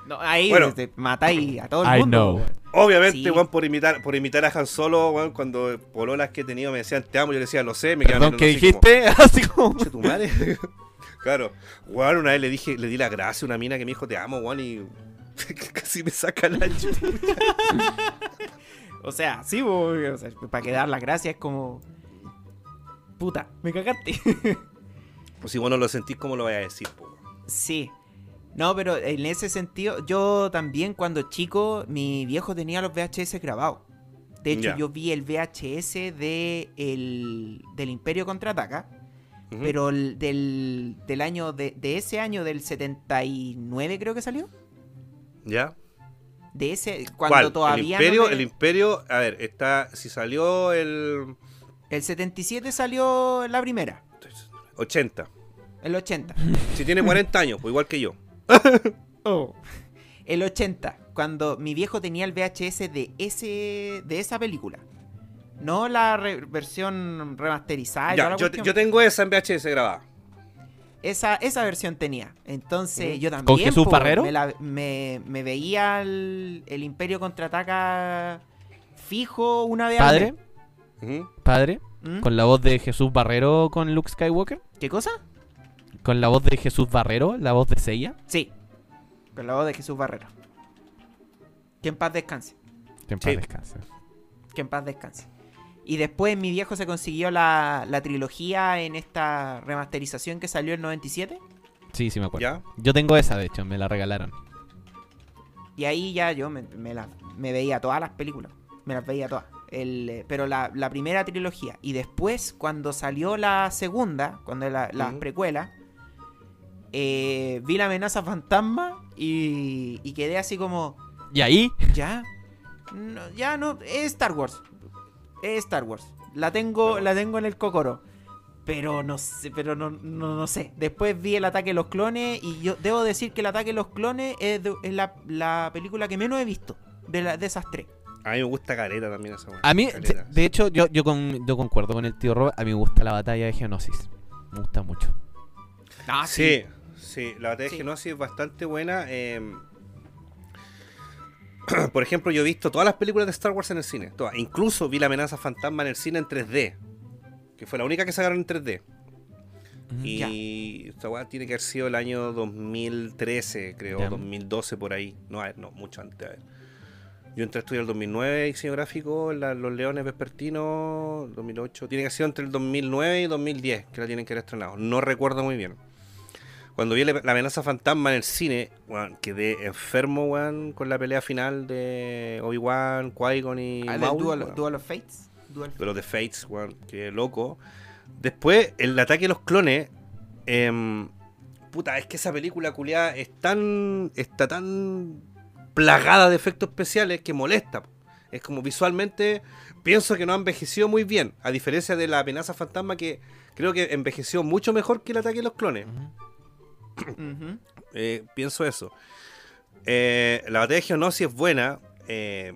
No, ahí Bueno. te matáis a todo el I mundo. know. Obviamente, Sí. weón, por imitar, por imitar a Han Solo, weón, cuando pololas que he tenido me decían te amo, yo le decía lo sé, me quedaban Perdón, ¿qué dijiste? Así como. como, "Conche tu madre". claro, weón, una vez le dije, le di la gracia a una mina que me dijo te amo, weón, y casi me saca la chucha. O sea, sí, weón, o sea, para que dar las gracias es como. Puta, me cagaste. Pues si vos no lo sentís, ¿cómo lo voy a decir, po, sí. No, pero en ese sentido, yo también cuando chico, mi viejo tenía los VHS grabados. De hecho, yo vi el VHS de el, del Imperio Contraataca, Ujú. pero el del, del año, de, de ese año del 79 creo que salió. ¿Ya? De ese, cuando ¿Cuál? todavía el imperio, no me- el imperio, a ver, está, si salió el el 77 salió la primera, 80, el 80. si tiene 40 años, pues igual que yo. El 80, cuando mi viejo tenía el VHS de ese de esa película. No la re- versión remasterizada. ya, yo, tengo esa en VHS grabada. Esa, esa versión tenía. Entonces yo también. ¿Con Jesús Barrero? Me, la- me- me veía el, el Imperio contraataca fijo una vez Padre, padre, ¿Mm? con la voz de Jesús Barrero con Luke Skywalker. ¿Qué cosa? Con la voz de Jesús Barrero, la voz de Seiya. Sí. Con la voz de Jesús Barrero. Que en paz descanse. Que en Sí. paz descanse. Que en paz descanse. Y después mi viejo se consiguió la, la trilogía en esta remasterización que salió en 97. Sí, sí me acuerdo. ¿Ya? Yo tengo esa, de hecho, me la regalaron. Y ahí ya yo me, me la- me veía todas las películas. Me las veía todas. El, eh, pero la, la primera trilogía. Y después, cuando salió la segunda, cuando la, las Ujú. precuelas, eh, vi la amenaza fantasma y, y quedé así como, Y ahí, ya, no, ya no, es Star Wars. Es Star Wars. La tengo, la tengo en el cocoro. Pero no sé, pero no, no, no sé. Después vi el ataque de los clones y yo debo decir que el ataque de los clones es, de- es la, la película que menos he visto de, la- de esas tres. A mí me gusta Careta también esa weá. a mí, de, de hecho, yo, yo, con, yo concuerdo con el tío Robert. A mí me gusta la batalla de Geonosis. Me gusta mucho. Ah, Sí, sí, la batalla Sí. de Genosis es bastante buena. eh, Por ejemplo, yo he visto todas las películas de Star Wars en el cine. Todas. Incluso vi la amenaza fantasma en el cine en 3D. Que fue la única que sacaron en 3D. Y esta weá tiene que haber sido el año 2013, creo, Ya. 2012 por ahí. No, a ver, no, mucho antes. a ver. Yo entré a estudiar el 2009 diseño gráfico, la- Los Leones Vespertinos, 2008. Tiene que haber sido entre el 2009 y 2010 que la tienen que haber estrenado. No recuerdo muy bien. Cuando vi la, la amenaza fantasma en el cine, quedé enfermo, weón, con la pelea final de Obi-Wan, Qui-Gon y Ah, Maul, Dual, of Fates. Dual De los de Fates, weón, qué loco. Después, el ataque de los clones. em, puta, es que esa película culiada es tan. está tan plagada de efectos especiales que molesta. Es como visualmente. Pienso que no ha envejecido muy bien. A diferencia de la amenaza fantasma que creo que envejeció mucho mejor que el ataque de los clones. Eh, pienso eso. Eh, la batalla de Geonosis es buena. eh,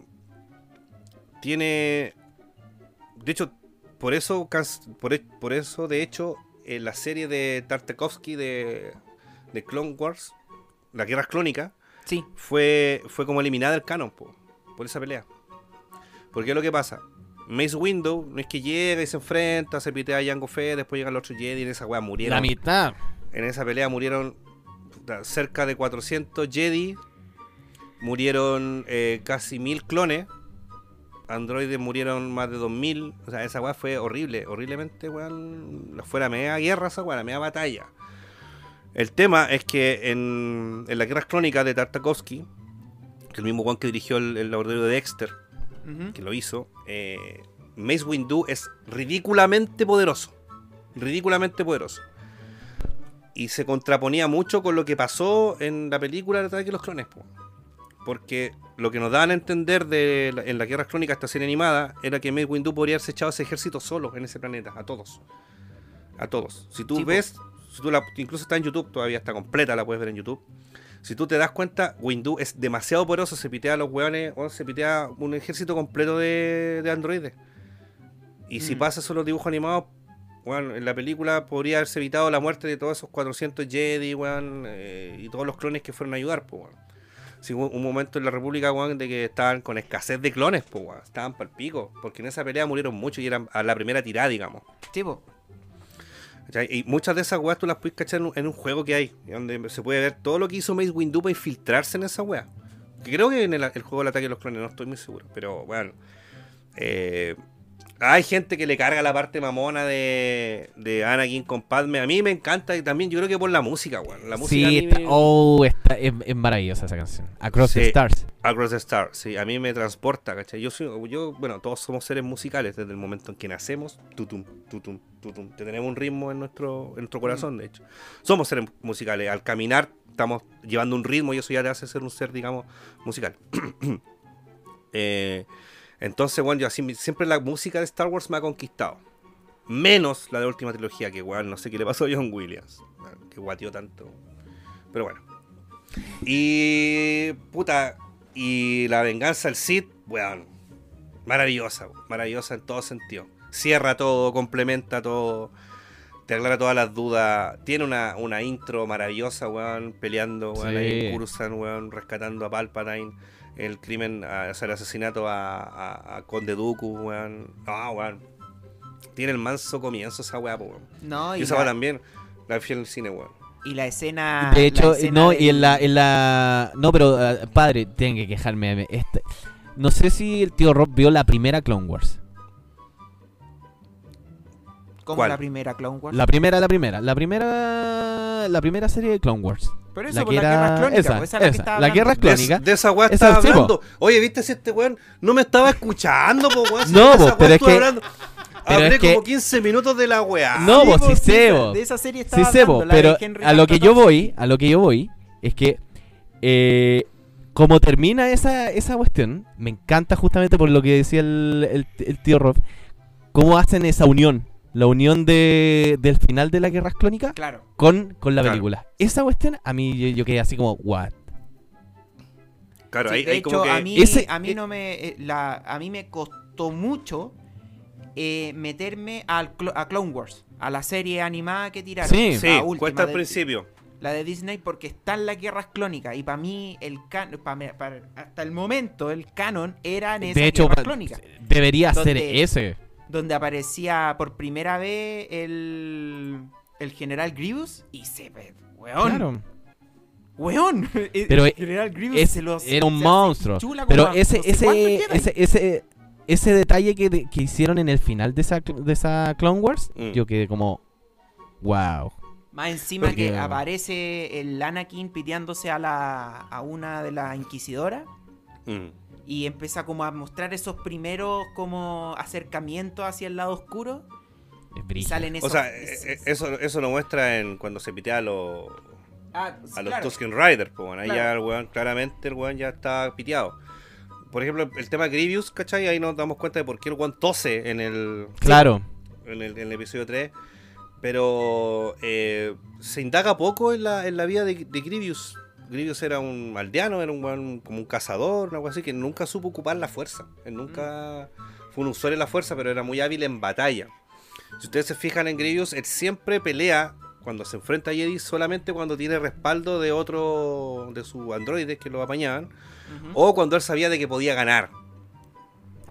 tiene. De hecho, por eso, por, e- por eso de hecho, en la serie de Tartakovsky de, de Clone Wars, la guerra clónica, Sí. fue, fue como eliminada del canon po, por esa pelea. Porque es lo que pasa. Mace Window no es que llega y se enfrenta, se pitea a Jango Fett, después llegan los otros Jedi y en esa weá murieron. La mitad. En esa pelea murieron cerca de 400 Jedi. Murieron eh, casi mil clones. Androides murieron más de 2000. O sea, esa weá fue horrible. Horriblemente, weón. Fue la media guerra esa weá, la media batalla. El tema es que en, en las guerras clónicas de Tartakovsky, que el mismo weón que dirigió el, el laboratorio de Dexter, que lo hizo, eh, Mace Windu es ridículamente poderoso. Ridículamente poderoso. Y se contraponía mucho con lo que pasó en la película de Ataque de los Clones. po. Porque lo que nos daban a entender de la- en la Guerra Crónica, esta serie animada, era que Mace Windu podría haberse echado ese ejército solo en ese planeta, a todos. A todos. Si tú Sí, po. ves, si tú la- incluso está en YouTube, todavía está completa, la puedes ver en YouTube. Si tú te das cuenta, Windu es demasiado poderoso, se pitea a los hueones, o se pitea un ejército completo de, de androides. Y si Mm. pasa eso los dibujos animados, bueno, en la película podría haberse evitado la muerte de todos esos 400 Jedi, weón, eh, y todos los clones que fueron a ayudar, pues, weón. Sí, hubo un momento en la República, weón, de que estaban con escasez de clones, pues, weón. Estaban para el pico, porque en esa pelea murieron muchos y eran a la primera tirada, digamos. Sí, po. ¿Cachai? Y muchas de esas weas tú las puedes cachar en un, en un juego que hay, donde se puede ver todo lo que hizo Mace Windu para infiltrarse en esa wea. Que creo que en el, el juego del ataque de los clones, no estoy muy seguro, pero bueno. Eh, hay gente que le carga la parte mamona de, de Anakin con Padme. A mí me encanta y también yo creo que por la música, weón. La música Sí, está- me- oh, está, es, es maravillosa esa canción. Across the. Stars. Across the Star, sí, a mí me transporta, ¿cachai? Yo soy, yo, bueno, todos somos seres musicales desde el momento en que nacemos, tutum, tutum, tutum, tenemos un ritmo en nuestro, en nuestro corazón, de hecho. Somos seres musicales, al caminar estamos llevando un ritmo y eso ya te hace ser un ser, digamos, musical. Eh, entonces, bueno, yo así, siempre la música de Star Wars me ha conquistado. Menos la de la última trilogía, que igual no sé qué le pasó a John Williams, que guateó tanto. Pero bueno. Y. Puta. Y la venganza del Sith, weón. Maravillosa, weón, maravillosa en todo sentido. Cierra todo, complementa todo. te aclara todas las dudas. Tiene una, una intro maravillosa, weón, peleando, weón, Sí. ahí Coruscant, weón, rescatando a Palpatine. El crimen, o sea, el asesinato a, a, a Conde Dooku, weón. Ah, weón. Tiene el manso comienzo esa weá, weón. No, Y y esa weá la, también, la fiel en el cine, weón. y la escena. De hecho, escena no, y en la, en la... No, pero, eh, padre, tengo que quejarme. Este... No sé si el tío Rob vio la primera Clone Wars. Como ¿Cuál? la primera Clone Wars. La primera, la primera. La primera... La primera serie de Clone Wars. Pero eso la por que las era- guerras clónicas, esa, pues, esa es la la guerra De, clónica. de esa weá Esa estaba sí, hablando. Oye, ¿viste si este weón no me estaba escuchando, po, weón? Si No, de po, pero es que- hablando. pero Hablé es que- como 15 minutos de la weá. No, Sí, vos, pues, sí de vos. De esa serie Sí estaba sé, hablando, la de pero a lo que yo voy, a lo que yo voy, es que eh, como termina esa, esa cuestión, me encanta justamente por lo que decía el, el- el tío Rob, cómo hacen esa unión, la unión de, del final de las guerras clónicas Claro. con, con la Claro. película. Esa cuestión a mí yo, yo quedé así como, what? Claro, Sí, ahí, de ahí hecho, como que. a mí, Ese- a mí eh, no me, eh, la, a mí me costó mucho eh, meterme al a Clone Wars, a la serie animada que tiraron. Sí. la Sí, última cuesta al principio. La de Disney porque están las guerras clónicas y para mí el can, para- hasta el momento el canon era en esas De hecho, debería ser ese. Donde aparecía por primera vez el el general Grievous y se ve, weón, Claro. weón, Pero el general Grievous Es- se los- era un se monstruo. chula Pero ese, no sé cuántos ese, ese, ese, ese detalle que, de- que hicieron en el final de esa, de esa Clone Wars, Mm. yo quedé como, wow. Más encima Porque- que aparece el Anakin piteándose a la a una de las inquisidoras Mm. Y empieza como a mostrar esos primeros como acercamientos hacia el lado oscuro y salen O esos sea, es- eh, eso, eso lo muestra en cuando se pitea a los, Ah, sí, a los claro. Tusken Riders. Pues bueno, ahí Claro. ya el weón, claramente el weón ya está piteado. Por ejemplo, el tema Grievous, ¿cachai? Ahí nos damos cuenta de por qué el weón tose en el, Claro. en el, en el episodio 3. Pero eh, se indaga poco en la, en la vida de, de Grievous. Grievous era un aldeano, era un weón como un cazador, algo así, que nunca supo ocupar la fuerza. Él nunca fue un usuario de la fuerza, pero era muy hábil en batalla. Si ustedes se fijan en Grievous, él siempre pelea cuando se enfrenta a Jedi solamente cuando tiene respaldo de otro de sus androides que lo apañaban. O cuando él sabía de que podía ganar.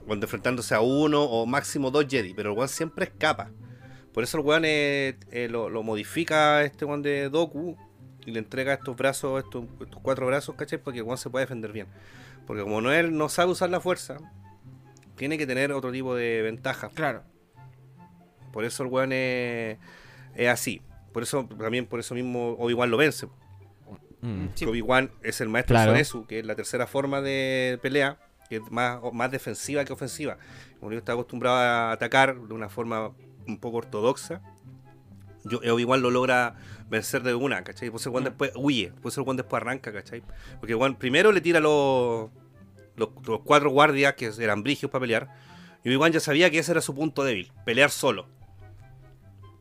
Cuando enfrentándose a uno o máximo dos Jedi. Pero el weón siempre escapa. Por eso el weón eh, eh, lo, lo modifica este weón de Doku. Y le entrega estos brazos, estos, estos cuatro brazos, ¿cachai? Porque el weón se puede defender bien. Porque como no él no sabe usar la fuerza, tiene que tener otro tipo de ventaja. Claro. Por eso el weón es, es así. Por eso, también por eso mismo Obi-Wan lo vence. Mm. Obi-Wan es el maestro Claro. Sonesu, que es la tercera forma de pelea, que es más, más defensiva que ofensiva. Como yo está acostumbrado a atacar de una forma un poco ortodoxa, yo, Obi-Wan lo logra vencer de una, ¿cachai? Pues el Juan Mm. después huye, pues el Juan después arranca, ¿cachai? Porque Juan primero le tira los, los, los cuatro guardias que eran brigios para pelear, y Obi-Wan ya sabía que ese era su punto débil, pelear solo.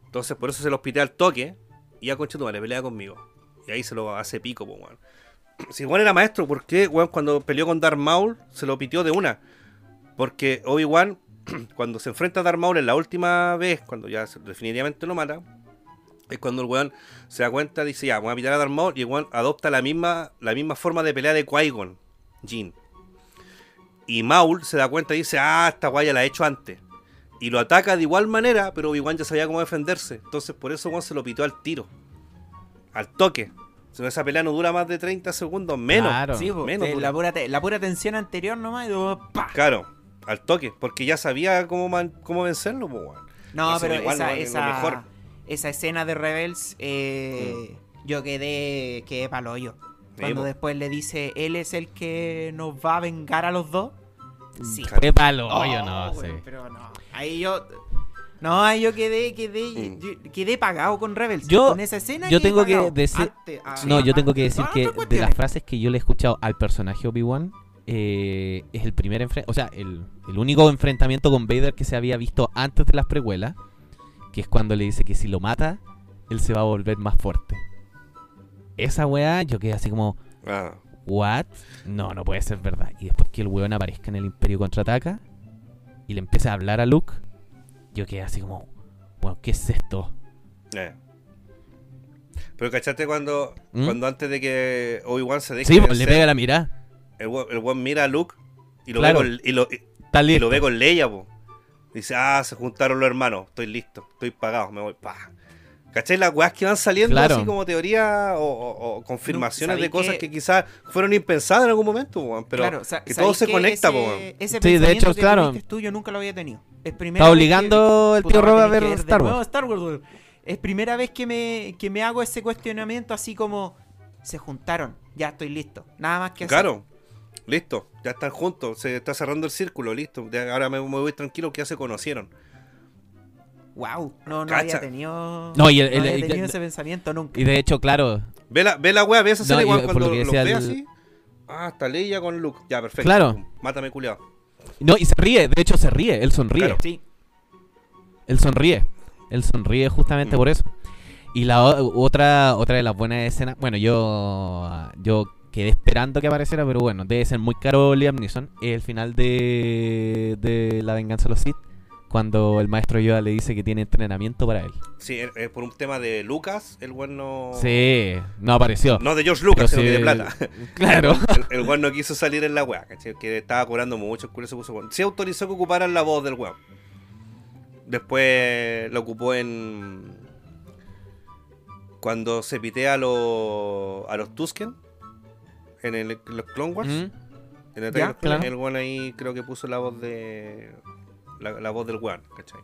Entonces por eso se los pitea al toque, y ya concha tu madre, pelea conmigo. Y ahí se lo hace pico, pues, weón. Si Juan era maestro, ¿por qué, weón, cuando peleó con Darth Maul, se lo pitió de una? Porque Obi-Wan, cuando se enfrenta a Darth Maul en la última vez, cuando ya definitivamente lo mata, es cuando el weón se da cuenta, dice, ya, voy a pitar a Darth Maul, y el weón adopta la misma, la misma forma de pelea de Qui-Gon, Jin. Y Maul se da cuenta y dice, ah, esta guaya la he hecho antes. Y lo ataca de igual manera, pero Obi-Wan ya sabía cómo defenderse. Entonces por eso Juan se lo pitó al tiro. Al toque. Si no, esa pelea no dura más de 30 segundos, menos. Claro. Sí, menos dura. la, pura te- la pura tensión anterior nomás y luego. Claro, al toque, porque ya sabía cómo, man- cómo vencerlo, pues, weón. No, Eso pero igual esa, no es lo esa, mejor. Esa escena de Rebels, eh, yo quedé, quedé pa'l hoyo. Sí, Cuando po. después le dice, él es el que nos va a vengar a los dos. Sí. Qué palo, Oh, yo no. Pero no. Ahí yo. No, ahí yo quedé, quedé, Mm. yo- quedé pagado con Rebels. Yo- con esa escena. yo quedé tengo que decir- Ante- a- No, yo a- tengo que a decir que de las frases que yo le he escuchado al personaje Obi-Wan, eh, es el primer enfrentamiento, o sea, el, el único enfrentamiento con Vader que se había visto antes de las precuelas, que es cuando le dice que si lo mata, él se va a volver más fuerte. Esa weá, yo quedé así como, Ah, ¿what? No, no puede ser verdad. Y después que el weón aparezca en el Imperio Contraataca y le empieza a hablar a Luke, yo quedé así como, bueno, ¿qué es esto? Eh. Pero cachate cuando, ¿Mm? cuando antes de que Obi-Wan se deje Sí, pues, le vencer, pega la mirada. el, weón- el weón mira a Luke y lo, Claro. ve, con, y lo, y- y lo ve con Leia, po. Dice, ah, se juntaron los hermanos, estoy listo, estoy pagado, me voy. Pa. ¿Cachai? Las weas que van saliendo Claro. así como teoría o, o- o confirmaciones No, de ¿sabéis cosas que- que quizás fueron impensadas en algún momento, weón, pero Claro, que ¿sabéis todo se que conecta, ese, weón. ese Sí, de hecho, que claro. tuviste tú, yo nunca lo había tenido. Es primera Está obligando que- el tío Rob a ver Star Wars. Star Wars, weón. Es primera vez que me, que me hago ese cuestionamiento así como se juntaron, ya estoy listo. Nada más que hacer. Claro, listo, ya están juntos, se está cerrando el círculo, listo. Ya ahora me, me voy tranquilo que ya se conocieron. Wow, no, no Cacha. había tenido, No, y el- el- había el- tenido el- ese pensamiento nunca. Y de hecho, claro, Ve la, ve la wea, ve esa No, serie cuando lo ve el- así. Ah, está Leia con Luke. Ya, perfecto. Claro. Mátame, culiado. no, y se ríe, de hecho se ríe, él sonríe. Claro. Sí, Él sonríe. Él sonríe justamente Mm. por eso. Y la otra otra de las buenas escenas, bueno, yo yo quedé esperando que apareciera, pero bueno, debe ser muy caro Liam Neeson, es el final de de La venganza de los Sith cuando el maestro Yoda le dice que tiene entrenamiento para él. Sí, eh, por un tema de Lucas, el weón no. Sí, no apareció. No de George Lucas, sino que sí- de plata. Claro. El, el no quiso salir en la ¿cachai? Que estaba cobrando mucho, el se puso. Sí autorizó que ocuparan la voz del weón. Después lo ocupó en. Cuando se pitea a los. a los Tusken. En, el, los Clone Wars. Mm, En el, Ya, claro. el weón ahí creo que puso la voz de. La, la voz del weón, ¿cachai?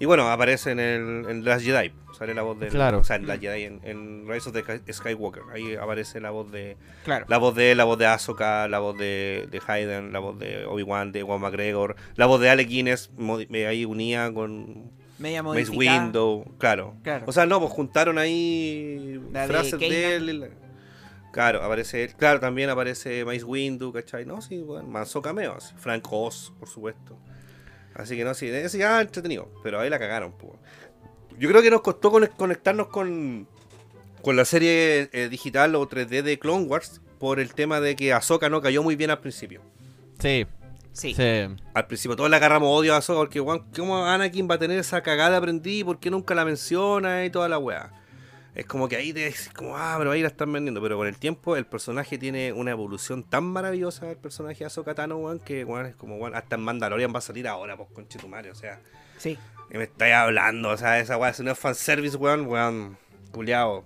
Y bueno, aparece en el en Last Jedi. Sale la voz del. Claro. O sea, en Last Jedi, en, en Rise of the Sky- Skywalker. Ahí aparece la voz de. claro. La voz de la voz de Ahsoka, la voz de, de Hayden, la voz de Obi-Wan, de Juan McGregor, la voz de Alec Guinness, eh, ahí unía con Media Mace. Window, claro. Claro. O sea, no, pues juntaron ahí La de frases de, él. Claro, aparece él. Claro, también aparece Mace Windu, ¿cachai? No, sí, bueno, manso cameo. así. Frank Oz, por supuesto. Así que no, sí, ese ya entretenido. Pero ahí la cagaron, pues. Yo creo que nos costó conec- conectarnos con, con la serie eh, digital o 3D de Clone Wars por el tema de que Ahsoka no cayó muy bien al principio. Sí, Sí. sí. Al principio todos le agarramos odio a Ahsoka porque, weón, ¿cómo Anakin va a tener esa cagada aprendí? ¿Por qué nunca la menciona y toda la weá? Es como que ahí te decís, como, ah, pero ahí la están vendiendo. Pero con el tiempo el personaje tiene una evolución tan maravillosa, el personaje de Ahsoka Tano, weón, que, weón, es como, weón, hasta en Mandalorian va a salir ahora, pues, conchetumare, o sea, Sí. ¿qué me estáis hablando? O sea, esa weá, si no es fanservice, weón, weón, culiao.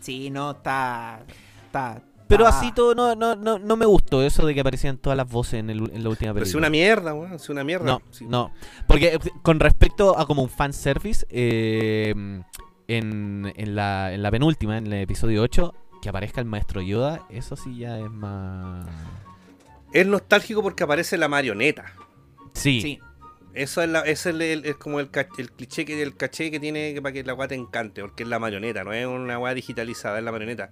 Sí, no, está. Está. Pero así todo no, no, no, no me gustó eso de que aparecían todas las voces en, el- en la última Pero si película. una mierda, weón, si una mierda. No, Sí. no. Porque eh, con respecto a como un fanservice, eh, en, en, la, en la penúltima, en el episodio 8, que aparezca el maestro Yoda, eso sí ya es más... Es nostálgico porque aparece la marioneta. Sí, Sí. Eso es, la, ese es, el, el- es como el, el cliché que el caché que tiene que- para que la weá te encante, porque es la marioneta, no es una weá digitalizada, es la marioneta.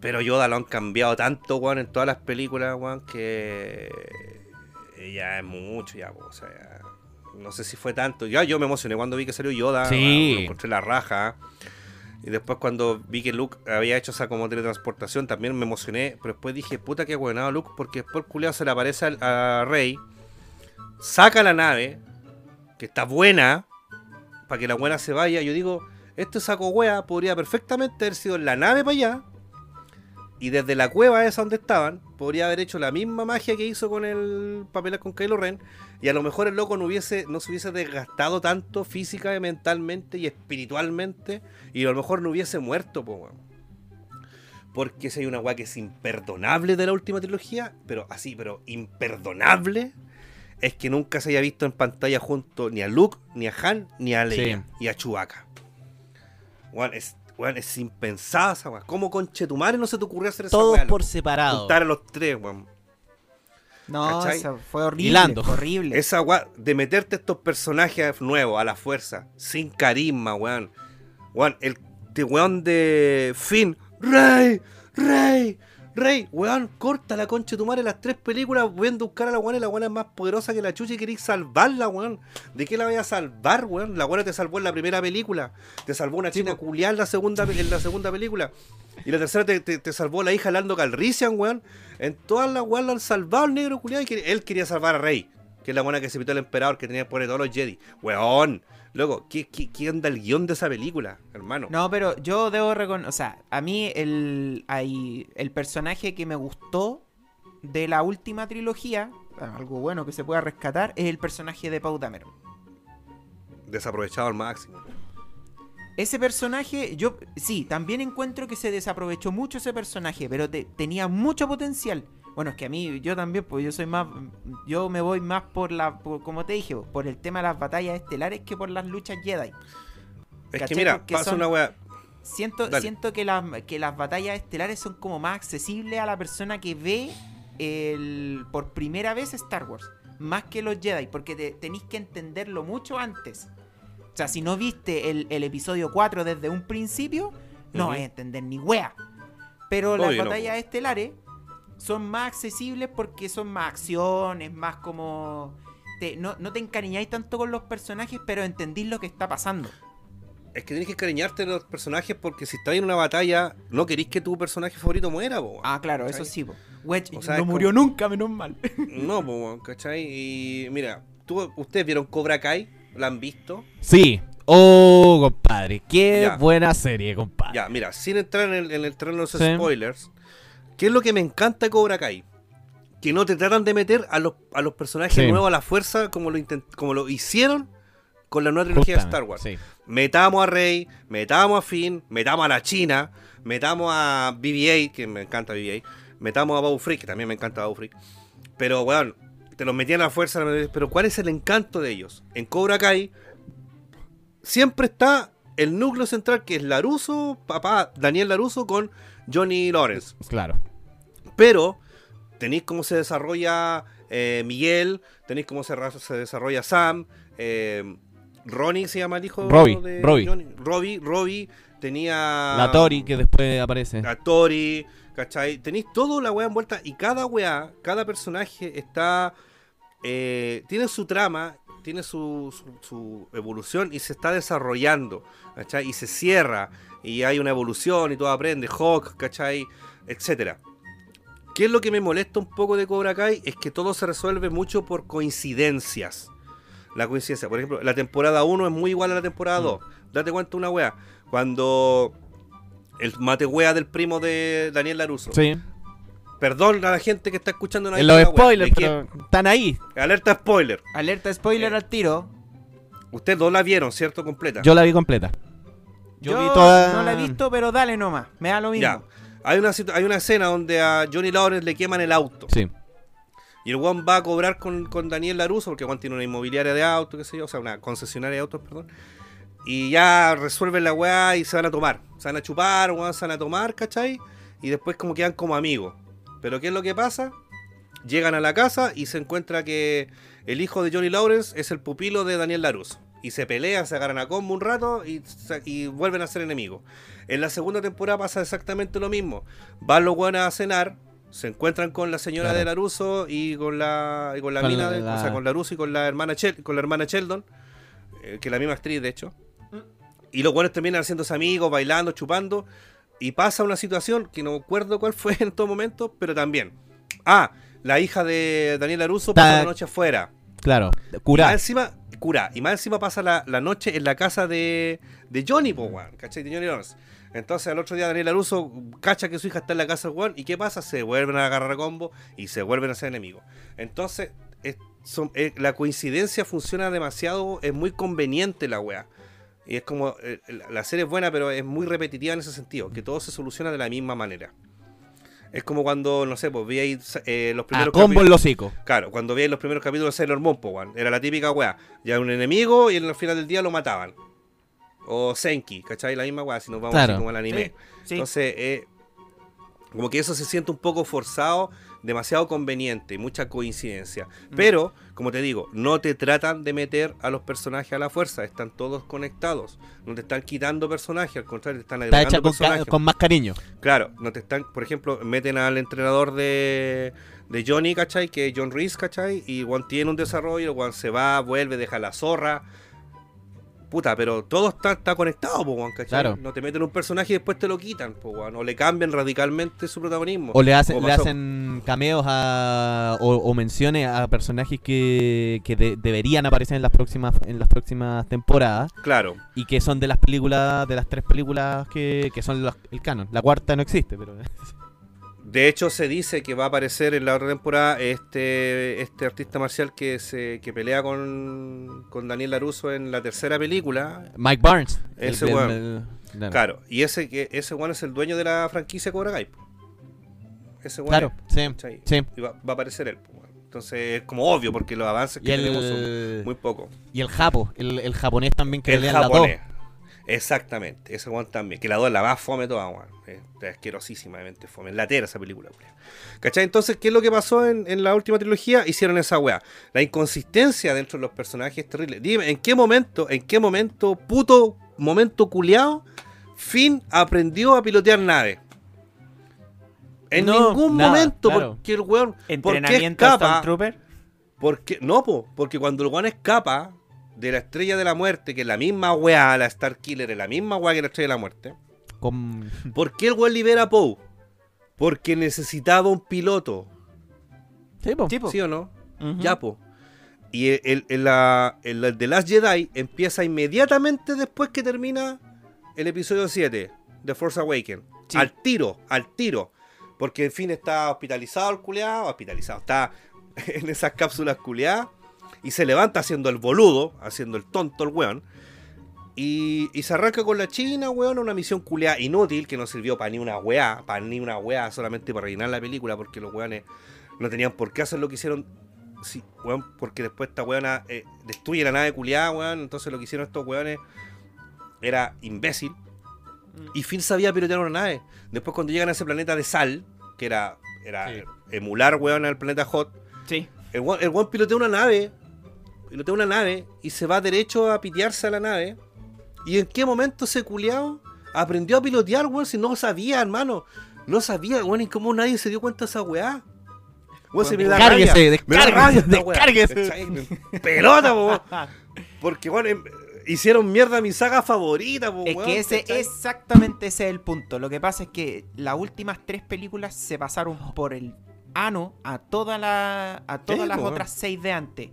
Pero Yoda lo han cambiado tanto, weón, en todas las películas, weón, que ya es mucho, ya, po, o sea, ya- no sé si fue tanto. Ya yo me emocioné cuando vi que salió Yoda, Sí. lo encontré la raja. Y después cuando vi que Luke había hecho esa como teletransportación, también me emocioné. Pero después dije, puta que huevonado Luke, porque después el culiao se le aparece al- a Rey, saca la nave, que está buena, para que la buena se vaya. Yo digo, este saco wea podría perfectamente haber sido la nave para allá. Y desde la cueva esa donde estaban, podría haber hecho la misma magia que hizo con el papel con Kylo Ren. Y a lo mejor el loco no, hubiese, no se hubiese desgastado tanto física, mentalmente y espiritualmente. Y a lo mejor no hubiese muerto, po, weón. Porque si hay una weá que es imperdonable de la última trilogía, pero así, pero imperdonable, es que nunca se haya visto en pantalla junto ni a Luke, ni a Han, ni a Leia, y a Chewbacca. Weón, es, weón, es impensada esa weá. ¿Cómo conchetumare no se te ocurrió hacer esa todos por separado. Juntar a los tres, weón. No, ¿Cachai? esa fue horrible. Hilando. fue horrible. Esa weá de meterte estos personajes nuevos a la fuerza, sin carisma, weón. Weón, el este weón de Finn, Rey, Rey, Rey, weón, corta la concha de tu madre las tres películas, voy a buscar a la weón y la weón es más poderosa que la chucha y queréis salvarla, weón. ¿De qué la voy a salvar, weón? La weón te salvó en la primera película, te salvó una china culiar en la segunda, en la segunda película. Y la tercera te, te- te salvó la hija Lando Calrissian, weón. En todas las weón la han salvado el negro culiado y que- él quería salvar a Rey. que es la buena que se pitó el emperador que tenía por todos los Jedi. Weón, loco, ¿qué, qué, qué onda el guion de esa película, hermano? No, pero yo debo reconocer, o sea, a mí el, hay, el personaje que me gustó de la última trilogía, algo bueno que se pueda rescatar, es el personaje de Pau Dameron. Desaprovechado al máximo. Ese personaje, yo sí, también encuentro que se desaprovechó mucho ese personaje, pero te- tenía mucho potencial. Bueno, es que a mí, yo también, pues yo soy más, yo me voy más por la, por- como te dije, por el tema de las batallas estelares que por las luchas Jedi. Es que mira, Porque pasa son- una weá. Siento, Dale. siento que, las, que las batallas estelares son como más accesibles a la persona que ve el, por primera vez Star Wars. Más que los Jedi, porque te, tenéis que entenderlo mucho antes. O sea, si no viste el, el episodio 4 desde un principio, no Ujú. vas a entender ni wea. Pero las Obvio, no. batallas estelares son más accesibles porque son más acciones, más como... te- no, no te encariñáis tanto con los personajes, pero entendís lo que está pasando. Es que tienes que encariñarte de los personajes porque si estás en una batalla, no querís que tu personaje favorito muera, po. Ah, claro, ¿Cachai? eso sí. po. Wedge O sea, no murió nunca, menos mal. No, po, ¿cachai? Y mira, ¿tú, ¿ustedes vieron Cobra Kai? ¿La han visto? Sí. Oh, compadre. Qué Ya. buena serie, compadre. Ya, mira, sin entrar en el, en el terreno de los Sí. spoilers, ¿qué es lo que me encanta de Cobra Kai? Que no te tratan de meter a los, a los personajes Sí. nuevos a la fuerza como lo, como lo hicieron con la nueva trilogía de Star Wars. Sí. Metamos a Rey, metamos a Finn, metamos a la China, metamos a BB-8, que me encanta BB-8, metamos a Freak, que también me encanta Freak. Pero, weón, te los metían a la fuerza, pero ¿cuál es el encanto de ellos? En Cobra Kai siempre está el núcleo central que es Laruso, papá Daniel Laruso con Johnny Lawrence. Claro. Pero tenéis cómo se desarrolla eh, Miguel, tenéis cómo se, desarrolla Sam, eh, Ronnie se llama el hijo Robbie, de Robbie. Johnny. Robbie, Robbie, tenía La Tori, que después aparece. a Tori, ¿cachai? Tenéis toda la weá envuelta y cada weá, cada personaje está. eh, tiene su trama, tiene su, su- su evolución y se está desarrollando, ¿cachai? Y se cierra y hay una evolución y todo aprende, Hawk, ¿cachai? Etcétera. ¿Qué es lo que me molesta un poco de Cobra Kai? Es que todo se resuelve mucho por coincidencias. La coincidencia, por ejemplo, la temporada 1 es muy igual a la temporada 2. Date cuenta una wea. Cuando el mate wea del primo de Daniel Laruso. Sí. Perdón a la gente que está escuchando En los spoilers, pero están ahí. Alerta spoiler. Alerta spoiler Eh. al tiro. Ustedes dos la vieron, ¿cierto? Completa. Yo la vi completa. Yo, Yo, vi toda. no la he visto, pero dale nomás. Me da lo mismo. ya. Hay una, hay una escena donde a Johnny Lawrence le queman el auto. Sí. Y el Juan va a cobrar con, con Daniel Laruso, porque Juan tiene una inmobiliaria de autos, qué sé yo, o sea, una concesionaria de autos, perdón. Y ya resuelven la weá y se van a tomar. Se van a chupar, weón, se van a tomar, ¿cachai? Y después como quedan como amigos. Pero ¿qué es lo que pasa? Llegan a la casa y se encuentra que el hijo de Johnny Lawrence es el pupilo de Daniel Laruso. Y se pelean, se agarran a combo un rato y, y vuelven a ser enemigos. En la segunda temporada pasa exactamente lo mismo. Van los buenos a cenar, se encuentran con la señora Claro. de Laruso y con la, y con la Con mina, la- de- la- o sea, con Laruso y con la hermana, Chel- con la hermana Sheldon, eh, que es la misma actriz, de hecho. Y los buenos terminan haciéndose amigos, bailando, chupando. Y pasa una situación que no recuerdo cuál fue en todo momento, pero también. Ah, la hija de Daniel Laruso pasa la noche afuera. Claro. Y más Curar. encima, cura. Y más encima pasa la, noche en la casa de, de Johnny, po, weón, ¿cachai? De Johnny Lawrence. Entonces al otro día Daniel Laruso cacha que su hija está en la casa del weón. ¿Y qué pasa? Se vuelven a agarrar a combo y se vuelven a ser enemigos. Entonces, eh, la coincidencia funciona demasiado, es muy conveniente la weá. Y es como, eh, la serie es buena, pero es muy repetitiva en ese sentido, que todo se soluciona de la misma manera. Es como cuando, no sé, pues vi ahí eh, los A primeros combo capi- en los hocico. Claro, cuando veis los primeros capítulos de Sailor Moon, weón, era la típica weá. Ya un enemigo y en el final del día lo mataban. O Senki, ¿cachai? La misma weá, si nos vamos Claro. así como al anime. Sí, sí. Entonces, eh, como que eso se siente un poco forzado, demasiado conveniente, mucha coincidencia. Mm. Pero, como te digo, no te tratan de meter a los personajes a la fuerza, están todos conectados. No te están quitando personajes, al contrario, te están Está hecha con más cariño. Claro, no te están, por ejemplo, meten al entrenador de, de Johnny, ¿cachai? Que es John Reese, ¿cachai? Y Juan tiene un desarrollo, Juan se va, vuelve, deja la zorra. Puta, pero todo está, está conectado, po, weón, ¿cachai? Claro. No te meten un personaje y después te lo quitan, po, o le cambian radicalmente su protagonismo. O le hacen, Como le hacen cameos a, o, o menciones a personajes que, que de- deberían aparecer en las próximas en las próximas temporadas Claro. y que son de las películas de las tres películas que, que son las- el canon. La cuarta no existe, pero De hecho, se dice que va a aparecer en la otra temporada este, este artista marcial que se que pelea con, con Daniel LaRusso en la tercera película. Mike Barnes. Ese el- el- claro. Claro, y ese que ese one es el dueño de la franquicia Cobra Kai. Ese one Claro, es, sí, sí. Y va, va a aparecer él. Entonces es como obvio porque los avances que tenemos son muy pocos. y el japo, el, el japonés también que El pelea en la japonés. 2. Exactamente, ese one también. Que la 2 es la más fome toda, weón. Es asquerosísimamente fome. Latera esa película, weón. ¿Cachai? Entonces, ¿qué es lo que pasó en, en la última trilogía? Hicieron esa weá. La inconsistencia dentro de los personajes es terrible. Dime, ¿en qué momento, en qué momento, puto momento culiado, Finn aprendió a pilotear naves? En No, ningún nada, momento, claro. porque el weón. ¿Por qué Entrenamiento escapa? Stormtrooper. Porque, no, po, porque cuando el weón escapa de la estrella de la muerte, que es la misma weá, la Star Killer, es la misma weá que la estrella de la muerte, Con... ¿por qué el weón libera a Poe? Porque necesitaba un piloto, Sí, po. Sí, po. ¿sí o no? Ujú. Ya, po. Y el, el, el- la, el, el The Last Jedi empieza inmediatamente después que termina el episodio 7 de Force Awakens. Sí. Al tiro, al tiro. Porque en fin está hospitalizado el culeado, hospitalizado, está en esas cápsulas culeadas y se levanta haciendo el boludo, haciendo el tonto el weón. Y, y se arranca con la China, weón, a una misión culeada inútil que no sirvió para ni una weá, para ni una weá, solamente para rellenar la película porque los weones no tenían por qué hacer lo que hicieron. Sí, weón, porque después esta weona eh, destruye la nave culiada, weón. Entonces lo que hicieron estos weones era imbécil. Y Finn sabía pilotear una nave. Después cuando llegan a ese planeta de sal, que era, era Sí. emular, weón, al planeta Hot, Sí. el weón, el weón pilotea una nave, pilotea una nave y se va derecho a pitearse a la nave. ¿Y en qué momento ese culiao aprendió a pilotear, weón? Si no sabía, hermano. No sabía, weón, y cómo nadie se dio cuenta de esa weá. Weón, se me da Descárguese, descárguese, descárguese. Pelota, po, weón. Porque, weón, em- hicieron mierda mi saga favorita, po, Es weón, que ese, ¿cachai? exactamente ese es el punto. Lo que pasa es que las últimas tres películas se pasaron por el ano a toda la, a todas Sí, las po, otras seis de antes.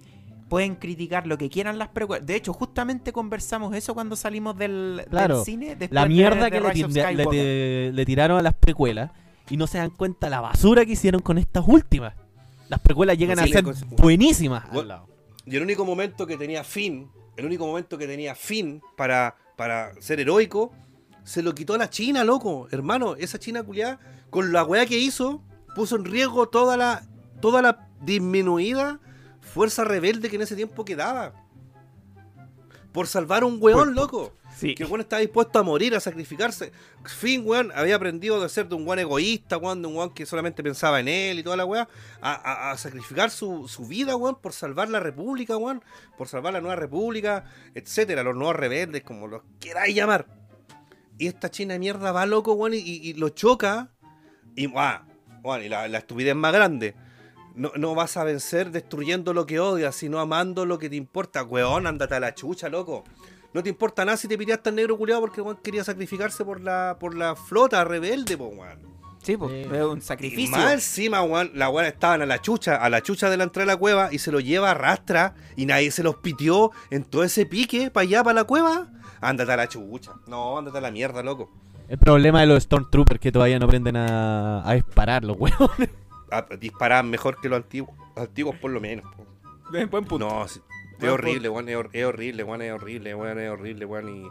Pueden criticar lo que quieran las precuelas. De hecho, justamente conversamos eso cuando salimos del, del Claro, cine. La mierda de que le, le- tiraron a las precuelas y no se dan cuenta la basura que hicieron con estas últimas. Las precuelas llegan Sí, a ser buenísimas. Bueno. Y el único momento que tenía fin, el único momento que tenía fin para, para ser heroico, se lo quitó a la China, loco. Hermano, esa China culiada, con la weá que hizo, puso en riesgo toda la, toda la disminuida fuerza rebelde que en ese tiempo quedaba. Por salvar a un weón, loco. Sí. Que el weón estaba dispuesto a morir, a sacrificarse. Finn, weón, había aprendido de ser de un weón egoísta, weón, de un weón que solamente pensaba en él y toda la weá, a, a- a sacrificar su, su vida, weón, por salvar la república, weón, por salvar la nueva república, etcétera, los nuevos rebeldes, como los queráis llamar. Y esta china de mierda va loco, weón, y, y lo choca. Y, guau, weón, y la, la estupidez más grande. No, no vas a vencer destruyendo lo que odias, sino amando lo que te importa. Weón, ándate a la chucha, loco. No te importa nada si te piraste al negro culiado porque weón quería sacrificarse por la, por la flota rebelde, po, weón. Sí, po, Sí. es un Y sacrificio. más encima, weón, la weón estaban a la chucha, a la chucha de la entrada de la cueva y se lo lleva arrastra y nadie se los pitió en todo ese pique para allá, para la cueva. Ándate a la chucha. No, ándate a la mierda, loco. El problema de los Stormtroopers que todavía no aprenden a, a disparar los huevos. Disparar mejor que los antiguos, los antiguos por lo menos. po. Buen punto. No, sí, es Buen horrible, weón, es, hor- es horrible, weón, es horrible, weón, es horrible, weón, y...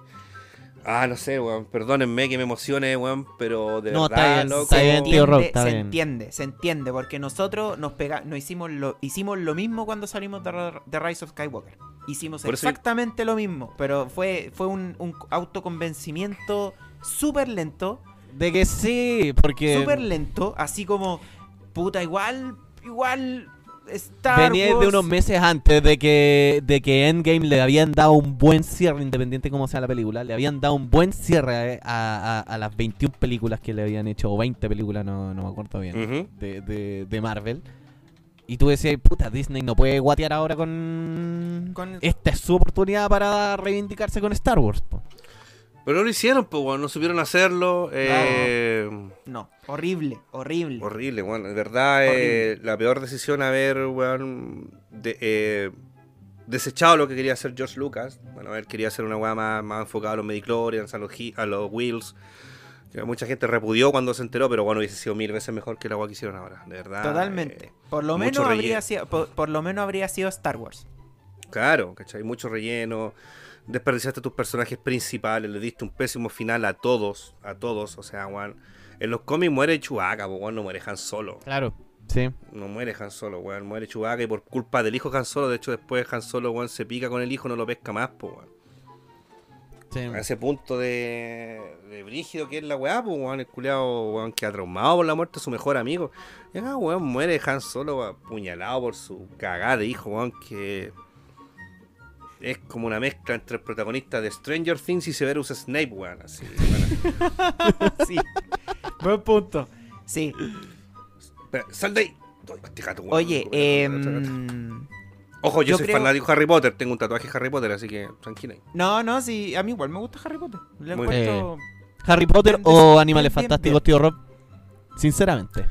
Ah, no sé, weón, perdónenme que me emocione, weón, pero de No, está verdad, bien, loco... está bien, tío Rob, está se bien. entiende, se entiende, porque nosotros nos pega, nos hicimos lo, hicimos lo mismo cuando salimos de, Rise of Skywalker. Hicimos Por eso- exactamente lo mismo, pero fue, fue un, un autoconvencimiento súper lento, De que sí, porque súper lento, así como, puta, igual, igual, Star venía de unos meses antes de que, de que Endgame le habían dado un buen cierre, independiente como sea la película, le habían dado un buen cierre a, a- a las 21 películas que le habían hecho, o 20 películas, no, no me acuerdo bien, de, de- de Marvel. Y tú decías, puta, Disney no puede guatear ahora con... Con- Esta es su oportunidad para reivindicarse con Star Wars. po. Pero no lo hicieron, pues, weón. No supieron hacerlo. eh, No, horrible, horrible. Horrible, weón. De verdad, eh, la peor decisión haber, weón, de- eh, desechado lo que quería hacer George Lucas. Bueno, él quería hacer una weá más, más enfocada a los Mediclorians, a los, a los Wheels. Que mucha gente repudió cuando se enteró, pero bueno, hubiese sido mil veces mejor que la weá que hicieron ahora. De verdad. Totalmente. Por lo menos relleno. habría sido, por, por lo menos habría sido Star Wars. Claro, ¿cachai? Mucho relleno. Desperdiciaste tus personajes principales, le diste un pésimo final a todos, a todos. O sea, weón. En los cómics muere Chewbacca, pues, weón, no muere Han Solo. Claro. Sí. No muere Han Solo, weón. Muere Chewbacca y por culpa del hijo Han Solo, de hecho después Han Solo, weón, se pica con el hijo, no lo pesca más, pues, weón. sí. A ese punto de, de brígido que es la weá, pues, weón. El culiado, weón, que ha traumado por la muerte de su mejor amigo. Y acá, weón, muere Han Solo apuñalado por su cagada de hijo, weón, que es como una mezcla entre el protagonista de Stranger Things y Severus Snape, weón. Así, weón. sí. Buen punto. Sí. Espera, sal de ahí. Este gato, weón. Oye, em, Ojo, yo, yo soy creo- fanático de Harry Potter, tengo un tatuaje de Harry Potter, así que tranquila. no, no, sí, a mí igual me gusta Harry Potter. Le Muy encuentro- Harry Potter o Animales Fantásticos, tío Rob. Sinceramente.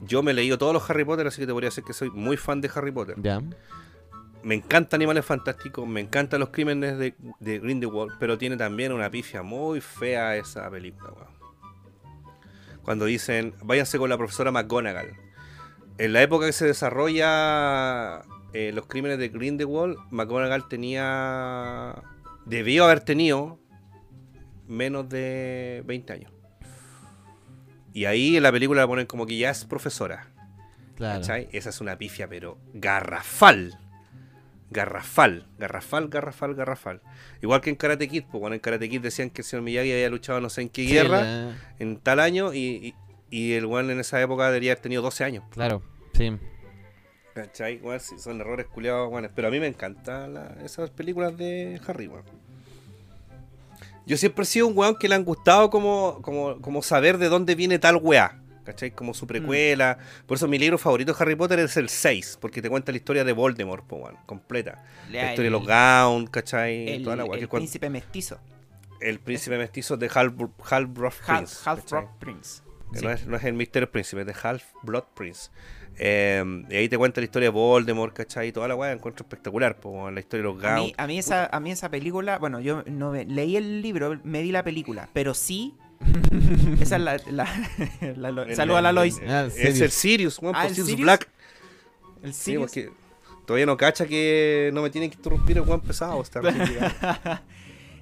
Yo me he leído todos los Harry Potter, así que te podría decir que soy muy fan de Harry Potter. Ya. Me encanta Animales Fantásticos, me encantan los crímenes de, de Grindelwald, pero tiene también una pifia muy fea esa película, weón. Cuando dicen, váyanse con la profesora McGonagall. En la época que se desarrolla eh, los crímenes de Grindelwald, McGonagall tenía... Debió haber tenido menos de 20 años. Y ahí en la película la ponen como que ya es profesora. Claro. ¿Cachai? Esa es una pifia, pero garrafal. Garrafal, garrafal, garrafal, garrafal. Igual que en Karate Kid, pues bueno, en Karate Kid decían que el señor Miyagi había luchado no sé en qué Sí, guerra, la- en tal año, y, y, y el one en esa época debería haber tenido 12 años. Claro. Sí. ¿Cachai? Weón, sí, son errores culiados, weón. Pero a mí me encantan la- esas películas de Harry, weón. Yo siempre he sido un weón que le han gustado como, como, como saber de dónde viene tal weá. ¿Cachai? Como su precuela. Por eso mi libro favorito de Harry Potter es el 6, porque te cuenta la historia de Voldemort, po, weón, completa. La historia el- de los Gaunt, ¿cachai? el, Toda la el príncipe mestizo. el príncipe mestizo de Half- Half-Blood Half, Prince. Half ¿cachai? Rock Prince. Sí. no, es, no es el Misterio Príncipe, es de Half Blood Prince. Eh, y ahí te cuenta la historia de Voldemort, ¿cachai? Toda la weá encuentro espectacular, po, la historia de los A Gaunt. mí, a, mí esa, a mí esa película, bueno, yo no leí el libro, me vi la película, pero sí, esa es la... la, la- lo- El- saluda a la el- Lois. Ah, Es el Sirius, weón, Ah, por ¿el Sirius? Black. El Sí, Sirius. porque todavía no cacha que no me tienen que interrumpir el weón pesado. Está llegado.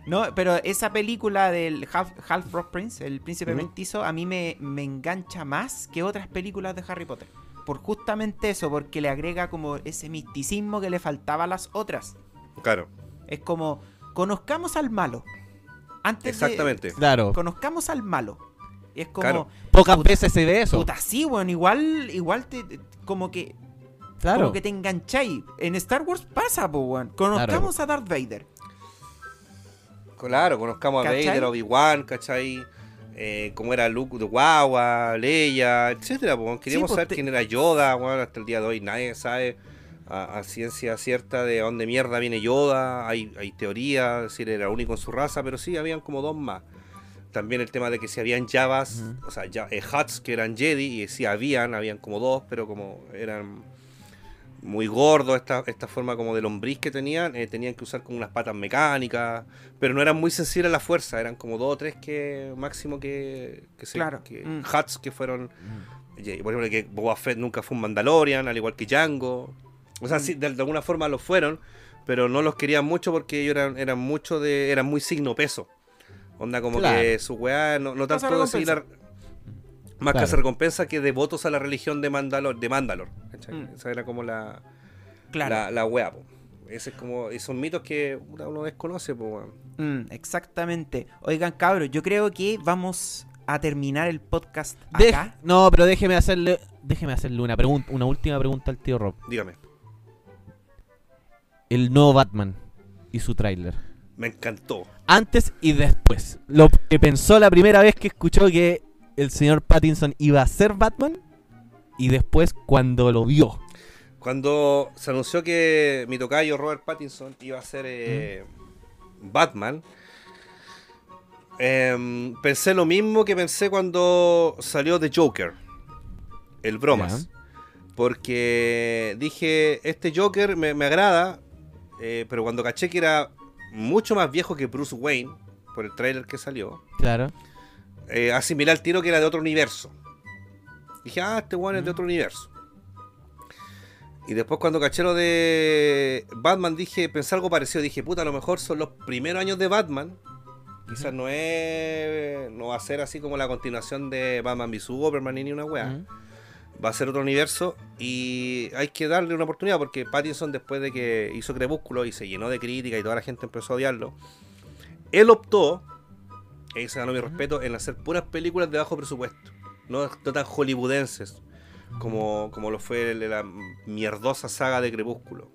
No, pero esa película del Half, Half Rock Prince, el príncipe Ujú. mestizo, a mí me, me engancha más que otras películas de Harry Potter. Por justamente eso, porque le agrega como ese misticismo que le faltaba a las otras. claro, Es como, conozcamos al malo. Antes de- exactamente. Claro. conozcamos al malo. Y es como, Claro. Pocas puta- veces se ve eso. puta, sí, weón, igual, igual te, te- como que, Claro. como que te engancháis. En Star Wars pasa, po, weón. Conozcamos a Darth Vader. Claro, conozcamos a ¿Cachai? Vader, a Obi-Wan, ¿cachai? Eh, cómo era Luke de Guagua, Leia, etcétera. po, Queríamos pues, saber te- quién era Yoda, bueno, hasta el día de hoy nadie sabe a, a ciencia cierta de dónde mierda viene Yoda. Hay, hay teorías, si era el único en su raza, pero sí, habían como dos más. También el tema de que si habían Javas, o sea, ya, eh, Huts que eran Jedi, y sí habían, habían como dos, pero como eran muy gordos, esta, esta forma como de lombriz que tenían, eh, tenían que usar como unas patas mecánicas, pero no eran muy sensibles a la fuerza, eran como dos o tres que máximo que, que se Claro. que, Mm. Huts que fueron, Jedi. por ejemplo, que Boba Fett nunca fue un Mandalorian, al igual que Django, o sea, sí, de, de alguna forma lo fueron, pero no los querían mucho porque ellos eran, eran mucho de, eran muy signo peso. Onda como Claro. que su weá no, no tanto de seguir la- más Claro. que recompensa que devotos a la religión de Mandalor, de Mandalor. Mm. Esa era como la, Claro. la, la weá, po. Ese es como, esos mitos que uno desconoce, po. Mm, exactamente. Oigan, cabros, yo creo que vamos a terminar el podcast Dej- acá. no, pero déjeme hacerle, déjeme hacerle una pregunta, una última pregunta al tío Rob. Dígame. El nuevo Batman y su tráiler. Me encantó. Antes y después. Lo que pensó la primera vez que escuchó que el señor Pattinson iba a ser Batman y después cuando lo vio. Cuando se anunció que mi tocayo Robert Pattinson iba a ser eh, Batman, em, pensé lo mismo que pensé cuando salió The Joker, el bromas. Porque dije, este Joker me, me agrada, eh, pero cuando caché que era mucho más viejo que Bruce Wayne, por el tráiler que salió, Claro. eh, asimilé al tiro que era de otro universo. Dije, ah, este weón es de otro universo. Y después cuando caché lo de Batman, dije, pensé algo parecido. Dije, puta, a lo mejor son los primeros años de Batman. Quizás no es. No va a ser así como la continuación de Batman v Superman ni una weá. Ujú. Va a ser otro universo. Y hay que darle una oportunidad porque Pattinson, después de que hizo Crepúsculo y se llenó de crítica y toda la gente empezó a odiarlo, él optó, y se ganó mi respeto, en hacer puras películas de bajo presupuesto. No, no tan hollywoodenses como, como lo fue la mierdosa saga de Crepúsculo.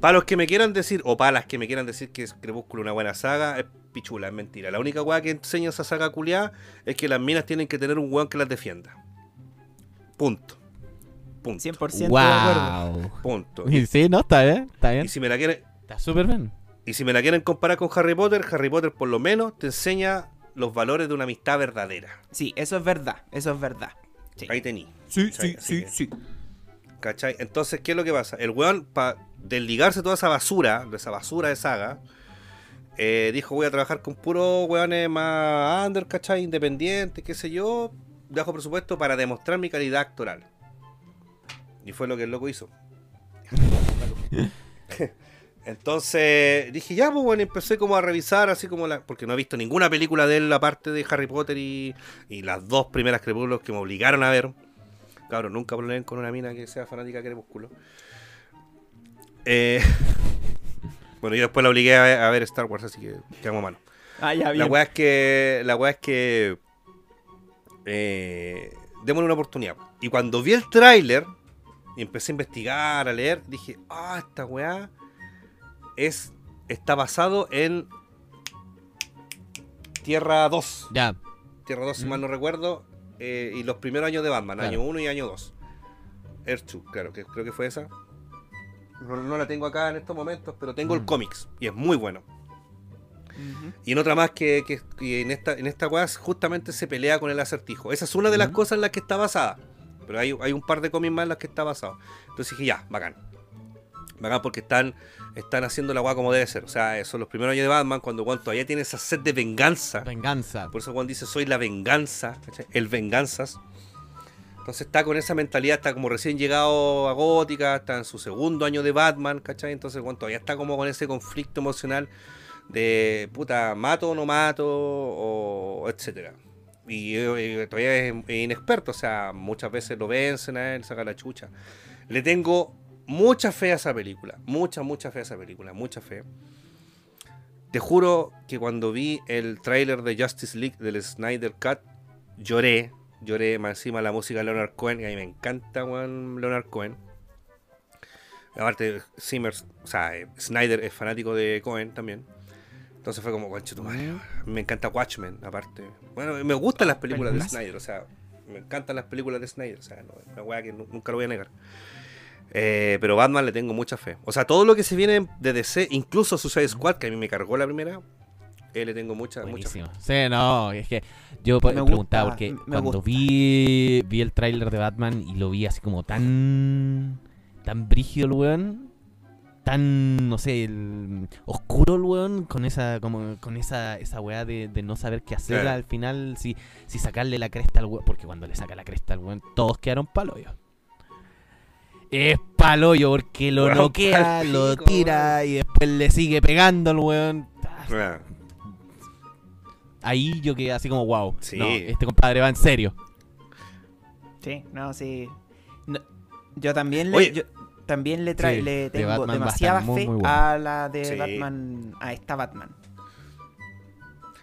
Para los que me quieran decir, o para las que me quieran decir que es Crepúsculo una buena saga, es pichula, es mentira. La única weá que enseña esa saga culiada es que las minas tienen que tener un weón que las defienda. Punto. Punto. 100% de acuerdo. Wow. Punto. Y Sí, no, está bien, está Y bien. si me la quieren, Está súper bien. y si me la quieren comparar con Harry Potter, Harry Potter por lo menos te enseña los valores de una amistad verdadera. Sí, eso es verdad, eso es verdad. Sí. Ahí tení. Sí, sí, sí, sí. ¿Cachai? Entonces, ¿qué es lo que pasa? El weón, para desligarse toda esa basura, de esa basura de saga, eh, dijo, voy a trabajar con puros weones más under, ¿cachai? Independientes, qué sé yo, bajo presupuesto para demostrar mi calidad actoral. Y fue lo que el loco hizo. Entonces dije, ya, pues bueno, empecé como a revisar, así como la. Porque no he visto ninguna película de él, aparte de Harry Potter y, y las dos primeras Crepúsculos que me obligaron a ver. Claro, nunca problemen con una mina que sea fanática de Crepúsculo. Eh, bueno, yo después la obligué a ver, a ver Star Wars, así que quedamos mano. Ah, ya, La weá es que. La weá es que. Eh, démosle una oportunidad. Y cuando vi el tráiler y empecé a investigar, a leer, dije, ah, esta weá es. está basado en Tierra 2. Ya. Tierra 2, si Mm. mal no recuerdo. eh, y los primeros años de Batman, Claro. año 1 y año 2. Earth 2, claro, que creo que fue esa. No, no la tengo acá en estos momentos, pero tengo el Mm. cómics y es muy bueno. Y en otra más que, que- en esta en esta weá justamente se pelea con el acertijo. Esa es una de las cosas en las que está basada. Pero hay, hay un par de cómics más en las que está basado. Entonces dije, ya, bacán. Bacán porque están, están haciendo la weá como debe ser. O sea, eh, son los primeros años de Batman cuando Juan todavía tiene esa sed de venganza. Venganza. Por eso Juan dice, soy la venganza. El venganzas. Entonces está con esa mentalidad, está como recién llegado a Gótica, está en su segundo año de Batman, ¿cachai? Entonces Juan todavía está como con ese conflicto emocional de puta, mato o no mato, o etcétera. Y eh, todavía es, inexperto, o sea, muchas veces lo vencen a él, saca la chucha. Le tengo mucha fe a esa película, mucha, mucha fe a esa película, mucha fe. Te juro que cuando vi el tráiler de Justice League del Snyder Cut, lloré, lloré más encima la música de Leonard Cohen, y a mí me encanta weón, Leonard Cohen. Aparte, Zimmer, o sea, eh, Snyder es fanático de Cohen también. Entonces fue como, conche tu madre. Me encanta Watchmen, aparte. Bueno, me gustan las películas de. Snyder, o sea, me encantan las películas de Snyder, o sea, no, es una weá que nu- nunca lo voy a negar. Eh, pero Batman le tengo mucha fe. O sea, todo lo que se viene de DC, incluso Suicide Squad, que a mí me cargó la primera, eh, le tengo mucha, mucha fe. Buenísimo. Sí, no, es que yo Me preguntaba gusta, porque me cuando gusta. vi vi el tráiler de Batman y lo vi así como tan tan brígido el weón, tan no sé, el, oscuro el weón con esa como con esa esa weá de, de no saber qué hacer Claro. al final si si sacarle la cresta al weón, porque cuando le saca la cresta al weón todos quedaron paloyo. Es paloyo porque lo pal lo tira y después le sigue pegando al weón. Ah, ahí yo quedé así como wow. Sí. No, este compadre va en serio. Sí, no, sí. No, yo también le, Oye. yo también le, tra- Sí, le tengo demasiada muy, fe muy bueno. a la de Sí. Batman, a esta Batman.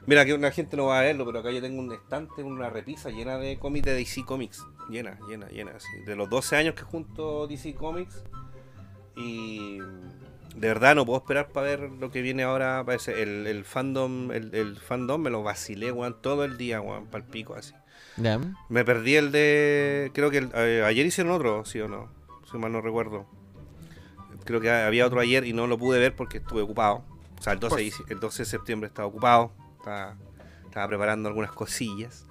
Mira, que una gente no va a verlo, pero acá yo tengo un estante, una repisa llena de cómics de DC Comics. Llena, llena, llena. Así. De los 12 años que junto DC Comics. Y de verdad no puedo esperar para ver lo que viene ahora. Parece el, el fandom, el, el fandom me lo vacilé, weón, todo el día, weón, pal pico así. Me perdí el de. Creo que el- eh, ayer hicieron otro, ¿sí o no? si mal no recuerdo. Creo que había otro ayer y no lo pude ver porque estuve ocupado. O sea, el 12, de dic- el 12 de septiembre estaba ocupado. Estaba, estaba preparando algunas cosillas.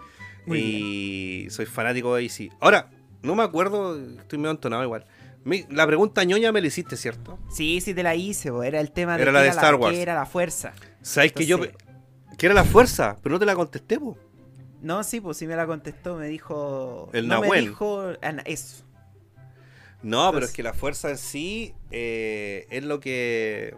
Muy y soy fanático de DC. Ahora, no me acuerdo, estoy medio entonado igual. Mi- la pregunta ñoña me la hiciste, ¿cierto? Sí, sí te la hice, po. era el tema de Era la de era Star Wars. qué era la fuerza. ¿Sabes que yo... Que era la fuerza, pero no te la contesté, po. No, sí, pues sí me la contestó, me dijo... El no me Nahuel. dijo ah, eso. No, pero es que la fuerza en sí eh, es lo que.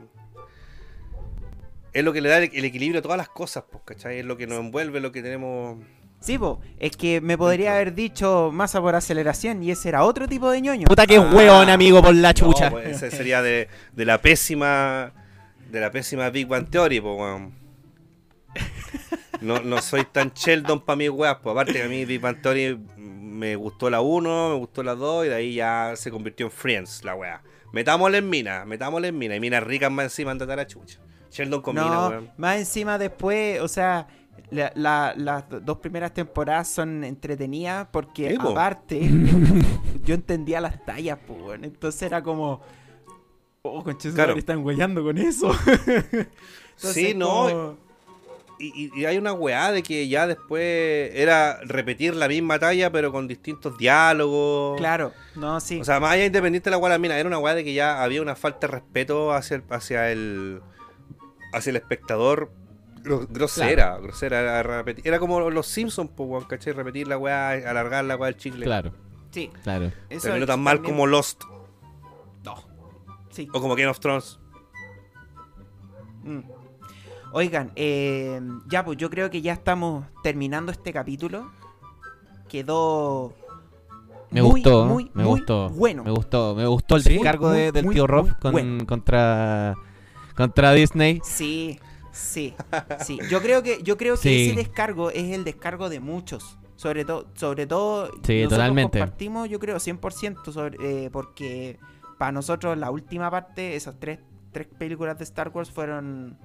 Es lo que le da el, el equilibrio a todas las cosas, pues, ¿cachai? Es lo que nos envuelve, lo que tenemos. Sí, pues, es que me podría haber dicho masa por aceleración y ese era otro tipo de ñoño. Puta que Ah. hueón, amigo, por la chucha. No, pues, ese sería de, de la pésima. De la pésima Big Bang Theory, pues, weón. No, no soy tan Sheldon para mis weas, pues. Aparte que a mí Big Bang Theory me gustó la 1, me gustó la 2 y de ahí ya se convirtió en Friends, la wea. Metámosle en mina, metámosle en mina. Y minas ricas más encima andate a la chucha. Sheldon con mina, no, weón. más encima después, o sea, la- la- las dos primeras temporadas son entretenidas porque aparte yo entendía las tallas, pues, weón. entonces era como, oh, conches, Claro. están huellando con eso. Entonces, Sí, no, como- Y, hay una weá de que ya después era repetir la misma talla, pero con distintos diálogos. Claro, no, sí. O sea, más allá independiente de la weá de la mina, era una weá de que ya había una falta de respeto hacia el, hacia el, hacia el espectador. gro- Grosera, grosera. Era, repetir- era como los Simpsons, pues, ¿cachai? Repetir la weá, alargar la weá del chicle. Claro, sí, claro. eso Pero no es tan mal también- como Lost No. Sí. o como Game of Thrones. Mm. Oigan, eh, ya pues yo creo que ya estamos terminando este capítulo. Quedó Me muy, gustó, muy, me muy gustó. bueno. Me gustó, me gustó el descargo muy, de- del muy, tío Rob muy con- bueno. contra contra Disney. Sí, sí, sí. Yo creo que yo creo que Sí. ese descargo es el descargo de muchos. Sobre todo, sobre todo Sí, totalmente. compartimos, yo creo, 100% sobre, eh, porque para nosotros la última parte, esas tres, tres películas de Star Wars fueron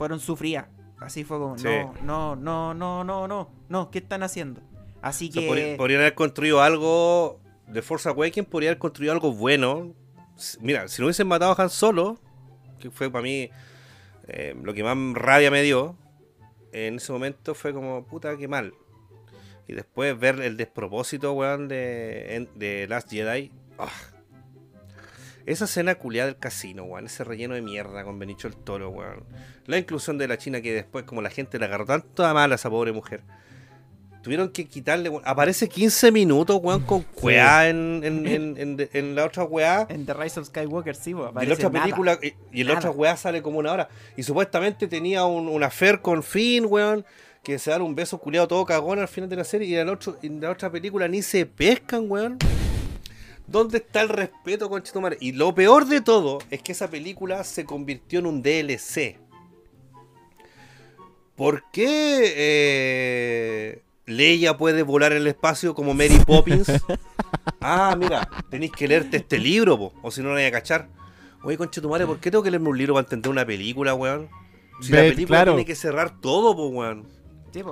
fueron sufridas. Así fue como, Sí. no, no, no, no, no, no, no, ¿qué están haciendo? Así O sea, que... podrían haber construido algo de Force Awakens, podría haber construido algo bueno. Mira, si no hubiesen matado a Han Solo, que fue para mí eh, lo que más rabia me dio, en ese momento fue como, puta, qué mal. Y después ver el despropósito, weón, de, de Last Jedi. ah. Esa escena culiada del casino, weón. Ese relleno de mierda con Benicio el Toro, weón. La inclusión de la China que después, como la gente le agarró tanto a mal a esa pobre mujer. Tuvieron que quitarle, weón. Aparece 15 minutos, weón, con weá en, en, en, en- en la otra weá. En The Rise of Skywalker sí, pues, Y en la otra nada. película, y, y en la otra weá sale como una hora. Y supuestamente tenía un, un affair con Finn, weón. Que se dan un beso culiado todo cagón al final de la serie. Y en la, otro- en la otra película ni se pescan, weón. ¿Dónde está el respeto, conchetumare? Y lo peor de todo es que esa película se convirtió en un DLC. ¿Por qué eh, Leia puede volar en el espacio como Mary Poppins? ah, mira, tenéis que leerte este libro, po, o si no, no voy a cachar. Oye, conchetumare, ¿por qué tengo que leerme un libro para entender una película, weón? Si la película claro. tiene que cerrar todo, po, weón. Sí.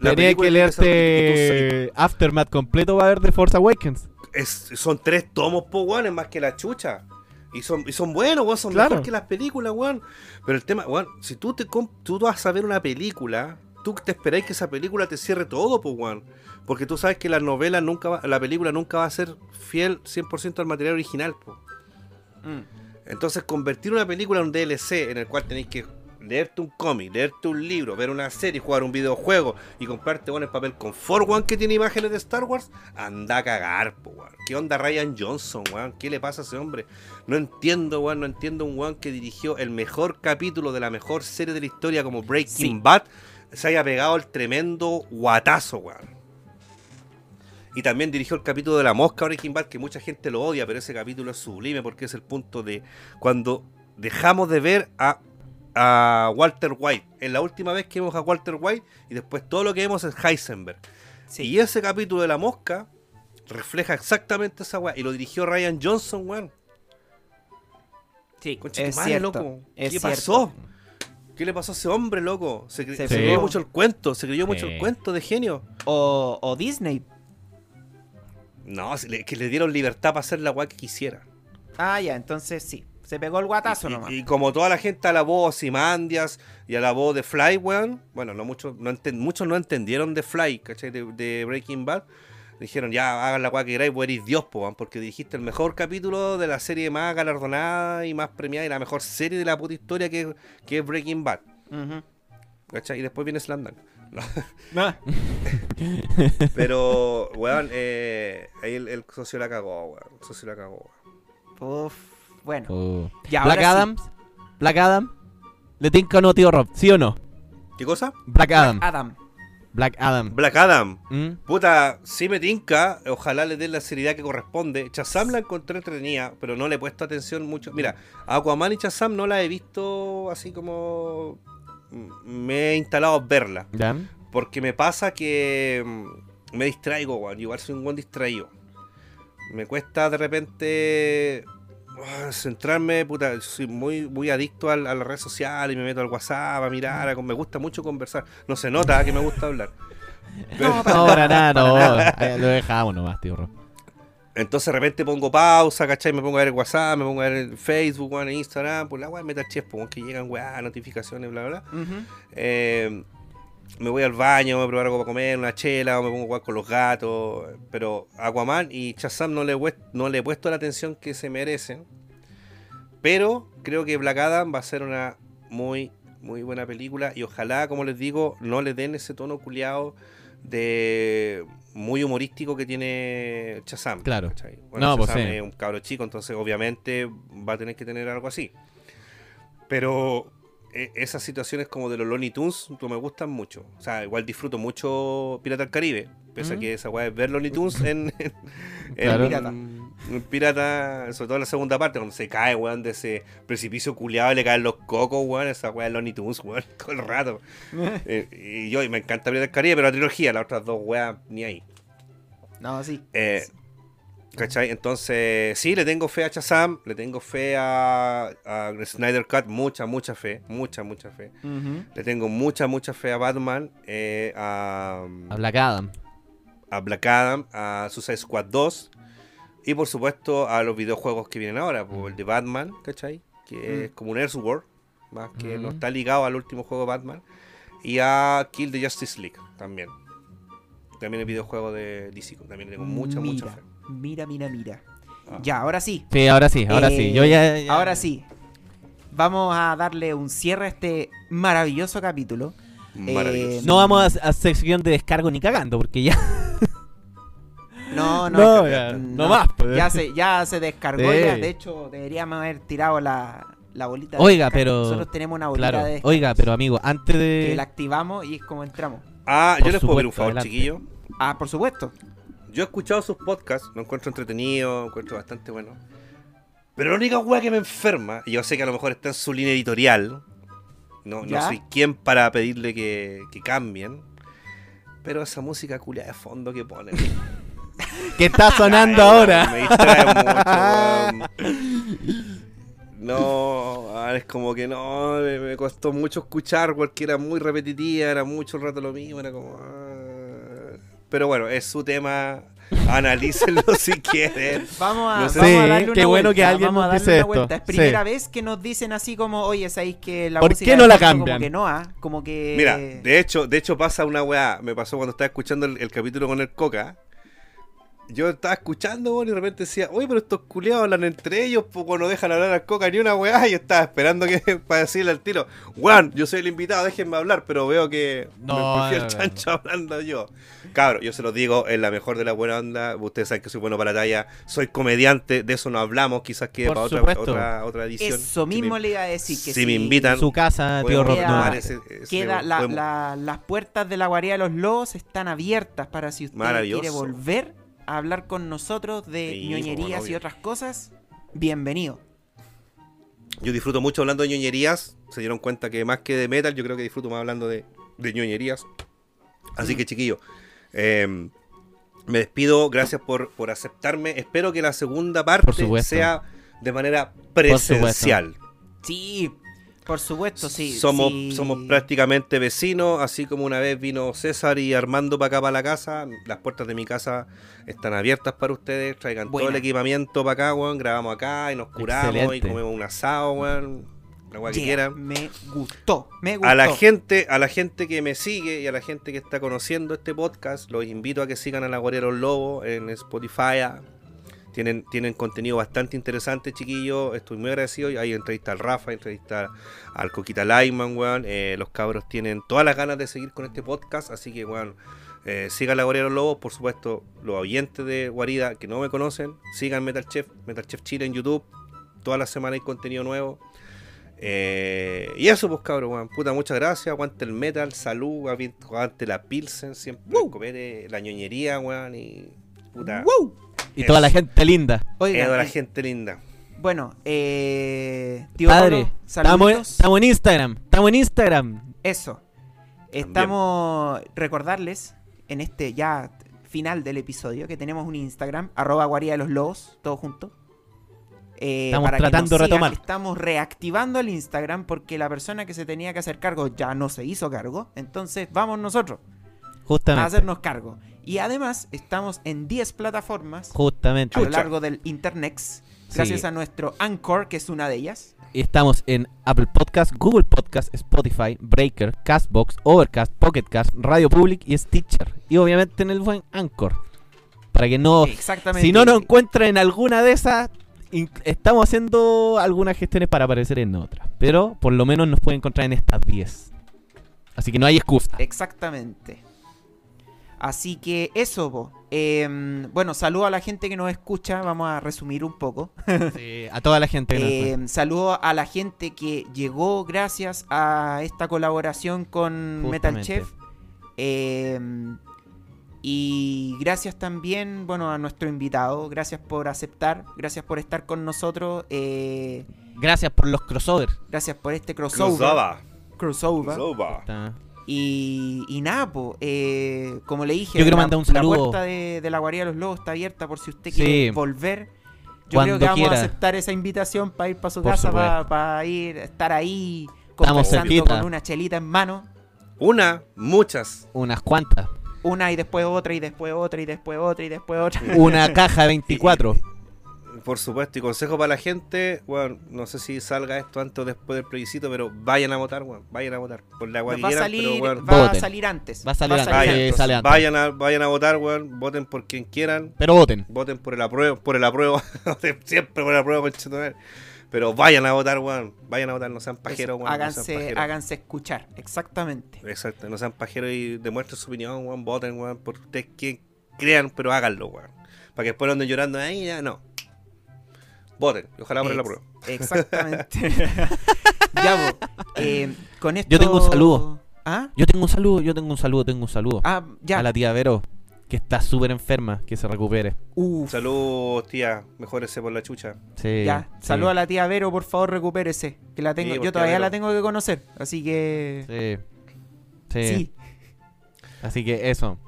La Tenía que leerte Aftermath completo va a haber de Force Awakens. Es- son tres tomos, po, weón, es más que la chucha. Y son, y son buenos, weón, son Claro. mejor que las películas, weón. Pero el tema, weón, si tú te tú vas a ver una película, tú te esperáis que esa película te cierre todo, po, weón. Porque tú sabes que la novela nunca va, la película nunca va a ser fiel 100% al material original, po. Mm. Entonces, convertir una película en un DLC en el cual tenéis que leerte un cómic, leerte un libro, ver una serie, jugar un videojuego y comprarte bueno, el papel con For One que tiene imágenes de Star Wars, anda a cagar, po, weón. ¿Qué onda Ryan Johnson, weón? ¿Qué le pasa a ese hombre? No entiendo, weón, no entiendo un weón que dirigió el mejor capítulo de la mejor serie de la historia como Breaking Sí. Bad, se haya pegado el tremendo guatazo, weón. Y también dirigió el capítulo de la mosca Breaking Bad, que mucha gente lo odia, pero ese capítulo es sublime porque es el punto de cuando dejamos de ver a, a Walter White. Es la última vez que vemos a Walter White y después todo lo que vemos es Heisenberg. Sí. Y ese capítulo de la mosca refleja exactamente esa weá. Y lo dirigió Ryan Johnson, weón. Sí, es madre, cierto. loco. es ¿Qué cierto. pasó? ¿Qué le pasó a ese hombre, loco? Se, cre- Se creyó mucho el cuento, se creyó mucho el cuento de genio. O, o Disney. No, que le dieron libertad para hacer la weá que quisiera. Ah, ya, entonces sí. Se pegó el guatazo Y- nomás. Y, como toda la gente alabó a Simandias y alabó de Fly, weón. Bueno, no muchos no, enten- muchos no entendieron de Fly, ¿cachai? De, de Breaking Bad. Dijeron, ya, hagan la weá que queráis, vos eres Dios, po, weón, porque dirigiste el mejor capítulo de la serie más galardonada y más premiada y la mejor serie de la puta historia que, que es Breaking Bad. ¿Cachai? Y después viene Slandan. Ah, Pero, weón, eh, ahí el, el socio la cagó, weón. El socio la cagó, weón. Uf, bueno. Oh. Y ahora Black sí. Adams. Black Adam. ¿Le tinca o no, tío Rob? ¿Sí o no? ¿Qué cosa? Black Adam. Adam. Black Adam. Black Adam. ¿Mm? Puta, sí me tinca, ojalá le den la seriedad que corresponde. Chazam la encontré entretenida, pero no le he puesto atención mucho. Mira, Aquaman y Chazam no la he visto así como... mm, Me he instalado a verla. ¿Ya? Porque me pasa que mm, me distraigo, weón. Igual soy un buen distraído. Me cuesta de repente centrarme, puta. Soy muy, muy adicto al- a, las redes sociales y me meto al WhatsApp a mirar. a- me gusta mucho conversar. No se nota que me gusta hablar. No, No, para nada, no. Ahí Lo dejamos nomás, tío Rob. Entonces de repente pongo pausa, ¿cachai? Me pongo a ver el WhatsApp, me pongo a ver el Facebook, en Instagram, pues la weá chef, pues, que llegan weá, notificaciones, bla, bla. Ujú. Eh, me voy al baño, me preparo algo para comer, una chela, o me pongo a jugar con los gatos. Pero Aquaman y Shazam no le, he puest- no le he puesto la atención que se merecen. Pero creo que Black Adam va a ser una muy, muy buena película. Y ojalá, como les digo, no le den ese tono culiado de muy humorístico que tiene Shazam. Claro. Bueno, No, pues sí. es un cabro chico, entonces obviamente va a tener que tener algo así. Pero esas situaciones como de los Looney Tunes no me gustan mucho. O sea, igual disfruto mucho Pirata del Caribe. Pese a Mm. que esa weá es ver Looney Tunes en, en, en- Claro. Pirata. en Pirata, sobre todo en la segunda parte, cuando se cae, weón, de ese precipicio culiado y le caen los cocos, weón, esa weá de Looney Tunes, weón, todo el rato. Eh, y yo y me encanta Pirata del Caribe, pero la trilogía, las otras dos weas, ni ahí. No, sí. Eh, ¿Cachai? Entonces, sí, le tengo fe a Shazam, le tengo fe a, a Snyder Cut, mucha, mucha fe, mucha, mucha fe. Le tengo mucha, mucha fe a Batman, eh, a, A Black Adam. a Black Adam, a Suicide Squad 2 y por supuesto a los videojuegos que vienen ahora, pues, el de Batman, ¿cachai? Que es como un Elseworld, más que no Mm. está ligado al último juego de Batman. Y a Kill the Justice League también. También el videojuego de DC, también le tengo mucha, mucha fe. Mira, mira, mira. Ah. Ya, ahora sí. Sí, ahora sí, ahora sí. Yo ya, ya- Ahora sí. Vamos a darle un cierre a este maravilloso capítulo. Maravilloso. Eh, No vamos a, a sección de descargo ni cagando, porque ya. No, no, No, que- ya, no más, pues. Ya se, ya se descargó. Sí. ya. De hecho, deberíamos haber tirado la, la bolita. de Oiga, pero- Nosotros tenemos una bolita Claro. de Oiga, pero amigo, antes Que la de. activamos y es como entramos. Ah, Por yo les puedo pedir un favor, adelante. chiquillo. Ah, por supuesto. Yo he escuchado sus podcasts, lo encuentro entretenido, lo encuentro bastante bueno. Pero la única weá que me enferma, y yo sé que a lo mejor está en su línea editorial, no, no soy quien para pedirle que, que cambien, pero esa música culia de fondo que ponen. ¿Qué está sonando Ay, ahora? Me distrae mucho. No, ah, es como que no, me, me costó mucho escuchar porque era muy repetitiva, era mucho el rato lo mismo, era como... Pero bueno, es su tema, analícenlo si quieren. Vamos a, No sé. vamos a darle una qué bueno vuelta, que alguien vamos a nos darle dice una esto. vuelta. Es primera Sí. vez que nos dicen así como, oye, sabéis que la ¿Por música qué no la cambian? Como que no, ah, como que... Mira, de hecho, de hecho pasa una weá. Me pasó cuando estaba escuchando el, el capítulo con el Coca. Yo estaba escuchando y de repente decía, oye, pero estos culiados hablan entre ellos, poco no dejan hablar al Coca ni una weá. Y yo estaba esperando que para decirle al tiro, weón, yo soy el invitado, déjenme hablar, pero veo que No, me no, el no. chancho hablando yo. Cabro, yo se los digo, es la mejor de la buena onda. Ustedes saben que soy bueno para la talla, soy comediante, de eso no hablamos, quizás que Por para otra, supuesto. otra, otra edición. Eso Si mismo le iba a decir. Que si si me invitan, Su casa, tío. Queda- ese- ese- Queda la- podemos- la- las puertas de la guarida de los lobos están abiertas para si usted quiere volver a hablar con nosotros de Sí, ñoñerías y otras cosas. Bienvenido. Yo disfruto mucho hablando de ñoñerías. Se dieron cuenta que más que de metal, yo creo que disfruto más hablando de, de ñoñerías. Así Mm. que, chiquillo, eh, me despido. Gracias por, por aceptarme. Espero que la segunda parte sea de manera presencial. Sí. Por supuesto, sí. somos, sí. somos prácticamente vecinos, así como una vez vino César y Armando para acá, para la casa. Las puertas de mi casa están abiertas para ustedes. Traigan todo el equipamiento para acá, weón. Grabamos acá y nos curamos y comemos un asado, weón. La que quieran. Me gustó, me gustó. A la gente, a la gente que me sigue y a la gente que está conociendo este podcast, los invito a que sigan a la Guardia de los Lobos en Spotify. Tienen, tienen contenido bastante interesante, chiquillos. Estoy muy agradecido. Hay entrevista al Rafa, entrevista al Coquita Lyman, weón. Eh, los cabros tienen todas las ganas de seguir con este podcast. Así que, weón, eh, sigan la Guardia de los Lobos. Por supuesto, los oyentes de Guarida que no me conocen, sigan Metal Chef, Metal Chef Chile en YouTube. Todas las semanas hay contenido nuevo. Eh, y eso, pues cabrón, weón. Puta, muchas gracias. Aguante el metal, salud, aguante la Pilsen, siempre Woo. comer eh, la ñoñería, weón. Y puta, ¡Woo! Y Eso. toda la gente linda. Oigan, Edo, la gente linda. bueno, eh, tío Padre, estamos, estamos en Instagram. Estamos en Instagram. Eso. Estamos recordarles en este ya final del episodio que tenemos un Instagram, arroba guarida de los lobos, todo junto. Eh, Estamos para que tratando de retomar. Estamos reactivando el Instagram porque la persona que se tenía que hacer cargo ya no se hizo cargo. Entonces vamos nosotros a hacernos cargo. Y además estamos en 10 plataformas Justamente. a lo largo del Internet. Gracias Sí. a nuestro Anchor, que es una de ellas. Estamos en Apple Podcast, Google Podcast, Spotify, Breaker, Castbox, Overcast, Pocketcast, Radio Public y Stitcher. Y obviamente en el buen Anchor. Para que no... Exactamente. Si no nos encuentran en alguna de esas, estamos haciendo algunas gestiones para aparecer en otras. Pero por lo menos nos pueden encontrar en estas 10. Así que no hay excusa. Exactamente. Así que eso. Em, bueno, saludo a la gente que nos escucha. Vamos a resumir un poco. Sí, a toda la gente que nos escucha. Em, saludo a la gente que llegó gracias a esta colaboración con Metal Justamente. Chef. Em, y gracias también, bueno, a nuestro invitado. Gracias por aceptar. Gracias por estar con nosotros. eh, Gracias por los crossovers. gracias por este crossover. Cruzaba. crossover. Está- Y, y nada, po, eh, como le dije, Yo quiero la, mandar un la saludo. puerta de, de la guarida de los lobos está abierta por si usted Sí. quiere volver. Yo Cuando creo que vamos quiera. a aceptar esa invitación para ir para su Por casa, supuesto. para ir, estar ahí Estamos conversando cerquita. con una chelita en mano. Una, muchas. Unas cuantas. Una y después otra y después otra y después otra y después otra. Una caja de 24. Por supuesto, y consejo para la gente, bueno, no sé si salga esto antes o después del plebiscito, pero vayan a votar, weón, vayan a votar. Por la agua que va a quieran, salir, pero weón, va a salir antes. Va a salir antes. vayan, entonces, sale antes. vayan a, vayan a votar, weón, voten por quien quieran, Pero voten. voten por el apruebo, por el apruebo, siempre por el apruebo, conchetumare. Pero vayan a votar, weón, vayan a votar, no sean pajeros, weón. no háganse, háganse escuchar, exactamente. Exacto, no sean pajeros y demuestren su opinión, weón, voten, weón, por ustedes quien crean, pero háganlo, weón. Para que después anden llorando ahí, ya no. Voten, y ojalá por el Ex- apruebo. Exactamente. ya, eh, con esto... Yo tengo un saludo. ¿Ah? Yo tengo un saludo, yo tengo un saludo, tengo un saludo. Ah, ya. A la tía Vero, que está súper enferma, que se recupere. Uf, Saludos, tía, mejórese por la chucha. Sí, ya. sí, Saluda a la tía Vero, por favor, recupérese. Que la tengo, Sí, yo todavía la tengo que conocer. Así que. Sí. Sí. Sí. Así que eso.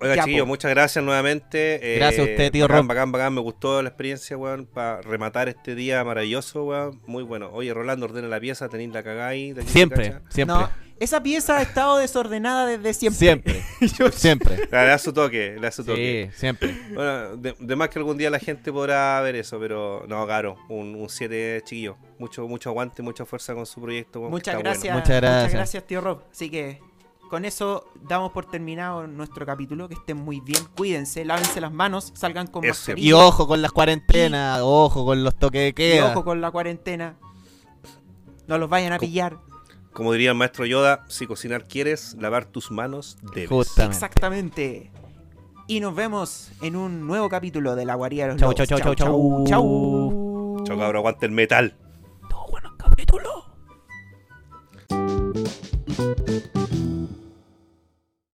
Oiga, po. muchas gracias nuevamente. eh, Gracias a usted, tío bacán, Ron. Bacán, bacán, me gustó la experiencia, weón, para rematar este día maravilloso, weón. Muy bueno. Oye, Rolando, ordena la pieza, tenéis la cagada ahí. Siempre, siempre. No, esa pieza ha estado desordenada desde siempre. Siempre. Yo- Siempre. Le da su toque, le da su toque. Sí, siempre. Bueno, de, de más que algún día la gente podrá ver eso, pero no, claro, un 7 chiquillo. Mucho, mucho aguante, mucha fuerza con su proyecto. weón, Muchas gracias, Muchas gracias. Muchas gracias, tío Rob. Así que con eso damos por terminado nuestro capítulo. Que estén muy bien, cuídense, lávense las manos, salgan con Eso. mascarilla. Y ojo con las cuarentenas, ojo con los toques de Y queda. ojo con la cuarentena. No los vayan a Co- pillar. Como diría el maestro Yoda, si cocinar quieres, lavar tus manos debes. Justamente. Exactamente. Y nos vemos en un nuevo capítulo de La Guarida de los Chau, Lobos. chau, chau, chau, chau. chau. Chao, cabrón, aguante el metal. Todo bueno capítulo.